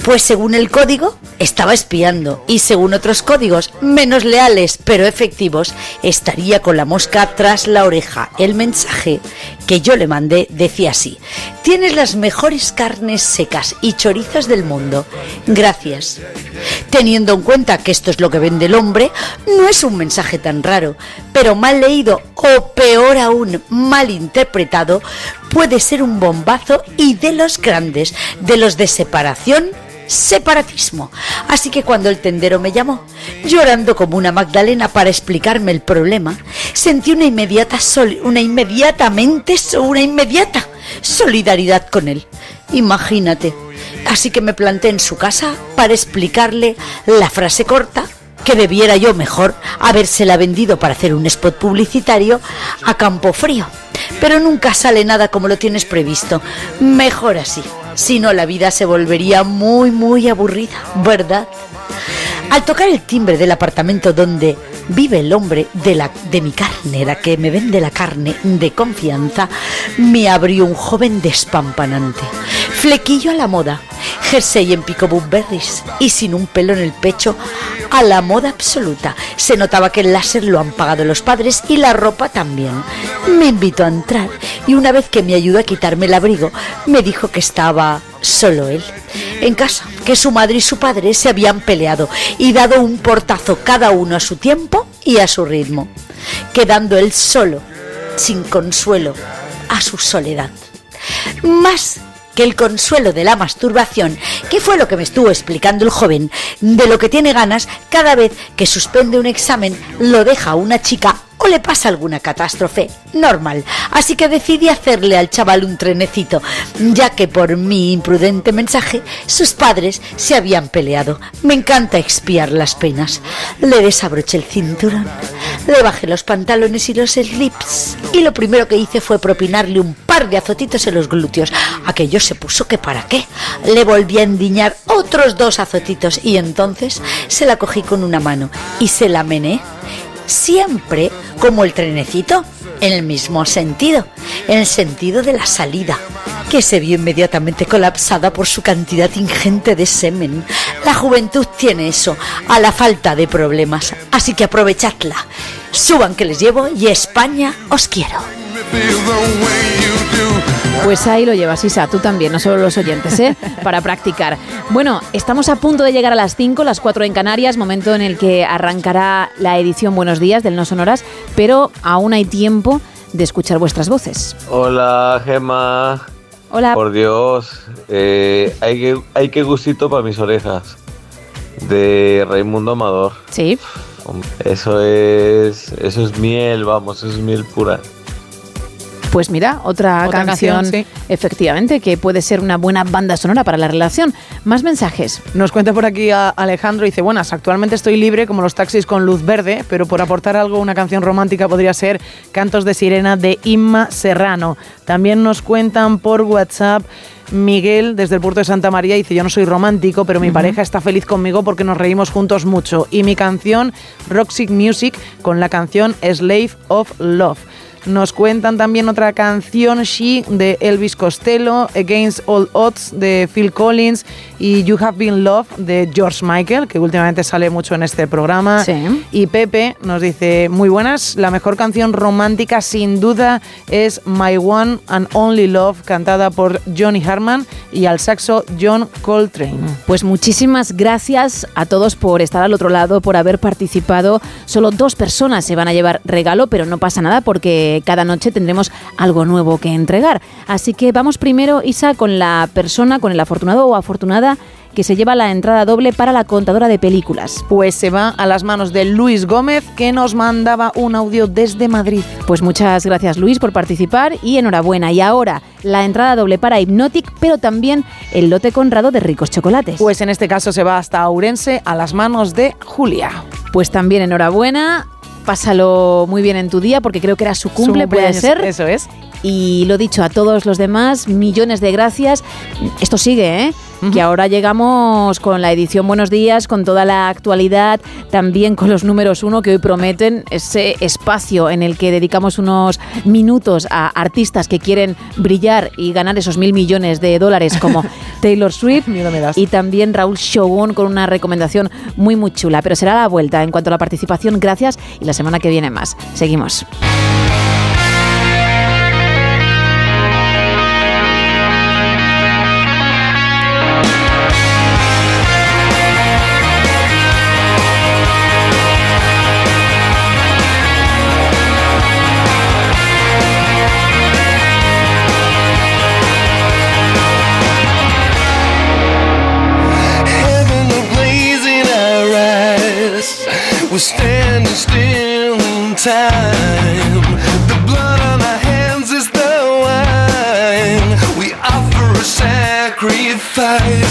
Pues según el código, estaba espiando y según otros códigos, menos leales pero efectivos, estaría con la mosca tras la oreja. El mensaje que yo le mandé decía así, tienes las mejores carnes secas y chorizos del mundo. Gracias. Teniendo en cuenta que esto es lo que vende el hombre, no es un mensaje tan raro, pero mal leído o peor aún, mal interpretado, puede ser un bombazo y de los grandes, de los de separación separatismo. Así que cuando el tendero me llamó, llorando como una Magdalena para explicarme el problema, sentí una inmediata una inmediatamente una inmediata solidaridad con él. Imagínate. Así que me planté en su casa para explicarle la frase corta que debiera yo mejor habérsela vendido para hacer un spot publicitario a campo frío. Pero nunca sale nada como lo tienes previsto. Mejor así. Si no, la vida se volvería muy, muy aburrida, ¿verdad? Al tocar el timbre del apartamento donde vive el hombre de, la, de mi carne, la que me vende la carne de confianza, me abrió un joven despampanante. Flequillo a la moda, jersey en pico berries y sin un pelo en el pecho, a la moda absoluta. Se notaba que el láser lo han pagado los padres y la ropa también. Me invitó a entrar y una vez que me ayudó a quitarme el abrigo, me dijo que estaba solo él, en casa, que su madre y su padre se habían peleado y dado un portazo cada uno a su tiempo y a su ritmo, quedando él solo, sin consuelo, a su soledad. Más que el consuelo de la masturbación, que fue lo que me estuvo explicando el joven, de lo que tiene ganas cada vez que suspende un examen, lo deja una chica o le pasa alguna catástrofe. Normal. Así que decidí hacerle al chaval un trenecito, ya que por mi imprudente mensaje sus padres se habían peleado. Me encanta expiar las penas. Le desabroché el cinturón, le bajé los pantalones y los slips, y lo primero que hice fue propinarle un par de azotitos en los glúteos. Aquello se puso que para qué. Le volví a endiñar otros dos azotitos y entonces se la cogí con una mano y se la mené siempre como el trenecito, en el mismo sentido, en el sentido de la salida, que se vio inmediatamente colapsada por su cantidad ingente de semen. La juventud tiene eso, a la falta de problemas, así que aprovechadla. Suban que les llevo y España os quiero. Pues ahí lo llevas, Isa, tú también, no solo los oyentes, ¿eh? [LAUGHS] Para practicar. Bueno, estamos a punto de llegar a las 5, las 4 en Canarias, momento en el que arrancará la edición Buenos Días del No Sonoras, pero aún hay tiempo de escuchar vuestras voces. Hola, Gema. Hola. Por Dios, eh, hay, que, hay que gustito para mis orejas. De Raimundo Amador. Sí. Eso es, eso es miel, vamos, eso es miel pura. Pues mira, otra, Otra canción, canción, sí. efectivamente, que puede ser una buena banda sonora para la relación. Más mensajes. Nos cuenta por aquí a Alejandro, dice, buenas, actualmente estoy libre como los taxis con luz verde, pero por aportar algo, una canción romántica podría ser Cantos de Sirena de Inma Serrano. También nos cuentan por WhatsApp Miguel desde el puerto de Santa María dice, yo no soy romántico, pero mi pareja está feliz conmigo porque nos reímos juntos mucho. Y mi canción, Roxy Music, con la canción Slave of Love. Nos cuentan también otra canción, She, de Elvis Costello, Against All Odds, de Phil Collins, y You Have Been Love, de George Michael, que últimamente sale mucho en este programa. Y Pepe nos dice, muy buenas, la mejor canción romántica sin duda es My One and Only Love, cantada por Johnny Harman y al saxo John Coltrane. Pues muchísimas gracias a todos por estar al otro lado, por haber participado. Solo dos personas se van a llevar regalo, pero no pasa nada porque cada noche tendremos algo nuevo que entregar. Así que vamos primero, Isa, con la persona, con el afortunado o afortunada que se lleva la entrada doble para la contadora de películas. Pues se va a las manos de Luis Gómez, que nos mandaba un audio desde Madrid. Pues muchas gracias Luis por participar y enhorabuena. Y ahora la entrada doble para Hypnotic, pero también el lote conrado de ricos chocolates. Pues en este caso se va hasta Aurense a las manos de Julia. Pues también enhorabuena. Pásalo muy bien en tu día porque creo que era su cumple, puede ser. Eso es. Y lo dicho a todos los demás, millones de gracias. Esto sigue, ¿eh? Que ahora llegamos con la edición Buenos Días, con toda la actualidad, también con los números uno que hoy prometen ese espacio en el que dedicamos unos minutos a artistas que quieren brillar y ganar esos mil millones de dólares como [LAUGHS] Taylor Swift. Y también Raúl Shogun con una recomendación muy, muy chula. Pero será la vuelta en cuanto a la participación. Gracias y la semana que viene más. Seguimos. We're standing still in time. The blood on our hands is the wine. We offer a sacrifice.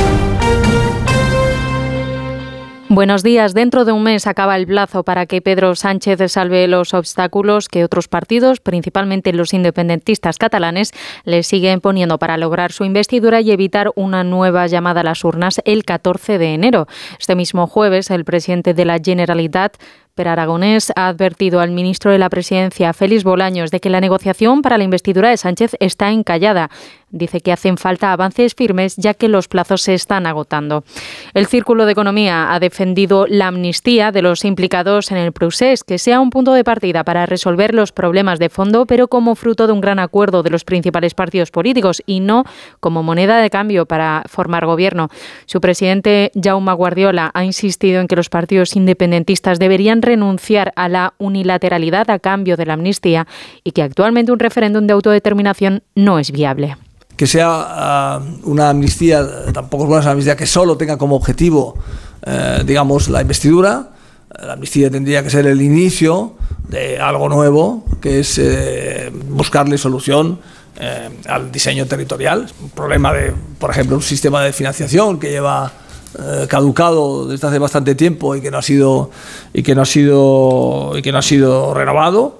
Buenos días. Dentro de un mes acaba el plazo para que Pedro Sánchez salve los obstáculos que otros partidos, principalmente los independentistas catalanes, le siguen poniendo para lograr su investidura y evitar una nueva llamada a las urnas el 14 de enero. Este mismo jueves, el presidente de la Generalitat Per Aragonés ha advertido al ministro de la Presidencia, Félix Bolaños, de que la negociación para la investidura de Sánchez está encallada. Dice que hacen falta avances firmes ya que los plazos se están agotando. El Círculo de Economía ha defendido la amnistía de los implicados en el procés, que sea un punto de partida para resolver los problemas de fondo, pero como fruto de un gran acuerdo de los principales partidos políticos y no como moneda de cambio para formar gobierno. Su presidente, Jaume Guardiola, ha insistido en que los partidos independentistas deberían renunciar a la unilateralidad a cambio de la amnistía y que actualmente un referéndum de autodeterminación no es viable que sea uh, una amnistía, tampoco es buena una amnistía que solo tenga como objetivo, eh, digamos, la investidura. La amnistía tendría que ser el inicio de algo nuevo, que es eh, buscarle solución eh, al diseño territorial. Un problema de, por ejemplo, un sistema de financiación que lleva eh, caducado desde hace bastante tiempo y que no ha sido y que no ha sido y que no ha sido renovado.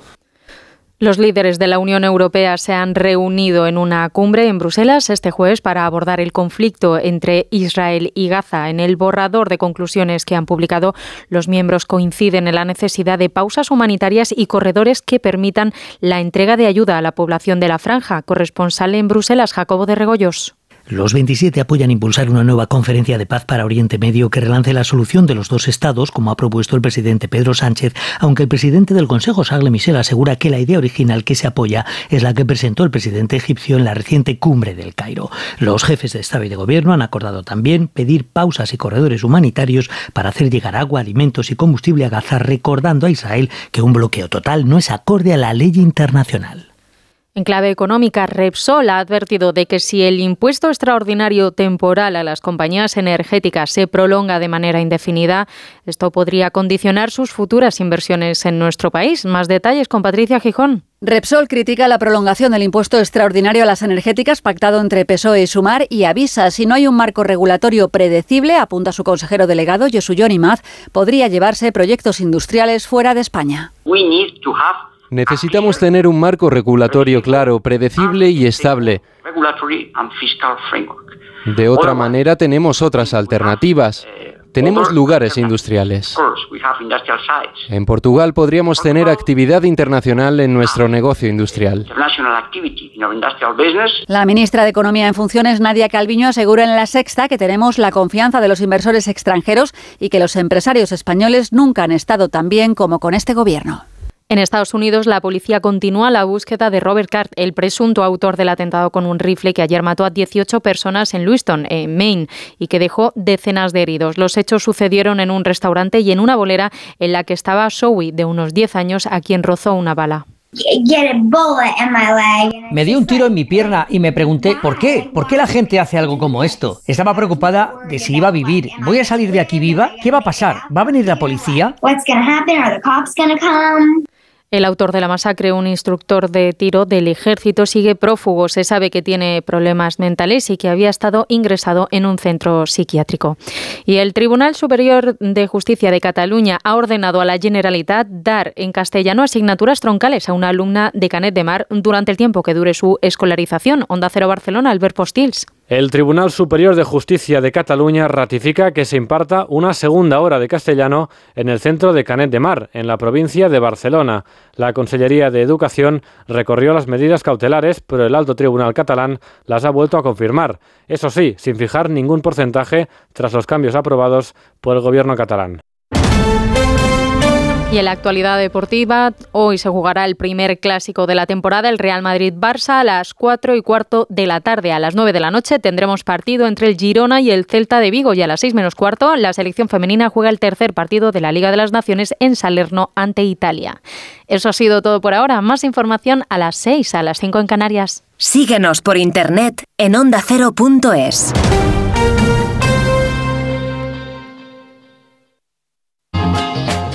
Los líderes de la Unión Europea se han reunido en una cumbre en Bruselas este jueves para abordar el conflicto entre Israel y Gaza. En el borrador de conclusiones que han publicado, los miembros coinciden en la necesidad de pausas humanitarias y corredores que permitan la entrega de ayuda a la población de la franja. Corresponsal en Bruselas, Jacobo de Regoyos. Los 27 apoyan impulsar una nueva conferencia de paz para Oriente Medio que relance la solución de los dos estados, como ha propuesto el presidente Pedro Sánchez, aunque el presidente del Consejo, Sagle Michel, asegura que la idea original que se apoya es la que presentó el presidente egipcio en la reciente cumbre del Cairo. Los jefes de Estado y de Gobierno han acordado también pedir pausas y corredores humanitarios para hacer llegar agua, alimentos y combustible a Gaza, recordando a Israel que un bloqueo total no es acorde a la ley internacional. En clave económica, Repsol ha advertido de que si el impuesto extraordinario temporal a las compañías energéticas se prolonga de manera indefinida, esto podría condicionar sus futuras inversiones en nuestro país. Más detalles con Patricia Gijón. Repsol critica la prolongación del impuesto extraordinario a las energéticas pactado entre PSOE y Sumar y avisa si no hay un marco regulatorio predecible, apunta su consejero delegado Josu Maz, podría llevarse proyectos industriales fuera de España. Necesitamos tener un marco regulatorio claro, predecible y estable. De otra manera tenemos otras alternativas. Tenemos lugares industriales. En Portugal podríamos tener actividad internacional en nuestro negocio industrial. La ministra de Economía en funciones, Nadia Calviño, asegura en la sexta que tenemos la confianza de los inversores extranjeros y que los empresarios españoles nunca han estado tan bien como con este gobierno. En Estados Unidos, la policía continúa la búsqueda de Robert Card, el presunto autor del atentado con un rifle que ayer mató a 18 personas en Lewiston, en Maine, y que dejó decenas de heridos. Los hechos sucedieron en un restaurante y en una bolera en la que estaba Zoe, de unos 10 años, a quien rozó una bala. Me dio un tiro en mi pierna y me pregunté ¿por qué? ¿Por qué la gente hace algo como esto? Estaba preocupada de si iba a vivir. ¿Voy a salir de aquí viva? ¿Qué va a pasar? ¿Va a venir la policía? El autor de la masacre, un instructor de tiro del ejército, sigue prófugo. Se sabe que tiene problemas mentales y que había estado ingresado en un centro psiquiátrico. Y el Tribunal Superior de Justicia de Cataluña ha ordenado a la Generalitat dar en castellano asignaturas troncales a una alumna de Canet de Mar durante el tiempo que dure su escolarización. Onda Cero Barcelona, Albert Postils. El Tribunal Superior de Justicia de Cataluña ratifica que se imparta una segunda hora de castellano en el centro de Canet de Mar, en la provincia de Barcelona. La Consellería de Educación recorrió las medidas cautelares, pero el alto tribunal catalán las ha vuelto a confirmar. Eso sí, sin fijar ningún porcentaje tras los cambios aprobados por el gobierno catalán. Y en la actualidad deportiva, hoy se jugará el primer clásico de la temporada, el Real Madrid-Barça, a las 4 y cuarto de la tarde. A las 9 de la noche tendremos partido entre el Girona y el Celta de Vigo. Y a las 6 menos cuarto, la selección femenina juega el tercer partido de la Liga de las Naciones en Salerno ante Italia. Eso ha sido todo por ahora. Más información a las 6, a las 5 en Canarias. Síguenos por internet en ondacero.es.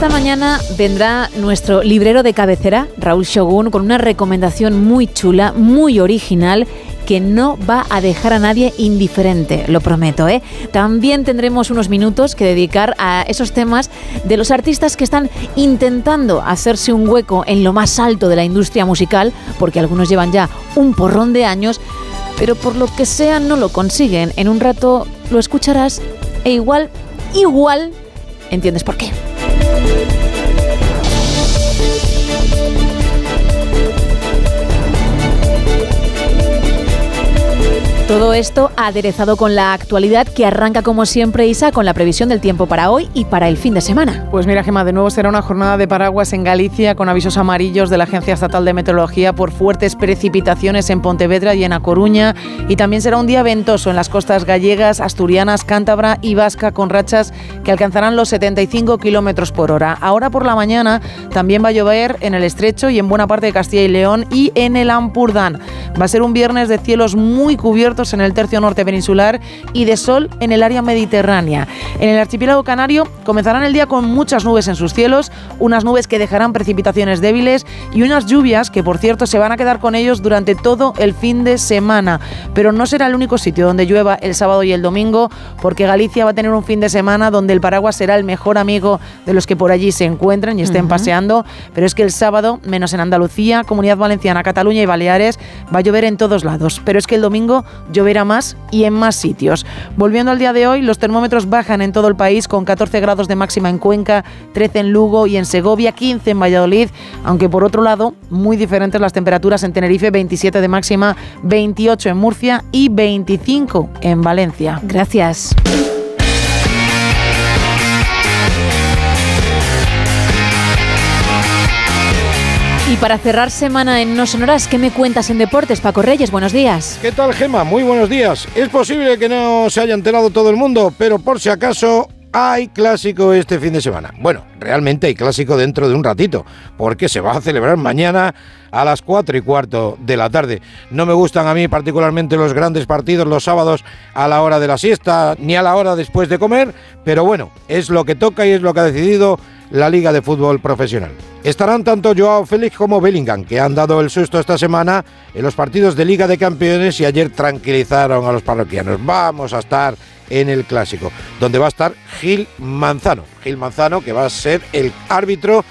Esta mañana vendrá nuestro librero de cabecera, Raúl Shogun, con una recomendación muy chula, muy original que no va a dejar a nadie indiferente, lo prometo. ¿eh? También tendremos unos minutos que dedicar a esos temas de los artistas que están intentando hacerse un hueco en lo más alto de la industria musical, porque algunos llevan ya un porrón de años, pero por lo que sea no lo consiguen. En un rato lo escucharás e igual, igual, entiendes por qué. Música Todo esto aderezado con la actualidad que arranca como siempre Isa con la previsión del tiempo para hoy y para el fin de semana. Pues mira Gemma, de nuevo será una jornada de paraguas en Galicia con avisos amarillos de la Agencia Estatal de Meteorología por fuertes precipitaciones en Pontevedra y en A Coruña y también será un día ventoso en las costas gallegas, asturianas, cántabra y vasca con rachas que alcanzarán los 75 kilómetros por hora. Ahora por la mañana también va a llover en el estrecho y en buena parte de Castilla y León y en el Ampurdán. Va a ser un viernes de cielos muy cubiertos en el tercio norte peninsular y de sol en el área mediterránea. En el archipiélago canario comenzarán el día con muchas nubes en sus cielos, unas nubes que dejarán precipitaciones débiles y unas lluvias que por cierto se van a quedar con ellos durante todo el fin de semana. Pero no será el único sitio donde llueva el sábado y el domingo porque Galicia va a tener un fin de semana donde el paraguas será el mejor amigo de los que por allí se encuentren y estén paseando. Pero es que el sábado, menos en Andalucía, Comunidad Valenciana, Cataluña y Baleares, va a llover en todos lados. Pero es que el domingo lloverá más y en más sitios. Volviendo al día de hoy, los termómetros bajan en todo el país con 14 grados de máxima en Cuenca, 13 en Lugo y en Segovia, 15 en Valladolid, aunque por otro lado, muy diferentes las temperaturas en Tenerife, 27 de máxima, 28 en Murcia y 25 en Valencia. Gracias. Para cerrar semana en No Sonoras, ¿qué me cuentas en deportes, Paco Reyes? Buenos días. ¿Qué tal, Gema? Muy buenos días. Es posible que no se haya enterado todo el mundo, pero por si acaso hay clásico este fin de semana. Bueno, realmente hay clásico dentro de un ratito, porque se va a celebrar mañana a las 4 y cuarto de la tarde. No me gustan a mí particularmente los grandes partidos los sábados a la hora de la siesta, ni a la hora después de comer, pero bueno, es lo que toca y es lo que ha decidido la Liga de Fútbol Profesional. Estarán tanto Joao Félix como Bellingham, que han dado el susto esta semana en los partidos de Liga de Campeones y ayer tranquilizaron a los parroquianos. Vamos a estar en el clásico, donde va a estar Gil Manzano. Gil Manzano, que va a ser el árbitro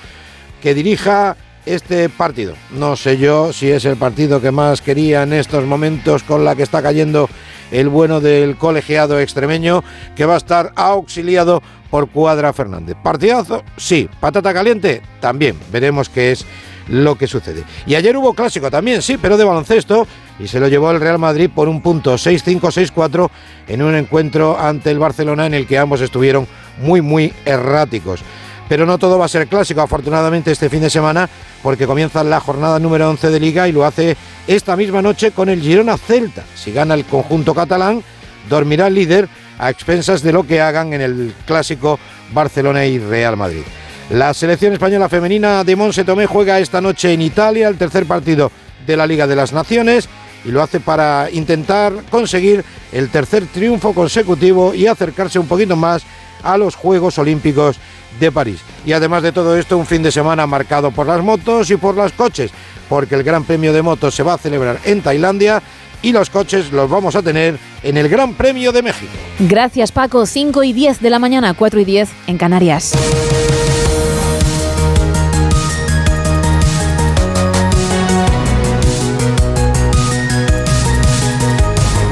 que dirija este partido. No sé yo si es el partido que más quería en estos momentos con la que está cayendo el bueno del colegiado extremeño, que va a estar auxiliado por Cuadra Fernández. Partidazo, sí. Patata caliente, también. Veremos qué es lo que sucede. Y ayer hubo clásico también, sí, pero de baloncesto, y se lo llevó el Real Madrid por un punto 6-5-6-4 en un encuentro ante el Barcelona en el que ambos estuvieron muy, muy erráticos. Pero no todo va a ser clásico, afortunadamente, este fin de semana, porque comienza la jornada número 11 de Liga y lo hace esta misma noche con el Girona Celta. Si gana el conjunto catalán, dormirá el líder a expensas de lo que hagan en el clásico Barcelona y Real Madrid. La selección española femenina de Monse Tomé juega esta noche en Italia el tercer partido de la Liga de las Naciones y lo hace para intentar conseguir el tercer triunfo consecutivo y acercarse un poquito más a los Juegos Olímpicos de París. Y además de todo esto, un fin de semana marcado por las motos y por los coches, porque el Gran Premio de Motos se va a celebrar en Tailandia y los coches los vamos a tener en el Gran Premio de México. Gracias Paco, 5 y 10 de la mañana, 4 y 10 en Canarias.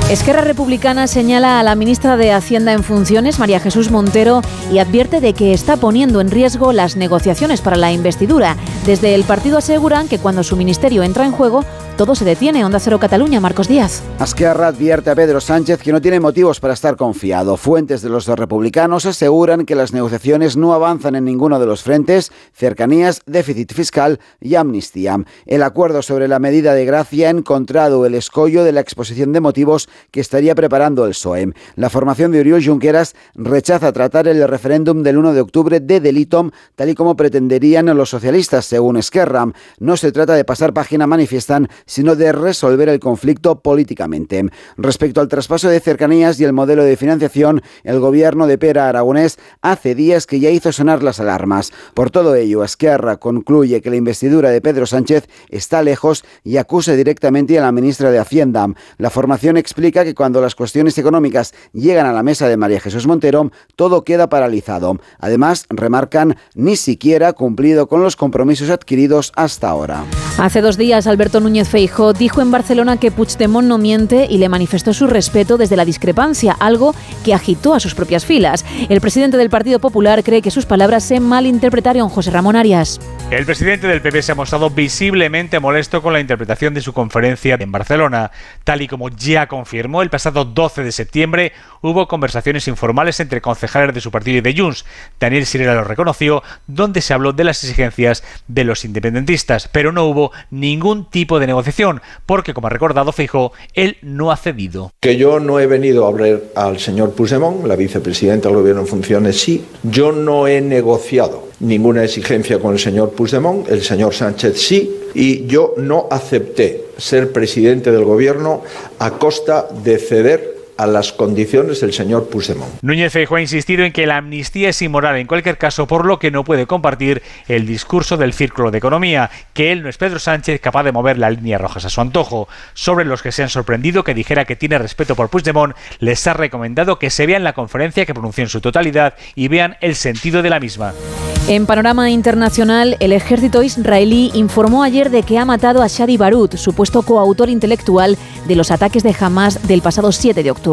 Esquerra Republicana señala a la ministra de Hacienda en funciones, María Jesús Montero, y advierte de que está poniendo en riesgo las negociaciones para la investidura. Desde el partido aseguran que cuando su ministerio entra en juego, todo se detiene. Onda Cero Cataluña, Marcos Díaz. Esquerra advierte a Pedro Sánchez que no tiene motivos para estar confiado. Fuentes de los republicanos aseguran que las negociaciones no avanzan en ninguno de los frentes, cercanías, déficit fiscal y amnistía. El acuerdo sobre la medida de gracia ha encontrado el escollo de la exposición de motivos que estaría preparando el PSOE. La formación de Oriol Junqueras rechaza tratar el referéndum del 1 de octubre de delito, tal y como pretenderían los socialistas, según Esquerra. No se trata de pasar página, manifiestan, sino de resolver el conflicto políticamente. Respecto al traspaso de cercanías y el modelo de financiación, el gobierno de Pera Aragonés hace días que ya hizo sonar las alarmas. Por todo ello, Esquerra concluye que la investidura de Pedro Sánchez está lejos y acusa directamente a la ministra de Hacienda. La formación explica que cuando las cuestiones económicas llegan a la mesa de María Jesús Montero, todo queda paralizado. Además, remarcan, ni siquiera cumplido con los compromisos adquiridos hasta ahora. Hace dos días, Alberto Núñez Feijóo dijo en Barcelona que Puigdemont no miente y le manifestó su respeto desde la discrepancia, algo que agitó a sus propias filas. El presidente del Partido Popular cree que sus palabras se malinterpretaron. José Ramón Arias. El presidente del PP se ha mostrado visiblemente molesto con la interpretación de su conferencia en Barcelona. Tal y como ya confirmó el pasado 12 de septiembre, hubo conversaciones informales entre concejales de su partido y de Junts. Daniel Sirera lo reconoció, donde se habló de las exigencias de los independentistas, pero no hubo ningún tipo de negociación porque, como ha recordado Fijo, él no ha cedido. Que yo no he venido a hablar al señor Puigdemont, la vicepresidenta del Gobierno en funciones, sí. Yo no he negociado ninguna exigencia con el señor Puigdemont, el señor Sánchez sí, y yo no acepté ser presidente del Gobierno a costa de ceder a las condiciones del señor Puigdemont. Núñez Feijóo ha insistido en que la amnistía es inmoral en cualquier caso, por lo que no puede compartir el discurso del Círculo de Economía, que él no es Pedro Sánchez capaz de mover las líneas rojas a su antojo. Sobre los que se han sorprendido que dijera que tiene respeto por Puigdemont, les ha recomendado que se vean la conferencia que pronunció en su totalidad y vean el sentido de la misma. En panorama internacional, el ejército israelí informó ayer de que ha matado a Shadi Barut, supuesto coautor intelectual de los ataques de Hamas del pasado 7 de octubre.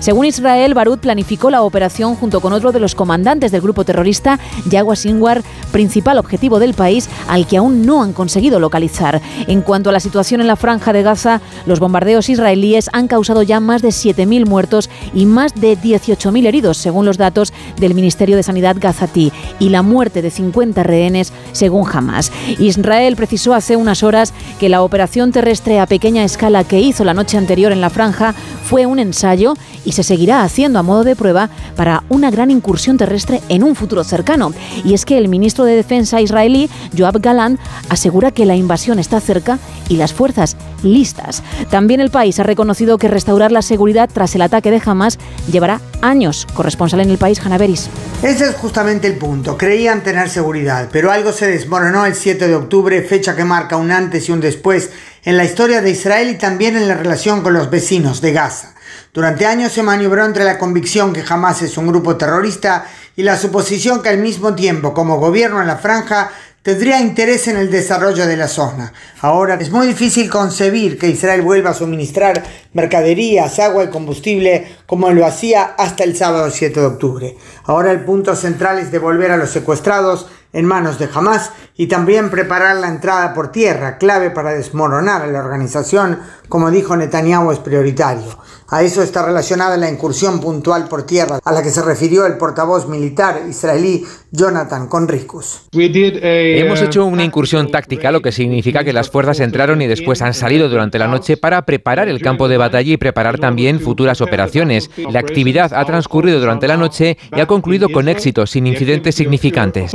Según Israel, Barut planificó la operación junto con otro de los comandantes del grupo terrorista, Yagua Sinwar, principal objetivo del país al que aún no han conseguido localizar. En cuanto a la situación en la franja de Gaza, los bombardeos israelíes han causado ya más de 7.000 muertos y más de 18.000 heridos, según los datos del Ministerio de Sanidad gazatí, y la muerte de 50 rehenes, según Hamas. Israel precisó hace unas horas que la operación terrestre a pequeña escala que hizo la noche anterior en la franja fue un ensayo y se seguirá haciendo a modo de prueba para una gran incursión terrestre en un futuro cercano. Y es que el ministro de Defensa israelí, Joab Galan, asegura que la invasión está cerca y las fuerzas listas. También el país ha reconocido que restaurar la seguridad tras el ataque de Hamas llevará años. Corresponsal en el país, Hanaveris. Ese es justamente el punto. Creían tener seguridad, pero algo se desmoronó el 7 de octubre, fecha que marca un antes y un después en la historia de Israel y también en la relación con los vecinos de Gaza. Durante años se maniobró entre la convicción que Hamas es un grupo terrorista y la suposición que al mismo tiempo, como gobierno en la franja, tendría interés en el desarrollo de la zona. Ahora es muy difícil concebir que Israel vuelva a suministrar mercaderías, agua y combustible como lo hacía hasta el sábado 7 de octubre. Ahora el punto central es devolver a los secuestrados en manos de Hamas y también preparar la entrada por tierra, clave para desmoronar a la organización, como dijo Netanyahu, es prioritario. A eso está relacionada la incursión puntual por tierra a la que se refirió el portavoz militar israelí Jonathan Conricus. Hemos hecho una incursión táctica, lo que significa que las fuerzas entraron y después han salido durante la noche para preparar el campo de batalla y preparar también futuras operaciones. La actividad ha transcurrido durante la noche y ha concluido con éxito, sin incidentes significantes.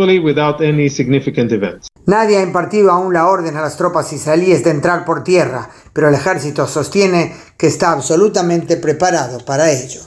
Nadie ha impartido aún la orden a las tropas israelíes de entrar por tierra, pero el ejército sostiene que está absolutamente preparado para ello.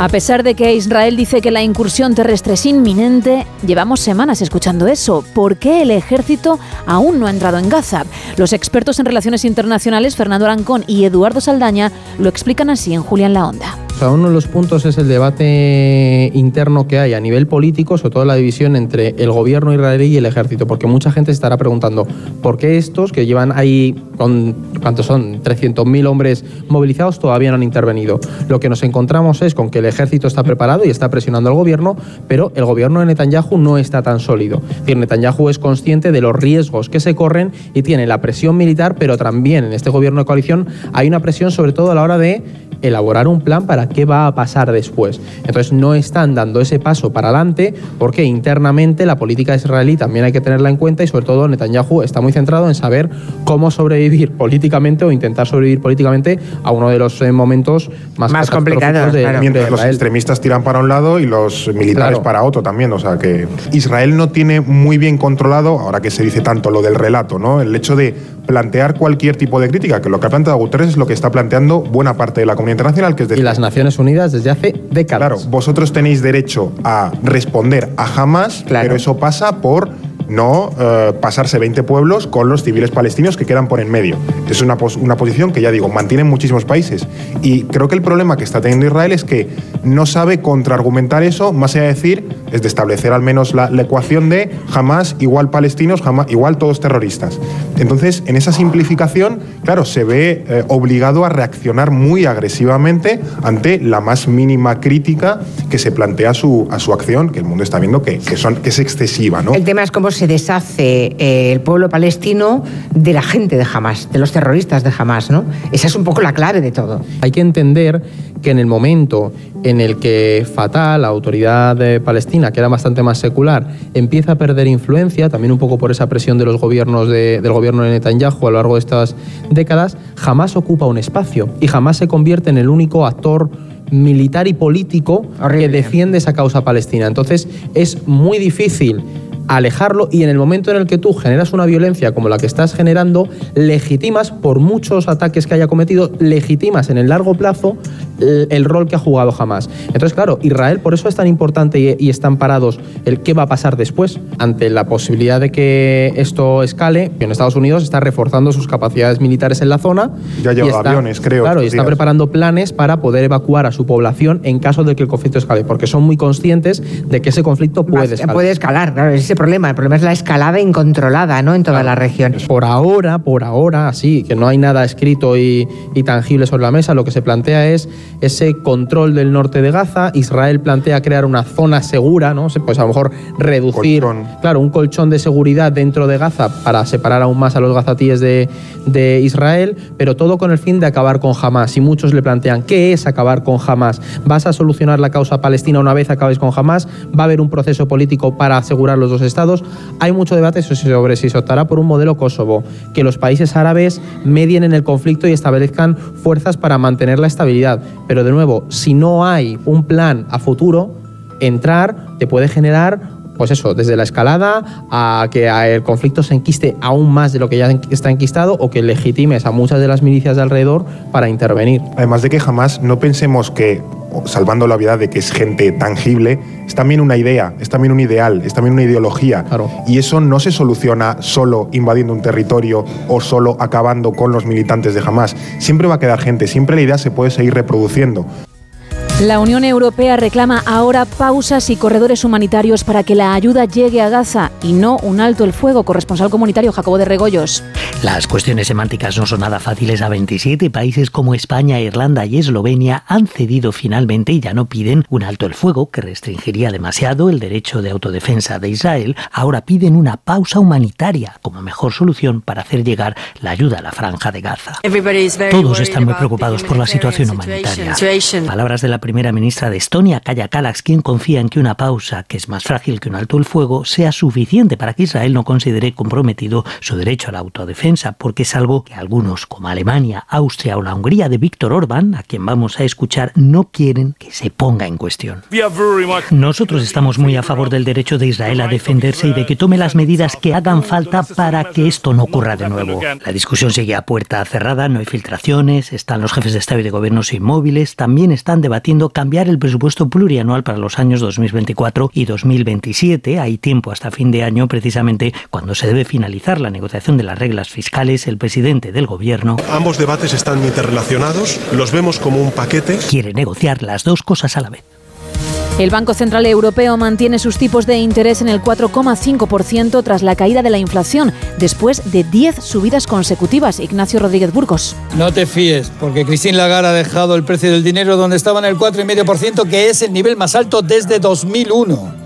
A pesar de que Israel dice que la incursión terrestre es inminente, llevamos semanas escuchando eso. ¿Por qué el ejército aún no ha entrado en Gaza? Los expertos en relaciones internacionales, Fernando Arancón y Eduardo Saldaña, lo explican así en Julián La Onda uno de los puntos es el debate interno que hay a nivel político, sobre todo la división entre el gobierno israelí y el ejército, porque mucha gente estará preguntando por qué estos que llevan ahí, con, ¿cuántos son? 300.000 hombres movilizados, todavía no han intervenido. Lo que nos encontramos es con que el ejército está preparado y está presionando al gobierno, pero el gobierno de Netanyahu no está tan sólido. Es Netanyahu es consciente de los riesgos que se corren y tiene la presión militar, pero también en este gobierno de coalición hay una presión sobre todo a la hora de elaborar un plan para qué va a pasar después. Entonces no están dando ese paso para adelante porque internamente la política israelí también hay que tenerla en cuenta y sobre todo Netanyahu está muy centrado en saber cómo sobrevivir políticamente o intentar sobrevivir políticamente a uno de los eh, momentos más, más complicados. De, Mientras los extremistas tiran para un lado y los militares para otro también. O sea que Israel no tiene muy bien controlado, ahora que se dice tanto lo del relato, ¿no? El hecho de plantear cualquier tipo de crítica, que lo que ha planteado Guterres es lo que está planteando buena parte de la comunidad internacional, que es decir, y las Naciones Unidas desde hace décadas. Claro, vosotros tenéis derecho a responder a Hamas, pero eso pasa por no eh, pasarse 20 pueblos con los civiles palestinos que quedan por en medio. Es una, una posición que ya digo, mantienen muchísimos países. Y creo que el problema que está teniendo Israel es que no sabe contraargumentar eso, más allá de decir, es de establecer al menos la, ecuación de jamás igual palestinos, jamás igual todos terroristas. Entonces, en esa simplificación, claro, se ve eh, obligado a reaccionar muy agresivamente ante la más mínima crítica que se plantea a su, a su acción, que el mundo está viendo que, que, son, que es excesiva. ¿no? El tema es cómo se deshace eh, el pueblo palestino de la gente de Hamas, de los terroristas de Hamas, ¿no? Esa es un poco la clave de todo. Hay que entender que en el momento en el que Fatah, la autoridad eh, palestina, que era bastante más secular, empieza a perder influencia, también un poco por esa presión de los gobiernos del gobierno de Netanyahu a lo largo de estas décadas, jamás ocupa un espacio y jamás se convierte en el único actor militar y político que defiende esa causa palestina. Entonces es muy difícil alejarlo y en el momento en el que tú generas una violencia como la que estás generando, legitimas, por muchos ataques que haya cometido, legitimas en el largo plazo el, rol que ha jugado jamás. Entonces, claro, Israel por eso es tan importante y, están parados el qué va a pasar después ante la posibilidad de que esto escale. En Estados Unidos está reforzando sus capacidades militares en la zona. Ya lleva aviones, creo. Claro, y está preparando planes para poder evacuar a su población en caso de que el conflicto escale, porque son muy conscientes de que ese conflicto puede escalar. Puede escalar, claro, ese problema. El problema es la escalada incontrolada, ¿no? En toda la región. Por ahora, por ahora, así, que no hay nada escrito y, y tangible sobre la mesa, lo que se plantea es ese control del norte de Gaza. Israel plantea crear una zona segura, ¿no? Pues a lo mejor reducir, claro, un colchón de seguridad dentro de Gaza para separar aún más a los gazatíes de, de Israel, pero todo con el fin de acabar con Hamas. Y muchos le plantean, ¿qué es acabar con Hamas? ¿Vas a solucionar la causa palestina una vez acabes con Hamas? ¿Va a haber un proceso político para asegurar los dos estados? Hay mucho debate sobre si se optará por un modelo Kosovo, que los países árabes medien en el conflicto y establezcan fuerzas para mantener la estabilidad. Pero de nuevo, si no hay un plan a futuro, entrar te puede generar pues eso, desde la escalada a que el conflicto se enquiste aún más de lo que ya está enquistado o que legitimes a muchas de las milicias de alrededor para intervenir. Además de que jamás no pensemos que, salvando la vida de que es gente tangible, es también una idea, es también un ideal, es también una ideología. Y eso no se soluciona solo invadiendo un territorio o solo acabando con los militantes de Hamas. Siempre va a quedar gente, siempre la idea se puede seguir reproduciendo. La Unión Europea reclama ahora pausas y corredores humanitarios para que la ayuda llegue a Gaza y no un alto el fuego. Corresponsal comunitario Jacobo de Regoyos. Las cuestiones semánticas no son nada fáciles. A 27 países como España, Irlanda y Eslovenia han cedido finalmente y ya no piden un alto el fuego que restringiría demasiado el derecho de autodefensa de Israel. Ahora piden una pausa humanitaria como mejor solución para hacer llegar la ayuda a la franja de Gaza. Todos están muy preocupados por la situación humanitaria. Palabras de la primera ministra de Estonia, Kaya Kalaks, quien confía en que una pausa, que es más frágil que un alto el fuego, sea suficiente para que Israel no considere comprometido su derecho a la autodefensa, porque es algo que algunos, como Alemania, Austria o la Hungría de Víctor Orbán, a quien vamos a escuchar, no quieren que se ponga en cuestión. Nosotros estamos muy a favor del derecho de Israel a defenderse y de que tome las medidas que hagan falta para que esto no ocurra de nuevo. La discusión sigue a puerta cerrada, no hay filtraciones, están los jefes de Estado y de Gobiernos inmóviles, también están debatiendo cambiar el presupuesto plurianual para los años 2024 y 2027. Hay tiempo hasta fin de año, precisamente cuando se debe finalizar la negociación de las reglas fiscales. El presidente del gobierno. Ambos debates están interrelacionados, los vemos como un paquete. Quiere negociar las dos cosas a la vez. El Banco Central Europeo mantiene sus tipos de interés en el 4,5% tras la caída de la inflación, después de 10 subidas consecutivas. Ignacio Rodríguez Burgos. No te fíes, porque Christine Lagarde ha dejado el precio del dinero donde estaba en el 4,5%, que es el nivel más alto desde 2001.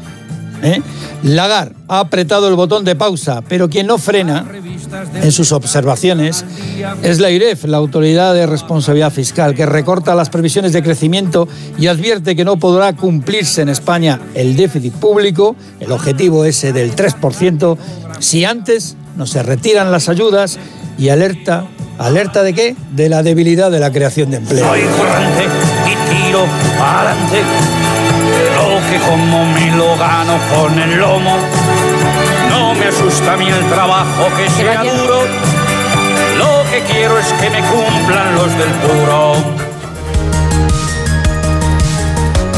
¿Eh? Lagarde ha apretado el botón de pausa, pero quien no frena en sus observaciones es la IREF, la Autoridad de Responsabilidad Fiscal, que recorta las previsiones de crecimiento y advierte que no podrá cumplirse en España el déficit público, el objetivo ese del 3%, si antes no se retiran las ayudas y alerta, ¿alerta de qué? De la debilidad de la creación de empleo. Soy grande y tiro adelante, que como me lo gano con el lomo. No me asusta a mí el trabajo que sea duro. Lo que quiero es que me cumplan los del puro.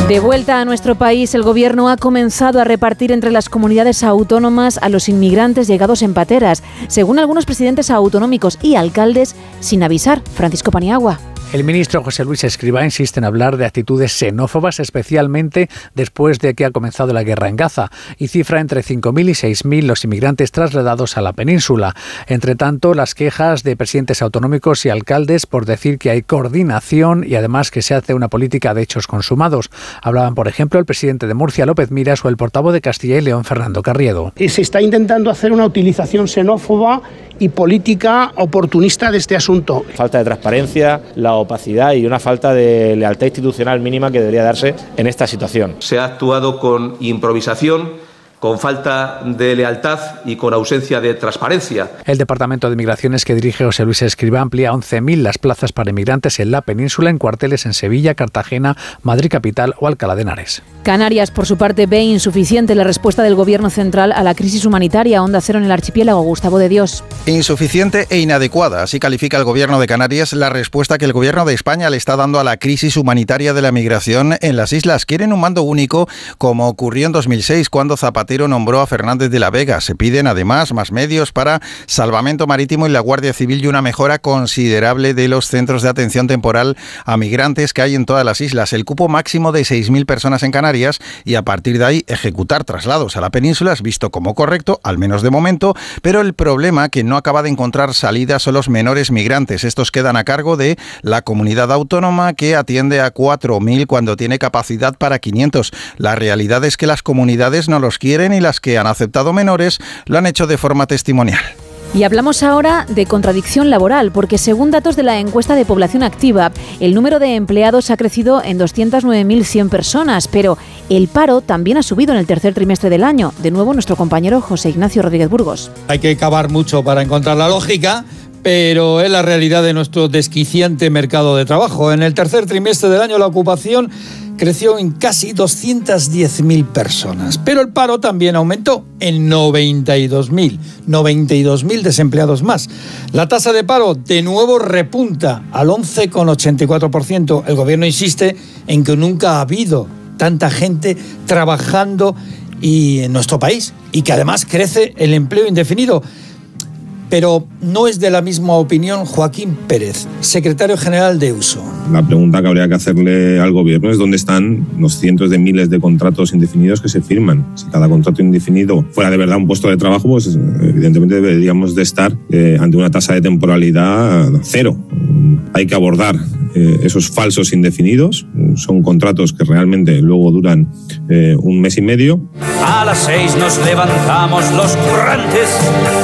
De vuelta a nuestro país, el Gobierno ha comenzado a repartir entre las comunidades autónomas a los inmigrantes llegados en pateras, según algunos presidentes autonómicos y alcaldes, sin avisar. Francisco Paniagua. El ministro José Luis Escribá insiste en hablar de actitudes xenófobas, especialmente después de que ha comenzado la guerra en Gaza, y cifra entre 5.000 y 6.000 los inmigrantes trasladados a la península. Entre tanto, las quejas de presidentes autonómicos y alcaldes por decir que hay coordinación y además que se hace una política de hechos consumados. Hablaban, por ejemplo, el presidente de Murcia, López Miras, o el portavoz de Castilla y León, Fernando Carriedo. Se está intentando hacer una utilización xenófoba y política oportunista de este asunto. Falta de transparencia, la opacidad y una falta de lealtad institucional mínima que debería darse en esta situación. Se ha actuado con improvisación con falta de lealtad y con ausencia de transparencia. El Departamento de Migraciones que dirige José Luis Escriba amplía 11.000 las plazas para inmigrantes en la península en cuarteles en Sevilla, Cartagena, Madrid Capital o Alcalá de Henares. Canarias, por su parte, ve insuficiente la respuesta del Gobierno central a la crisis humanitaria. Onda cero en el archipiélago. Gustavo de Dios. Insuficiente e inadecuada. Así califica el Gobierno de Canarias la respuesta que el Gobierno de España le está dando a la crisis humanitaria de la migración en las islas. Quieren un mando único, como ocurrió en 2006 cuando Zapatero nombró a Fernández de la Vega. Se piden además más medios para salvamento marítimo y la Guardia Civil y una mejora considerable de los centros de atención temporal a migrantes que hay en todas las islas. El cupo máximo de 6.000 personas en Canarias y a partir de ahí ejecutar traslados a la península es visto como correcto, al menos de momento, pero el problema que no acaba de encontrar salida son los menores migrantes. Estos quedan a cargo de la comunidad autónoma que atiende a 4.000 cuando tiene capacidad para 500. La realidad es que las comunidades no los quieren y las que han aceptado menores lo han hecho de forma testimonial. Y hablamos ahora de contradicción laboral, porque según datos de la encuesta de población activa, el número de empleados ha crecido en 209.100 personas, pero el paro también ha subido en el tercer trimestre del año. De nuevo, nuestro compañero José Ignacio Rodríguez Burgos. Hay que cavar mucho para encontrar la lógica, pero es la realidad de nuestro desquiciante mercado de trabajo. En el tercer trimestre del año la ocupación creció en casi 210.000 personas, pero el paro también aumentó en 92.000, 92.000 desempleados más. La tasa de paro de nuevo repunta al 11,84%. El gobierno insiste en que nunca ha habido tanta gente trabajando y en nuestro país y que además crece el empleo indefinido. Pero no es de la misma opinión Joaquín Pérez, secretario general de USO. La pregunta que habría que hacerle al gobierno es dónde están los cientos de miles de contratos indefinidos que se firman. Si cada contrato indefinido fuera de verdad un puesto de trabajo, pues evidentemente deberíamos de estar eh, ante una tasa de temporalidad cero. Hay que abordar eh, esos falsos indefinidos. Son contratos que realmente luego duran eh, un mes y medio. A las seis nos levantamos los currantes.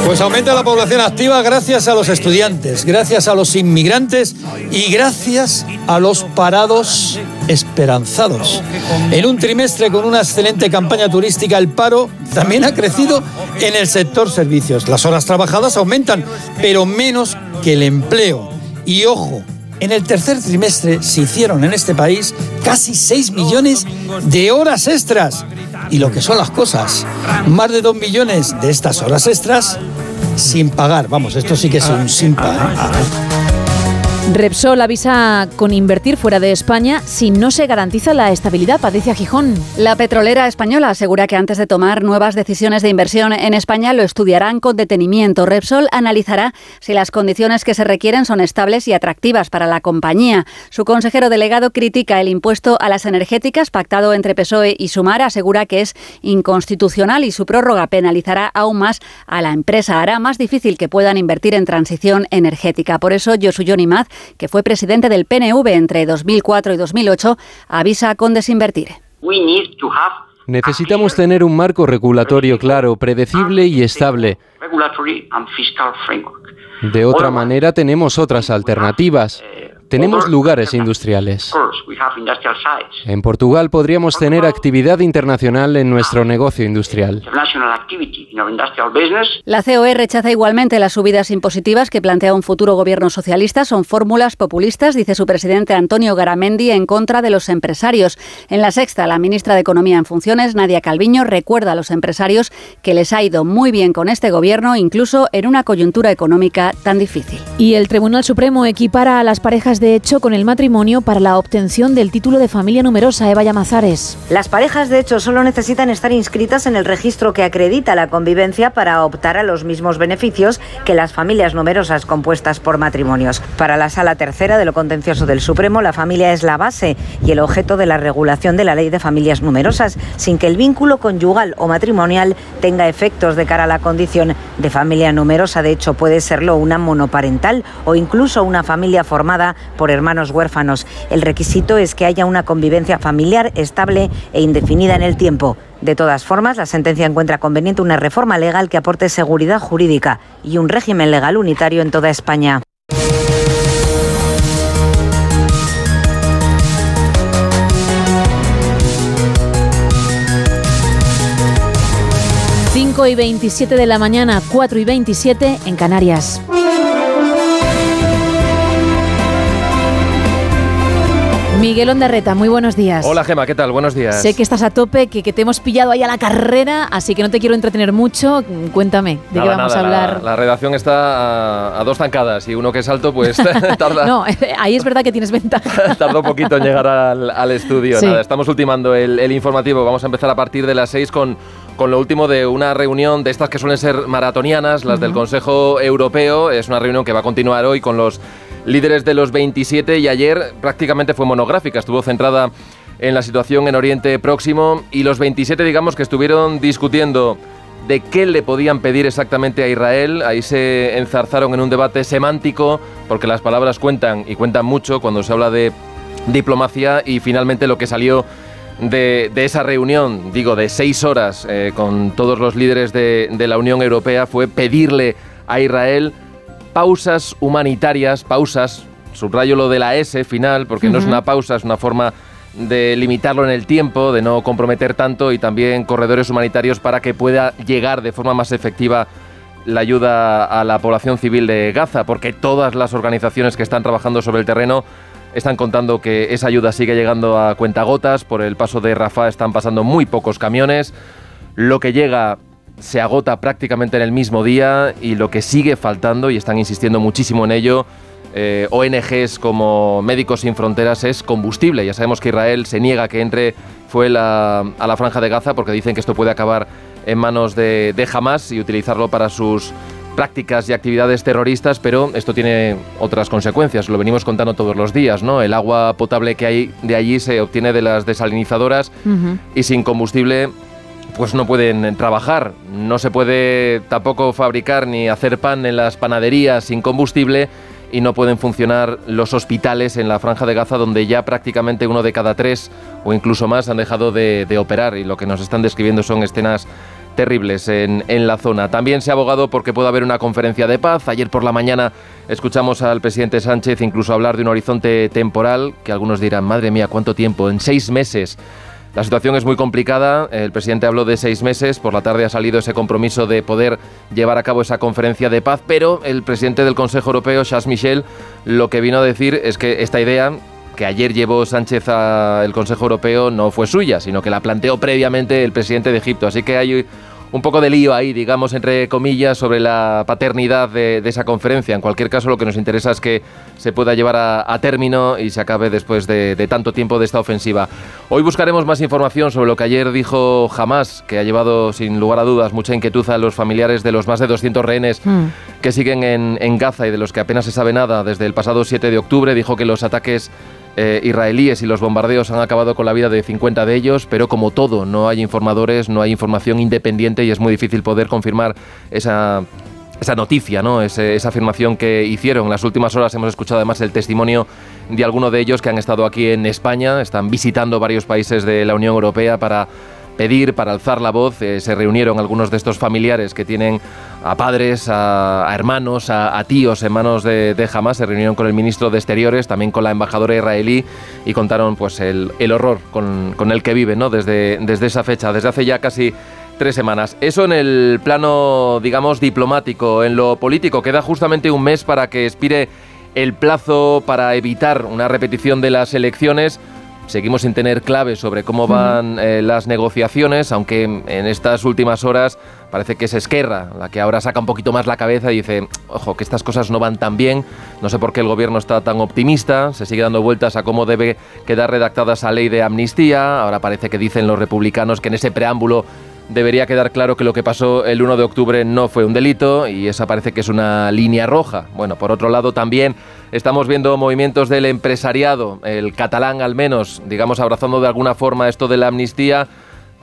Pues aumenta la población activa gracias a los estudiantes, gracias a los inmigrantes y gracias a los parados esperanzados. En un trimestre con una excelente campaña turística, el paro también ha crecido en el sector servicios. Las horas trabajadas aumentan, pero menos que el empleo. Y ojo, en el tercer trimestre se hicieron en este país casi 6 millones de horas extras. Y lo que son las cosas, más de 2 millones de estas horas extras sin pagar. Vamos, esto sí que es un sin pagar. Repsol avisa con invertir fuera de España si no se garantiza la estabilidad. Patricia Gijón. La petrolera española asegura que antes de tomar nuevas decisiones de inversión en España lo estudiarán con detenimiento. Repsol analizará si las condiciones que se requieren son estables y atractivas para la compañía. Su consejero delegado critica el impuesto a las energéticas pactado entre PSOE y Sumar, asegura que es inconstitucional y su prórroga penalizará aún más a la empresa. Hará más difícil que puedan invertir en transición energética. Por eso, Josu Maz que fue presidente del PNV entre 2004 y 2008, avisa con desinvertir. Necesitamos tener un marco regulatorio claro, predecible y estable. De otra manera, tenemos otras alternativas. Tenemos lugares industriales. En Portugal podríamos tener actividad internacional en nuestro negocio industrial. La COE rechaza igualmente las subidas impositivas que plantea un futuro gobierno socialista. Son fórmulas populistas, dice su presidente Antonio Garamendi, en contra de los empresarios. En la sexta, la ministra de Economía en funciones, Nadia Calviño, recuerda a los empresarios que les ha ido muy bien con este gobierno, incluso en una coyuntura económica tan difícil. Y el Tribunal Supremo equipara a las parejas de hecho con el matrimonio para la obtención del título de familia numerosa. Eva Llamazares. Las parejas de hecho solo necesitan estar inscritas en el registro que acredita la convivencia para optar a los mismos beneficios que las familias numerosas compuestas por matrimonios. Para la Sala Tercera de lo Contencioso del Supremo, la familia es la base y el objeto de la regulación de la ley de familias numerosas, sin que el vínculo conyugal o matrimonial tenga efectos de cara a la condición de familia numerosa. De hecho, puede serlo una monoparental o incluso una familia formada por hermanos huérfanos. El requisito es que haya una convivencia familiar estable e indefinida en el tiempo. De todas formas, la sentencia encuentra conveniente una reforma legal que aporte seguridad jurídica y un régimen legal unitario en toda España. ...5 y 27 de la mañana, 4 y 27 en Canarias. Miguel Ondarreta, muy buenos días. Hola Gema, ¿qué tal? Buenos días. Sé que estás a tope, que, que te hemos pillado ahí a la carrera, así que no te quiero entretener mucho. Cuéntame, ¿de qué vamos a hablar? La, redacción está a, dos zancadas y uno que es alto, pues [LAUGHS] tarda. no, ahí es verdad que tienes ventaja. [LAUGHS] Tarda un poquito en llegar al, estudio. Nada, estamos ultimando el, informativo. Vamos a empezar a partir de las seis con con lo último de una reunión de estas que suelen ser maratonianas, las del Consejo Europeo. Es una reunión que va a continuar hoy con los líderes de los 27 y ayer prácticamente fue monográfica, estuvo centrada en la situación en Oriente Próximo y los 27 digamos que estuvieron discutiendo de qué le podían pedir exactamente a Israel. Ahí se enzarzaron en un debate semántico porque las palabras cuentan y cuentan mucho cuando se habla de diplomacia y finalmente lo que salió de, esa reunión, digo, de seis horas eh, con todos los líderes de, de la Unión Europea fue pedirle a Israel pausas humanitarias, pausas, subrayo lo de la S final, porque no es una pausa, es una forma de limitarlo en el tiempo, de no comprometer tanto y también corredores humanitarios para que pueda llegar de forma más efectiva la ayuda a la población civil de Gaza, porque todas las organizaciones que están trabajando sobre el terreno están contando que esa ayuda sigue llegando a cuentagotas, por el paso de Rafah están pasando muy pocos camiones, lo que llega se agota prácticamente en el mismo día y lo que sigue faltando, y están insistiendo muchísimo en ello, eh, ONGs como Médicos Sin Fronteras es combustible. Ya sabemos que Israel se niega que entre fue a la franja de Gaza porque dicen que esto puede acabar en manos de, de Hamas y utilizarlo para sus prácticas y actividades terroristas, pero esto tiene otras consecuencias, lo venimos contando todos los días, ¿no? El agua potable que hay de allí se obtiene de las desalinizadoras y sin combustible pues no pueden trabajar. No se puede tampoco fabricar ni hacer pan en las panaderías sin combustible y no pueden funcionar los hospitales en la franja de Gaza donde ya prácticamente uno de cada tres o incluso más han dejado de, operar y lo que nos están describiendo son escenas terribles en, en, la zona. También se ha abogado porque pueda haber una conferencia de paz. Ayer por la mañana escuchamos al presidente Sánchez incluso hablar de un horizonte temporal que algunos dirán, madre mía, ¿cuánto tiempo? En seis meses la situación es muy complicada. El presidente habló de seis meses. Por la tarde ha salido ese compromiso de poder llevar a cabo esa conferencia de paz. Pero el presidente del Consejo Europeo, Charles Michel, lo que vino a decir es que esta idea que ayer llevó Sánchez al Consejo Europeo no fue suya, sino que la planteó previamente el presidente de Egipto. Así que hay un poco de lío ahí, digamos, entre comillas, sobre la paternidad de, esa conferencia. En cualquier caso, lo que nos interesa es que se pueda llevar a, término y se acabe después de, tanto tiempo de esta ofensiva. Hoy buscaremos más información sobre lo que ayer dijo Hamas, que ha llevado sin lugar a dudas mucha inquietud a los familiares de los más de 200 rehenes mm. que siguen en, en Gaza y de los que apenas se sabe nada desde el pasado 7 de octubre. Dijo que los ataques eh, israelíes y los bombardeos han acabado con la vida de 50 de ellos, pero como todo, no hay informadores, no hay información independiente y es muy difícil poder confirmar esa esa noticia, ¿no? esa afirmación que hicieron. En las últimas horas hemos escuchado además el testimonio de algunos de ellos que han estado aquí en España, están visitando varios países de la Unión Europea para pedir, para alzar la voz. Eh, se reunieron algunos de estos familiares que tienen a padres, a, hermanos, a, tíos en manos de, de, Hamas. Se reunieron con el ministro de Exteriores, también con la embajadora israelí y contaron pues el, horror con, el que viven ¿no? desde, desde esa fecha, desde hace ya casi tres semanas. Eso en el plano, digamos, diplomático. En lo político, queda justamente un mes para que expire el plazo para evitar una repetición de las elecciones. Seguimos sin tener claves sobre cómo van eh, las negociaciones, aunque en estas últimas horas parece que es Esquerra la que ahora saca un poquito más la cabeza y dice, ojo, que estas cosas no van tan bien, no sé por qué el gobierno está tan optimista, se sigue dando vueltas a cómo debe quedar redactada esa ley de amnistía, ahora parece que dicen los republicanos que en ese preámbulo debería quedar claro que lo que pasó el 1 de octubre no fue un delito y esa parece que es una línea roja. Bueno, por otro lado también estamos viendo movimientos del empresariado, el catalán al menos, digamos, abrazando de alguna forma esto de la amnistía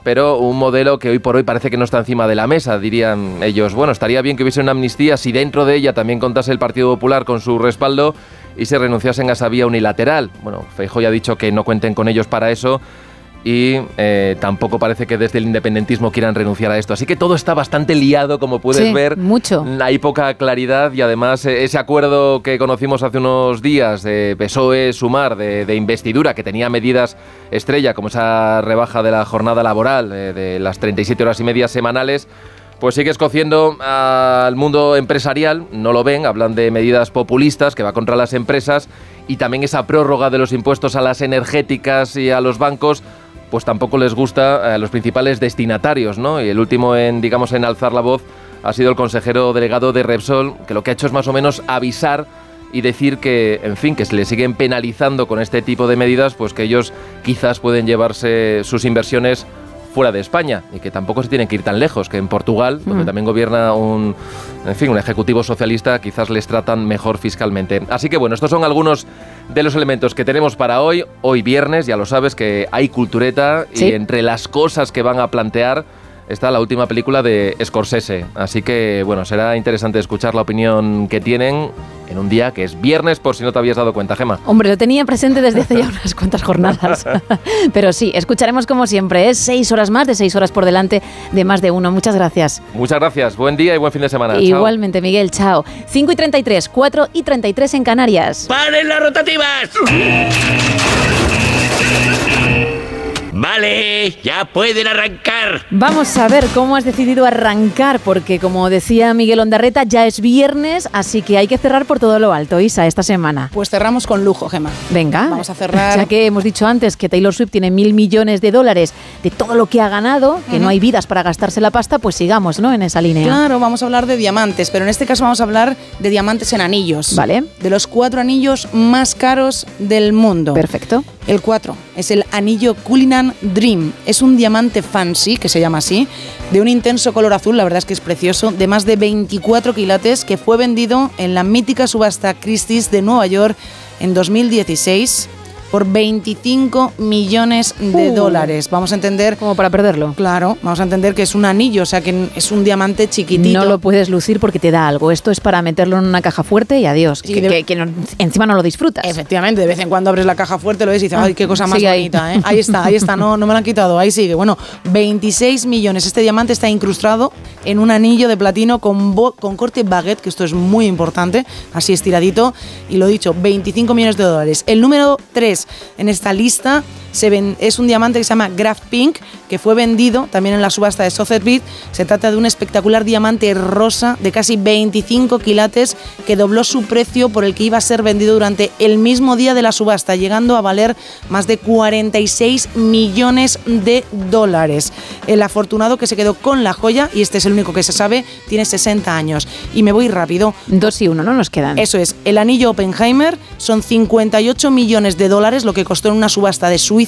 pero un modelo que hoy por hoy parece que no está encima de la mesa, dirían ellos. Bueno, estaría bien que hubiese una amnistía si dentro de ella también contase el Partido Popular con su respaldo y se renunciasen a esa vía unilateral. Bueno, Feijóo ya ha dicho que no cuenten con ellos para eso y eh, tampoco parece que desde el independentismo quieran renunciar a esto. Así que todo está bastante liado, como puedes ver. Mucho. Hay poca claridad y además eh, ese acuerdo que conocimos hace unos días de PSOE-Sumar, de, investidura, que tenía medidas estrella, como esa rebaja de la jornada laboral eh, de las 37 horas y media semanales, pues sigue escociendo al mundo empresarial, no lo ven, hablan de medidas populistas que va contra las empresas y también esa prórroga de los impuestos a las energéticas y a los bancos pues tampoco les gusta a los principales destinatarios, ¿no? Y el último en, digamos, en alzar la voz ha sido el consejero delegado de Repsol, que lo que ha hecho es más o menos avisar y decir que, en fin, que se le siguen penalizando con este tipo de medidas, pues que ellos quizás pueden llevarse sus inversiones fuera de España y que tampoco se tienen que ir tan lejos, que en Portugal, donde mm. también gobierna un, en fin, un ejecutivo socialista, quizás les tratan mejor fiscalmente. Así que bueno, estos son algunos de los elementos que tenemos para hoy. Hoy viernes, ya lo sabes que hay cultureta y entre las cosas que van a plantear está la última película de Scorsese. Así que, bueno, será interesante escuchar la opinión que tienen en un día que es viernes, por si no te habías dado cuenta, Gema. Hombre, lo tenía presente desde hace ya unas cuantas jornadas. [LAUGHS] Pero sí, escucharemos como siempre. Es seis horas más, de seis horas por delante de más de uno. Muchas gracias. Muchas gracias. Buen día y buen fin de semana. Igualmente, Miguel. Chao. 5 y 33, 4 y 33 en Canarias. ¡Paren las rotativas! Vale, ya pueden arrancar. Vamos a ver cómo has decidido arrancar, porque como decía Miguel Ondarreta, ya es viernes, así que hay que cerrar por todo lo alto, Isa, esta semana. Pues cerramos con lujo, Gemma. Venga. Vamos a cerrar. Ya que hemos dicho antes que Taylor Swift tiene mil millones de dólares de todo lo que ha ganado, que no hay vidas para gastarse la pasta, pues sigamos, ¿no? En esa línea. Claro, vamos a hablar de diamantes, pero en este caso vamos a hablar de diamantes en anillos. Vale. De los cuatro anillos más caros del mundo. Perfecto. El 4 es el anillo Cullinan Dream. Es un diamante fancy, que se llama así, de un intenso color azul, la verdad es que es precioso, de más de 24 quilates, que fue vendido en la mítica subasta Christie's de Nueva York en 2016 por 25 millones de uh. dólares. Vamos a entender... Como para perderlo. Claro, vamos a entender que es un anillo, o sea que es un diamante chiquitito. No lo puedes lucir porque te da algo. Esto es para meterlo en una caja fuerte y adiós. que, encima no lo disfrutas. Efectivamente, de vez en cuando abres la caja fuerte, lo ves y dices, ay, qué cosa más bonita. ¿eh? Ahí está, ahí está, no, no me lo han quitado, ahí sigue. Bueno, 26 millones. Este diamante está incrustado en un anillo de platino con, con corte baguette, que esto es muy importante, así estiradito. Y lo dicho, 25 millones de dólares. El número 3 en esta lista es un diamante que se llama Graph Pink, que fue vendido también en la subasta de Sotheby's. Se trata de un espectacular diamante rosa de casi 25 quilates que dobló su precio por el que iba a ser vendido durante el mismo día de la subasta, llegando a valer más de 46 millones de dólares. El afortunado que se quedó con la joya, y este es el único que se sabe, tiene 60 años. Y me voy rápido. Dos y uno, ¿no? Nos quedan. Eso es. El anillo Oppenheimer son 58 millones de dólares, lo que costó en una subasta de Suiza.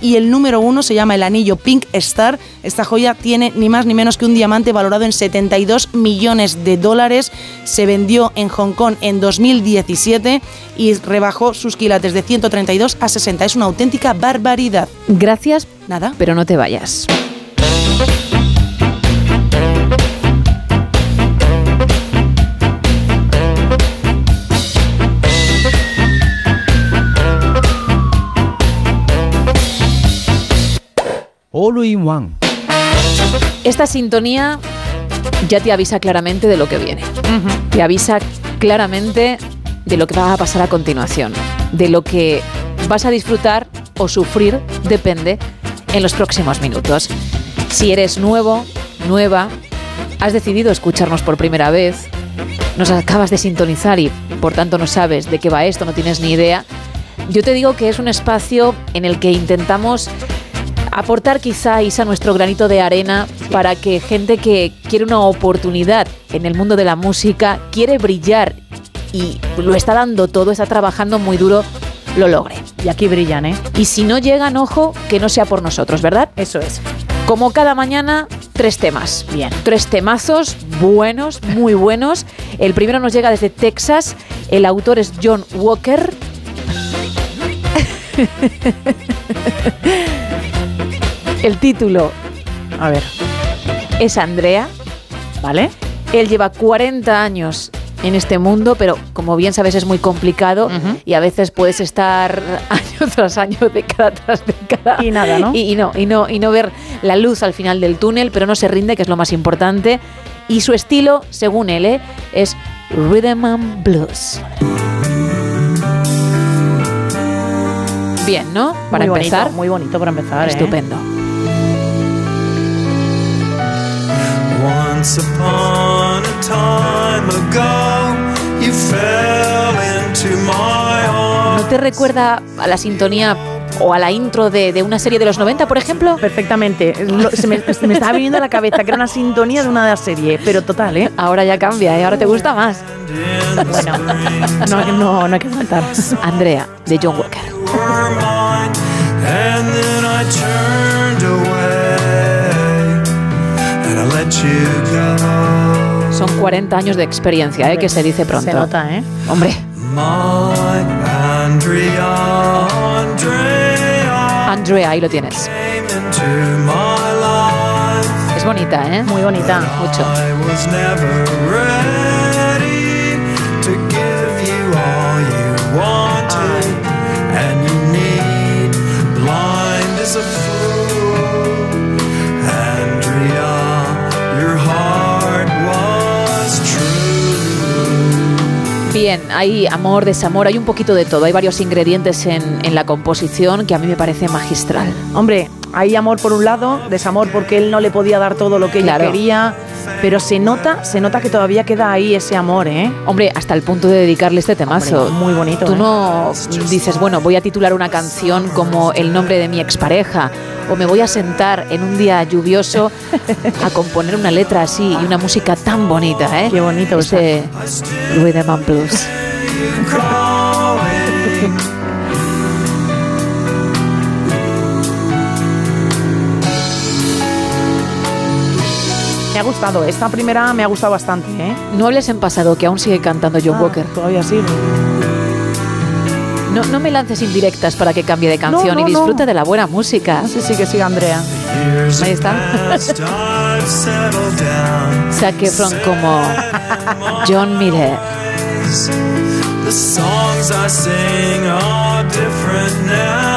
Y el número uno se llama el anillo Pink Star. Esta joya tiene ni más ni menos que un diamante valorado en 72 millones de dólares. Se vendió en Hong Kong en 2017 y rebajó sus quilates de 132 a 60. Es una auténtica barbaridad. Gracias. Nada. Pero no te vayas. All in One. Esta sintonía ya te avisa claramente de lo que viene. Te avisa claramente de lo que va a pasar a continuación, de lo que vas a disfrutar o sufrir, depende, en los próximos minutos. Si eres nuevo, nueva, has decidido escucharnos por primera vez, nos acabas de sintonizar y por tanto no sabes de qué va esto, no tienes ni idea, yo te digo que es un espacio en el que intentamos aportar quizá, Isa, nuestro granito de arena para que gente que quiere una oportunidad en el mundo de la música, quiere brillar y lo está dando todo, está trabajando muy duro, lo logre. Y aquí brillan, ¿eh? Y si no llegan, ojo, que no sea por nosotros, ¿verdad? Eso es. Como cada mañana, tres temas. Bien. Tres temazos buenos, muy buenos. El primero nos llega desde Texas. El autor es John Walker. [LAUGHS] El título, a ver, es Andrea, ¿vale? Él lleva 40 años en este mundo, pero como bien sabes es muy complicado y a veces puedes estar [LAUGHS] año tras año, década tras década. Y nada, ¿no? Y, no, y, no, y no ver la luz al final del túnel, pero no se rinde, que es lo más importante. Y su estilo, según él, ¿eh? es Rhythm and Blues. Bien, ¿no? Para muy empezar. Bonito, muy bonito para empezar. ¿eh? Once upon a time ago, you fell into my arms. ¿No te recuerda a la sintonía o a la intro de, de una serie de los 90, por ejemplo? Perfectamente. Lo- se, me, se me estaba viniendo a la cabeza que era una sintonía de una serie, pero total, ¿eh? Ahora ya cambia, ¿eh? ahora te gusta más. Bueno, no, no, no hay que faltar. Andrea, de John Walker. were Son 40 años de experiencia, ¿eh? que se dice pronto. Se nota, ¿eh? Hombre, Andrea, ahí lo tienes. Es bonita, ¿eh? Muy bonita. Mucho. Bien, hay amor, desamor, hay un poquito de todo. Hay varios ingredientes en, en la composición que a mí me parece magistral. Hombre, hay amor por un lado, desamor porque él no le podía dar todo lo que ella quería, pero se nota, se nota que todavía queda ahí ese amor, ¿eh? Hombre, hasta el punto de dedicarle este temazo. Hombre, muy bonito, Tú ¿eh? no dices, bueno, voy a titular una canción como el nombre de mi expareja, o me voy a sentar en un día lluvioso a componer una letra así y una música tan bonita, ¿eh? Qué bonito, Este Rhythm and Blues. [LAUGHS] ha gustado, esta primera me ha gustado bastante, ¿eh? No hables en pasado, que aún sigue cantando John Ah, Walker. Todavía sí. No, no me lances indirectas para que cambie de canción no, y no. disfruta de la buena música. Sí, sí, que siga Andrea. Ahí está. Zac Efron como John Miller. The songs I sing are different now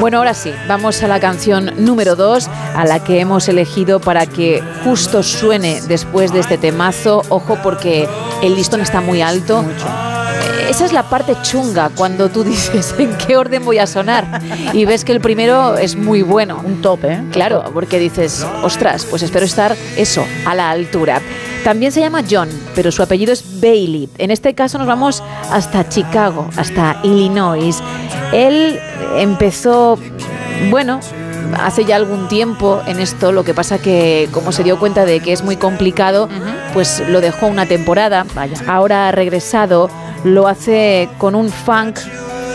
Bueno, ahora sí, vamos a la canción número 2, a la que hemos elegido para que justo suene después de este temazo. Ojo, porque el listón está muy alto. esa es la parte chunga cuando tú [LAUGHS] dices en qué orden voy a sonar y ves que el primero es muy bueno. Un top, ¿eh? Claro, porque dices, ostras, pues espero estar eso, a la altura. También se llama John, pero su apellido es Bailey. En este caso nos vamos hasta Chicago, hasta Illinois. Él empezó, bueno, hace ya algún tiempo en esto, lo que pasa que como se dio cuenta de que es muy complicado, pues lo dejó una temporada. Vaya. Ahora ha regresado, lo hace con un funk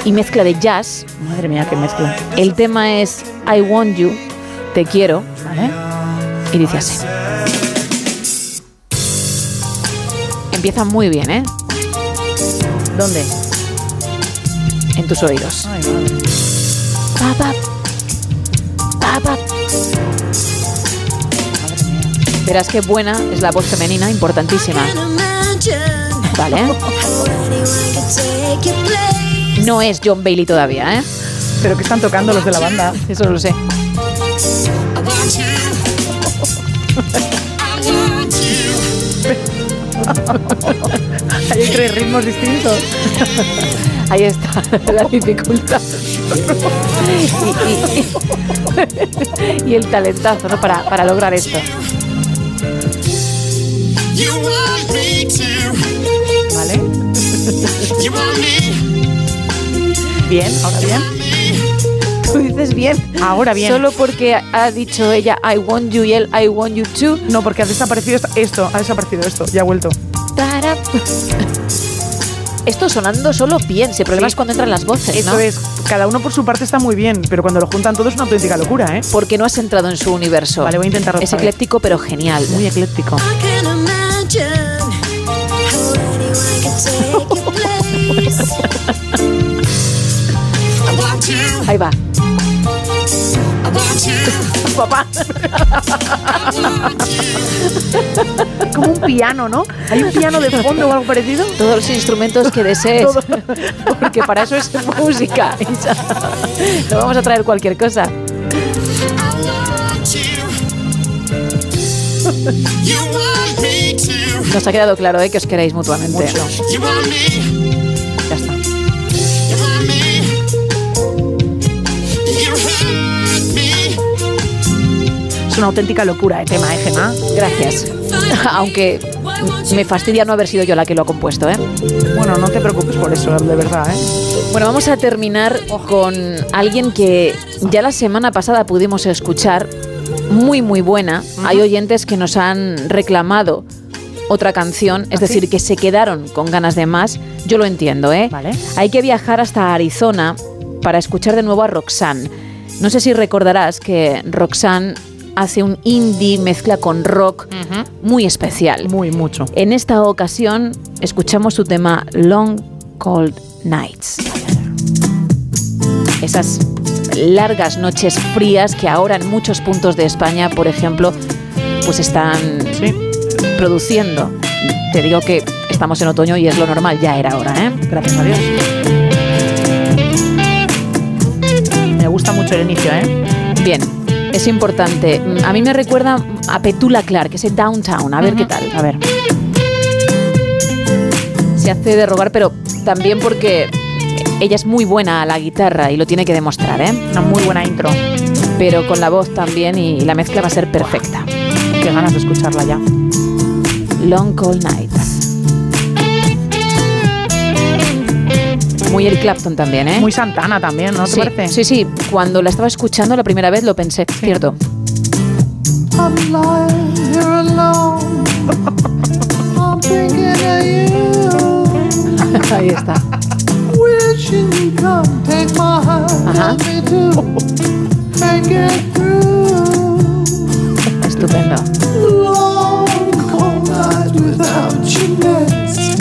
y mezcla de jazz. Madre mía, qué mezcla. El tema es I Want You, te quiero. Vale. Y dice así. Empieza muy bien, ¿eh? ¿Dónde? En tus oídos. Ay, madre. Pa, pa, pa, pa. Verás qué buena es la voz femenina, importantísima. Vale. No es John Bailey todavía, ¿eh? Pero que están tocando los de la banda. Eso lo sé. [LAUGHS] Hay tres ritmos distintos. Ahí está la dificultad. Y, y- y el talentazo, ¿no? Para, para lograr esto. ¿Vale? Bien, ahora bien. [LAUGHS] Tú dices bien. Ahora bien. Solo porque ha dicho ella I want you y él I want you too. No, porque ha desaparecido esto, ha desaparecido esto, ya ha vuelto. Tarap. Esto sonando solo bien, si el problema es cuando entran las voces, Eso ¿no? es, cada uno por su parte está muy bien, pero cuando lo juntan todo es una auténtica locura, ¿eh? Porque no has entrado en su universo. Vale, voy a intentarlo. Es ecléctico pero genial. Muy ecléctico. [LAUGHS] Ahí va. [LAUGHS] Papá. [LAUGHS] Como un piano, ¿no? Hay un piano de fondo o algo parecido. Todos los instrumentos que desees. Todo. Porque para eso es música. [LAUGHS] No vamos a traer cualquier cosa. Nos ha quedado claro ¿eh? que os queréis mutuamente. Una auténtica locura de tema, ¿eh, Gemma? Gracias. [LAUGHS] Aunque me fastidia no haber sido yo la que lo ha compuesto, ¿eh? Bueno, no te preocupes por eso, de verdad, ¿eh? Bueno, vamos a terminar con alguien que ya la semana pasada pudimos escuchar, muy muy buena. Hay oyentes que nos han reclamado otra canción, es ¿Ah, decir, que se quedaron con ganas de más. Yo lo entiendo, ¿eh? Vale. Hay que viajar hasta Arizona para escuchar de nuevo a Roxanne. No sé si recordarás que Roxanne hace un indie mezcla con rock muy especial. Muy mucho. En esta ocasión escuchamos su tema Long Cold Nights. Esas largas noches frías que ahora en muchos puntos de España, por ejemplo, pues están produciendo. Te digo que estamos en otoño y es lo normal, ya era hora, ¿eh? Gracias a Dios. Me gusta mucho el inicio, ¿eh? Bien, es importante. A mí me recuerda a Petula Clark, ese Downtown. A ver qué tal. A ver. Se hace de rogar, pero también porque ella es muy buena a la guitarra y lo tiene que demostrar, ¿eh? Una muy buena intro. Pero con la voz también y la mezcla va a ser perfecta. Qué ganas de escucharla ya. Long Cold Nights. Muy Eric Clapton también, ¿eh? Muy Santana también, ¿no te sí, parece? sí, sí. Cuando la estaba escuchando la primera vez lo pensé, cierto. I'm lying here alone.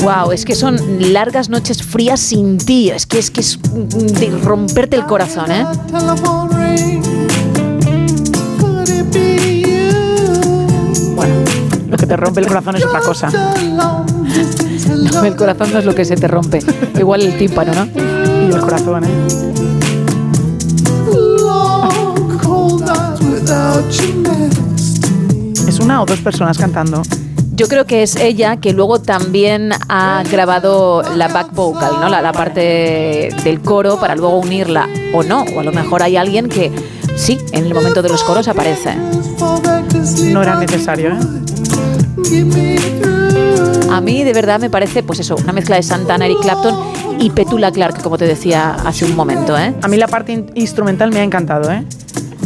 Wow, es que son largas noches frías sin ti. Es que es que es de romperte el corazón, ¿eh? Bueno, lo que te rompe el corazón es otra cosa. No, el corazón no es lo que se te rompe. Igual el tímpano, ¿no? Y el corazón, ¿eh? ¿Es una o dos personas cantando? Yo creo que es ella que luego también ha grabado la back vocal, ¿no? La, la parte del coro para luego unirla o no. O a lo mejor hay alguien que sí, en el momento de los coros aparece. No era necesario, ¿eh? A mí de verdad me parece, pues eso, una mezcla de Santana, Eric Clapton y Petula Clark, como te decía hace un momento, ¿eh? A mí la parte in- instrumental me ha encantado, ¿eh?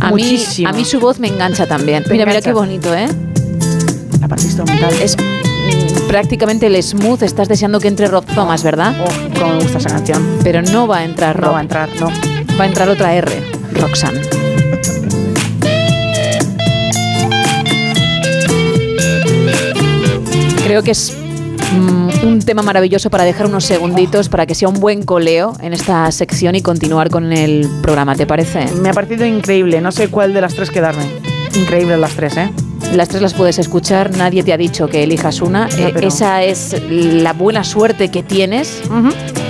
A mí, Muchísimo. a mí su voz me engancha también. Te Mira, mira qué bonito, ¿eh? La parte instrumental. Es mm, prácticamente el smooth. Estás deseando que entre Rob Thomas, ¿verdad? Oh, cómo me gusta esa canción. Pero no va a entrar Rob. No va a entrar, no. Va a entrar otra R, Roxanne. Creo que es mm, un tema maravilloso para dejar unos segunditos para que sea un buen coleo en esta sección y continuar con el programa, ¿te parece? Me ha parecido increíble. No sé cuál de las tres quedarme. Increíbles las tres, ¿eh? Las tres las puedes escuchar, nadie te ha dicho que elijas una. Eh, Esa es la buena suerte que tienes.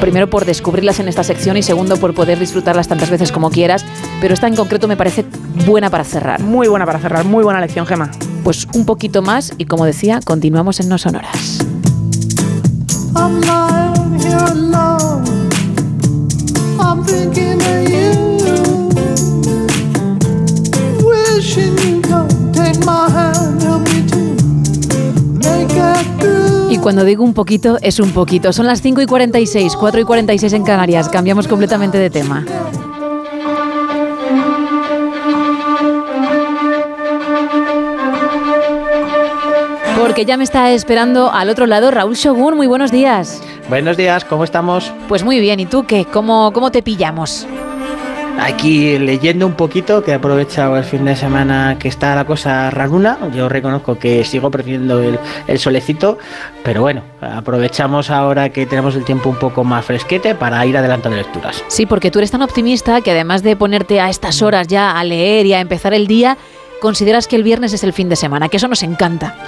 Primero por descubrirlas en esta sección y segundo por poder disfrutarlas tantas veces como quieras. Pero esta en concreto me parece buena para cerrar. Muy buena para cerrar, muy buena lección, Gema. Pues un poquito más y como decía, continuamos en No Sonoras. I'm lying here alone. I'm thinking of you. Wishing you come take my hand, cuando digo un poquito, es un poquito. Son las 5 y 46, 4 y 46 en Canarias. Cambiamos completamente de tema. Porque ya me está esperando al otro lado Raúl Shogun. Muy buenos días. Buenos días, ¿cómo estamos? Pues muy bien, ¿y tú qué? ¿Cómo, cómo te pillamos? Aquí leyendo un poquito, que he aprovechado el fin de semana que está la cosa raruna. Yo reconozco que sigo prefiriendo el, solecito, pero bueno, aprovechamos ahora que tenemos el tiempo un poco más fresquete para ir adelantando lecturas. Sí, porque tú eres tan optimista que además de ponerte a estas horas ya a leer y a empezar el día, consideras que el viernes es el fin de semana, que eso nos encanta. [LAUGHS]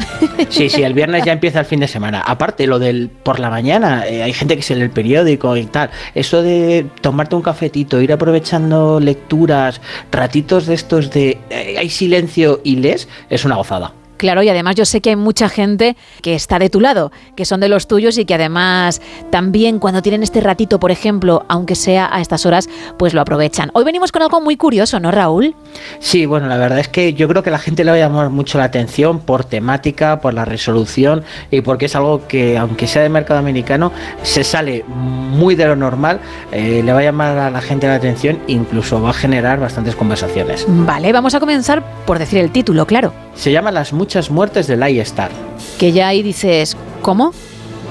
Sí, sí, el viernes ya empieza el fin de semana. Aparte, lo del por la mañana, eh, hay gente que se lee el periódico y tal. Eso de tomarte un cafetito, ir aprovechando lecturas, ratitos de estos de eh, hay silencio y lees, es una gozada. Claro, y además yo sé que hay mucha gente que está de tu lado, que son de los tuyos y que además también cuando tienen este ratito, por ejemplo, aunque sea a estas horas, pues lo aprovechan. Hoy venimos con algo muy curioso, ¿no, Raúl? Sí, bueno, la verdad es que yo creo que la gente le va a llamar mucho la atención por temática, por la resolución y porque es algo que, aunque sea de mercado americano, se sale muy de lo normal, eh, le va a llamar a la gente la atención, incluso va a generar bastantes conversaciones. Vale, vamos a comenzar por decir el título, claro. Se llama Las muchas muertes del iStar. Que ya ahí dices, ¿cómo?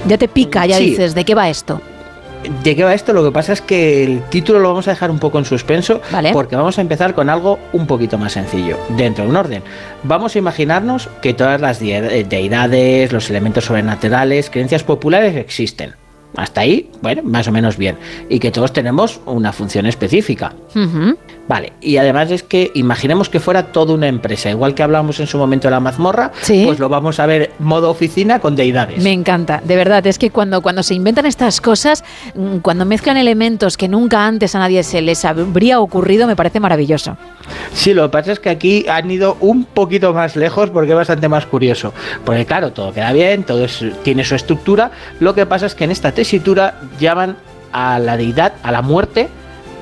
Ya te pica, ya Sí. dices, ¿de qué va esto? ¿De qué va esto? Lo que pasa es que el título lo vamos a dejar un poco en suspenso Vale. porque vamos a empezar con algo un poquito más sencillo, dentro de un orden. Vamos a imaginarnos que todas las eh, deidades, los elementos sobrenaturales, creencias populares existen. Hasta ahí, bueno, más o menos bien. Y que todos tenemos una función específica. Ujú. Vale, y además es que imaginemos que fuera toda una empresa, igual que hablamos en su momento de la mazmorra, pues lo vamos a ver modo oficina con deidades. Me encanta, de verdad, es que cuando, cuando se inventan estas cosas, mm, cuando mezclan elementos que nunca antes a nadie se les habría ocurrido, me parece maravilloso. Sí, lo que pasa es que aquí han ido un poquito más lejos porque es bastante más curioso. Porque claro, todo queda bien, todo es- tiene su estructura. Lo que pasa es que en esta tesitura llaman a la deidad, a la muerte,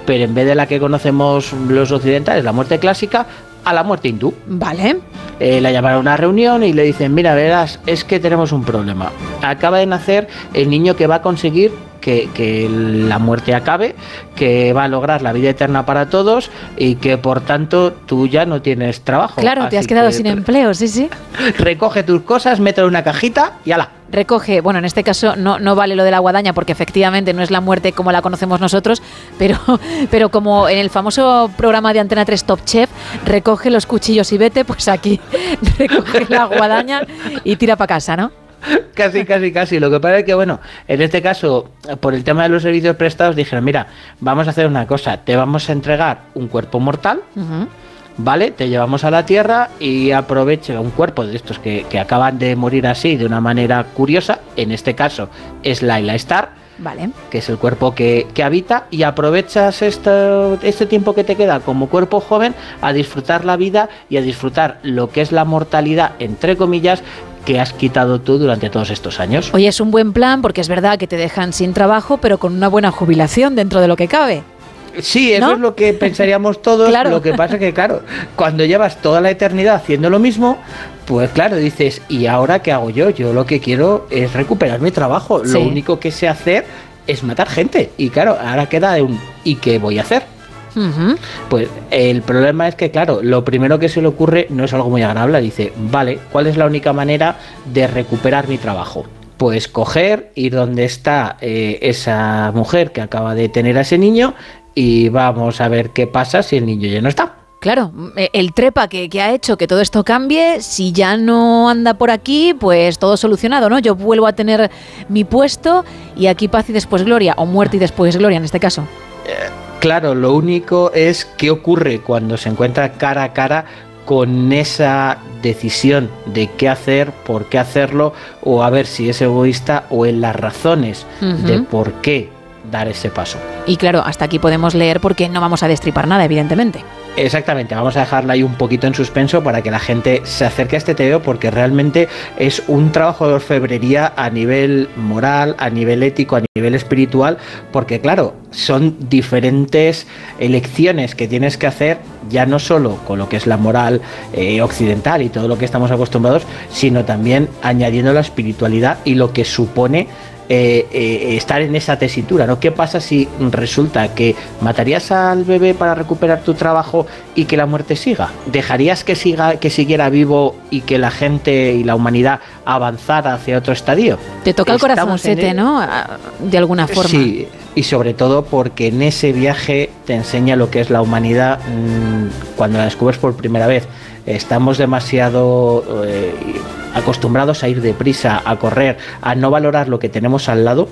pero en vez de la que conocemos los occidentales, la muerte clásica, a la muerte hindú. Vale. Eh, la llaman a una reunión y le dicen, mira, verás, es que tenemos un problema. Acaba de nacer el niño que va a conseguir que, que la muerte acabe, que va a lograr la vida eterna para todos y que por tanto tú ya no tienes trabajo. Claro, te has quedado que sin empleo, sí, sí. [LAUGHS] Recoge tus cosas, mételo en una cajita y ala. Recoge, bueno, en este caso no, no vale lo de la guadaña porque efectivamente no es la muerte como la conocemos nosotros, [LAUGHS] pero, pero como en el famoso programa de Antena 3 Top Chef, recoge los cuchillos y vete, pues aquí [LAUGHS] recoge la guadaña y tira para casa, ¿no? Casi, casi, casi. Lo que pasa es que, bueno, en este caso, por el tema de los servicios prestados, dijeron, mira, vamos a hacer una cosa, te vamos a entregar un cuerpo mortal. ¿Vale? Te llevamos a la Tierra y aprovecha un cuerpo de estos que, que acaban de morir así de una manera curiosa, en este caso es Laila Star, Vale. que es el cuerpo que, que habita, y aprovechas esto, este tiempo que te queda como cuerpo joven a disfrutar la vida y a disfrutar lo que es la mortalidad, entre comillas, que has quitado tú durante todos estos años. Oye, es un buen plan porque es verdad que te dejan sin trabajo, pero con una buena jubilación dentro de lo que cabe. Sí, eso es lo que pensaríamos todos. Lo que pasa es que, claro, cuando llevas toda la eternidad haciendo lo mismo, pues claro, dices, ¿y ahora qué hago yo? Yo lo que quiero es recuperar mi trabajo. Lo único que sé hacer es matar gente. Y claro, ahora queda de un ¿y qué voy a hacer? Pues el problema es que, claro, lo primero que se le ocurre no es algo muy agradable. Dice, vale, ¿cuál es la única manera de recuperar mi trabajo? Pues coger, ir donde está eh, esa mujer que acaba de tener a ese niño y vamos a ver qué pasa si el niño ya no está. Claro, eh, el trepa que, ha hecho que todo esto cambie, si ya no anda por aquí, pues todo solucionado, ¿no? Yo vuelvo a tener mi puesto y aquí paz y después gloria, o muerte y después gloria en este caso. Eh, claro, lo único es qué ocurre cuando se encuentra cara a cara con esa decisión de qué hacer, por qué hacerlo, o a ver si es egoísta o en las razones de por qué dar ese paso. Y claro, hasta aquí podemos leer porque no vamos a destripar nada, evidentemente. Exactamente, vamos a dejarla ahí un poquito en suspenso para que la gente se acerque a este TVO porque realmente es un trabajo de orfebrería a nivel moral, a nivel ético, a nivel espiritual, porque claro, son diferentes elecciones que tienes que hacer ya no solo con lo que es la moral eh, occidental y todo lo que estamos acostumbrados, sino también añadiendo la espiritualidad y lo que supone eh, eh, estar en esa tesitura, ¿no? ¿Qué pasa si resulta que matarías al bebé para recuperar tu trabajo y que la muerte siga? ¿Dejarías que siga, que siguiera vivo y que la gente y la humanidad avanzara hacia otro estadio? Te toca el corazoncete, ¿no? De alguna forma. Sí, y sobre todo porque en ese viaje te enseña lo que es la humanidad mm, cuando la descubres por primera vez. Estamos demasiado eh, acostumbrados a ir deprisa, a correr, a no valorar lo que tenemos al lado.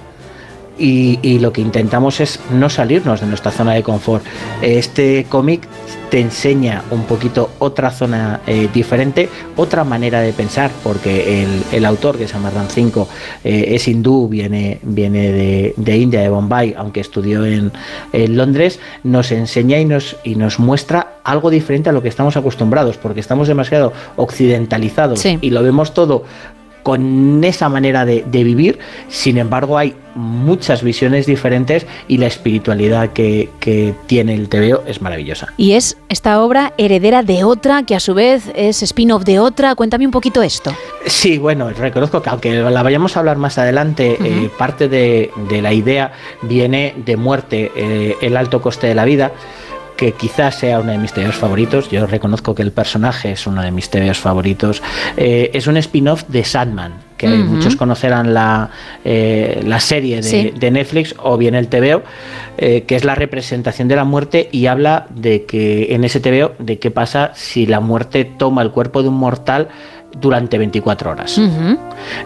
Y, lo que intentamos es no salirnos de nuestra zona de confort. Este cómic te enseña un poquito otra zona eh, diferente, otra manera de pensar, porque el, autor, que se llama Ram 5, eh, es hindú, viene, viene de, India, de Bombay, aunque estudió en, Londres, nos enseña y nos, y nos muestra algo diferente a lo que estamos acostumbrados, porque estamos demasiado occidentalizados y lo vemos todo con esa manera de, vivir, sin embargo hay muchas visiones diferentes y la espiritualidad que, tiene el TVO es maravillosa. Y es esta obra heredera de otra, que a su vez es spin-off de otra. Cuéntame un poquito esto. Sí, bueno, reconozco que aunque la vayamos a hablar más adelante, eh, parte de, la idea viene de muerte, eh, el alto coste de la vida que quizás sea uno de mis TVOs favoritos. Yo reconozco que el personaje es uno de mis TVOs favoritos. Eh, es un spin-off de Sandman, que muchos conocerán la, eh, la serie de, Netflix o bien el TVO, eh, que es la representación de la muerte y habla de que en ese TVO de qué pasa si la muerte toma el cuerpo de un mortal durante 24 horas.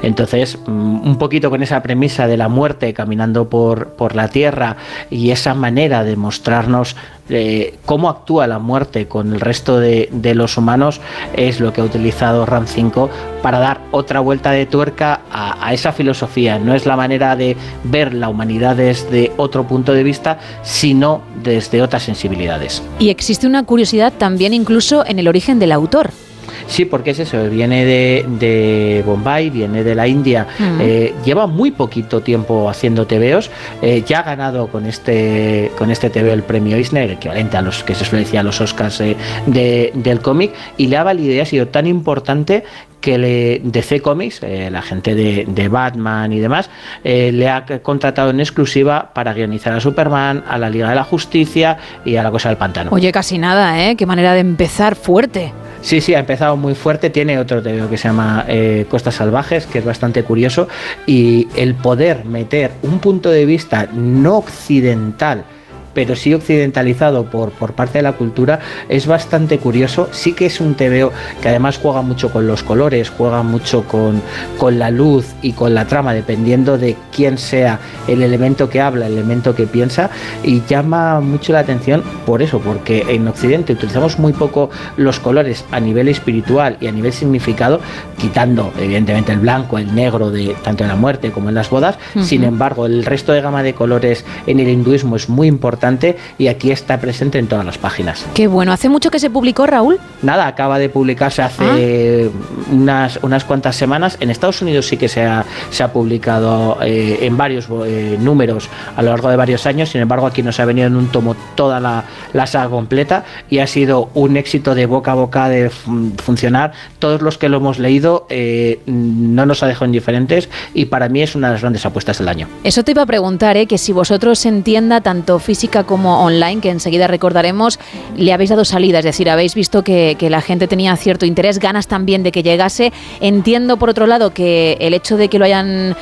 Entonces, mm, un poquito con esa premisa de la muerte caminando por, por la tierra y esa manera de mostrarnos eh, cómo actúa la muerte con el resto de, los humanos es lo que ha utilizado RAM 5 para dar otra vuelta de tuerca a, esa filosofía. No es la manera de ver la humanidad desde otro punto de vista, sino desde otras sensibilidades. Y existe una curiosidad también incluso en el origen del autor. Sí, porque es eso, viene de, Bombay, viene de la India, eh, lleva muy poquito tiempo haciendo TVOs, eh, ya ha ganado con este con este TVO el premio Eisner, equivalente a los que se suele decir a los Oscars eh, del cómic, y le ha valido y ha sido tan importante que le, DC Comics, la gente de, Batman y demás, le ha contratado en exclusiva para guionizar a Superman, a la Liga de la Justicia y a la Cosa del Pantano. Oye, casi nada, ¿eh? Qué manera de empezar fuerte. Sí, sí, ha empezado muy fuerte. Tiene otro TVO que se llama eh, Costas Salvajes, que es bastante curioso. Y el poder meter un punto de vista no occidental pero sí occidentalizado por, por parte de la cultura, es bastante curioso. Sí que es un TVO que además juega mucho con los colores, juega mucho con, con la luz y con la trama, dependiendo de quién sea el elemento que habla, el elemento que piensa, y llama mucho la atención por eso, porque en Occidente utilizamos muy poco los colores a nivel espiritual y a nivel significado, quitando evidentemente el blanco, el negro de tanto en la muerte como en las bodas. Sin embargo, el resto de gama de colores en el hinduismo es muy importante importante y aquí está presente en todas las páginas. Qué bueno. ¿Hace mucho que se publicó, Raúl? Nada, acaba de publicarse hace unas, unas cuantas semanas. En Estados Unidos sí que se ha, se ha publicado eh, en varios eh, números a lo largo de varios años, sin embargo aquí nos ha venido en un tomo toda la, la saga completa y ha sido un éxito de boca a boca de fun- funcionar. Todos los que lo hemos leído eh, no nos ha dejado indiferentes y para mí es una de las grandes apuestas del año. Eso te iba a preguntar, que si vosotros en tienda, tanto física como online, que enseguida recordaremos, le habéis dado salida, es decir, habéis visto que, la gente tenía cierto interés, ganas también de que llegase. Entiendo, por otro lado, que el hecho de que lo hayan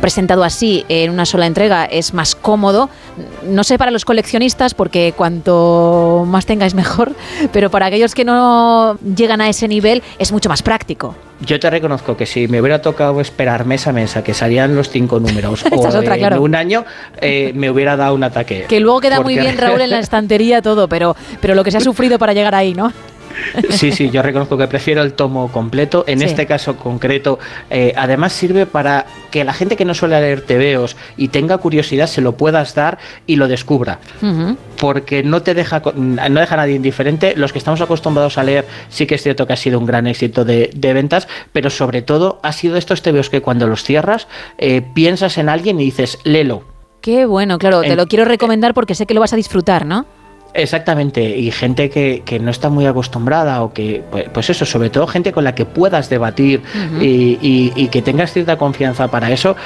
presentado así en una sola entrega es más cómodo. No sé para los coleccionistas, porque cuanto más tengáis mejor, pero para aquellos que no llegan a ese nivel es mucho más práctico. Yo te reconozco que si me hubiera tocado esperar mes a mes a que salían los cinco números [LAUGHS] o es otra, en claro. un año, eh, me hubiera dado un ataque. Que luego queda muy bien, Raúl, en la [LAUGHS] estantería todo, pero, pero lo que se ha sufrido para llegar ahí, ¿no? [LAUGHS] Sí, sí, yo reconozco que prefiero el tomo completo. En Sí. este caso concreto, eh, además sirve para que la gente que no suele leer TVOs y tenga curiosidad se lo puedas dar y lo descubra. porque no te deja no deja a nadie indiferente. Los que estamos acostumbrados a leer, sí que es cierto que ha sido un gran éxito de, de ventas, pero sobre todo ha sido estos TVOs que cuando los cierras eh, piensas en alguien y dices, lelo. Qué bueno, claro, te En- lo quiero recomendar porque sé que lo vas a disfrutar, ¿no? Exactamente, y gente que, que no está muy acostumbrada o que, pues, pues eso, sobre todo gente con la que puedas debatir y, y- y que tengas cierta confianza para eso,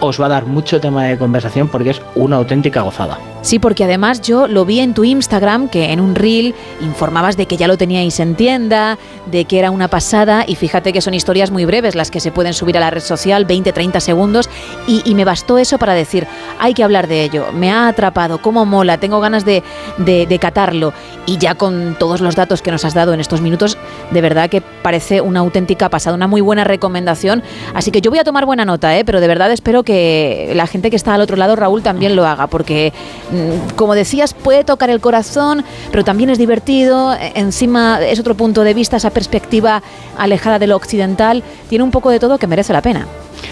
os va a dar mucho tema de conversación porque es una auténtica gozada. Sí, porque además yo lo vi en tu Instagram, que en un reel informabas de que ya lo teníais en tienda, de que era una pasada, y fíjate que son historias muy breves las que se pueden subir a la red social, 20-30 segundos, y, y me bastó eso para decir, hay que hablar de ello, me ha atrapado, cómo mola, tengo ganas de, de, de catarlo, y ya con todos los datos que nos has dado en estos minutos, de verdad que parece una auténtica pasada, una muy buena recomendación, así que yo voy a tomar buena nota, ¿eh? pero de verdad espero que la gente que está al otro lado, Raúl, también lo haga, porque mm, como decías, puede tocar el corazón, pero también es divertido. e- Encima es otro punto de vista, esa perspectiva alejada de lo occidental. Tiene un poco de todo que merece la pena.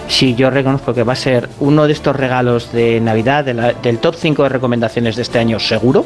Sí, yo reconozco que va a ser uno de estos regalos de Navidad, del top 5 de recomendaciones de este año seguro.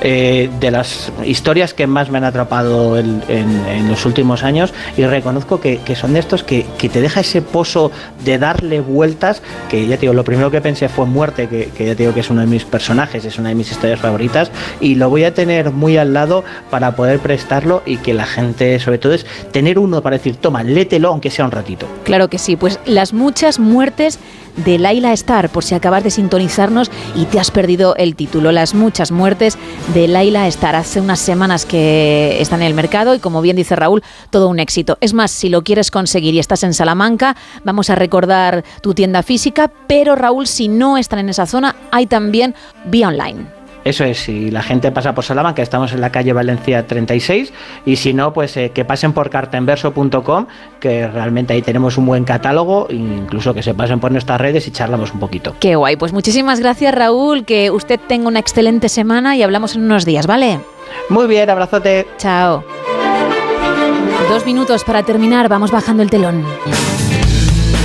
Eh, de las historias que más me han atrapado en, en- en los últimos años y reconozco que, que son de estos que, que te deja ese pozo de darle vueltas que ya te digo, lo primero que pensé fue muerte, que, que ya te digo que es uno de mis personajes, es una de mis historias favoritas y lo voy a tener muy al lado para poder prestarlo y que la gente sobre todo es tener uno para decir, toma, lételo aunque sea un ratito. Claro que sí, pues las muchas muertes de Laila Star, por si acabas de sintonizarnos y te has perdido el título. Las muchas muertes de Laila Star. Hace unas semanas que están en el mercado y como bien dice Raúl, todo un éxito. Es más, si lo quieres conseguir y estás en Salamanca, vamos a recordar tu tienda física, pero Raúl, si no están en esa zona, hay también vía online. Eso es, si la gente pasa por Salamanca, estamos en la calle Valencia 36, y si no, pues eh, que pasen por cartenverso.com, que realmente ahí tenemos un buen catálogo, e incluso que se pasen por nuestras redes y charlamos un poquito. Qué guay, pues muchísimas gracias Raúl, que usted tenga una excelente semana y hablamos en unos días, ¿vale? Muy bien, abrazote. Chao. Dos minutos para terminar, vamos bajando el telón.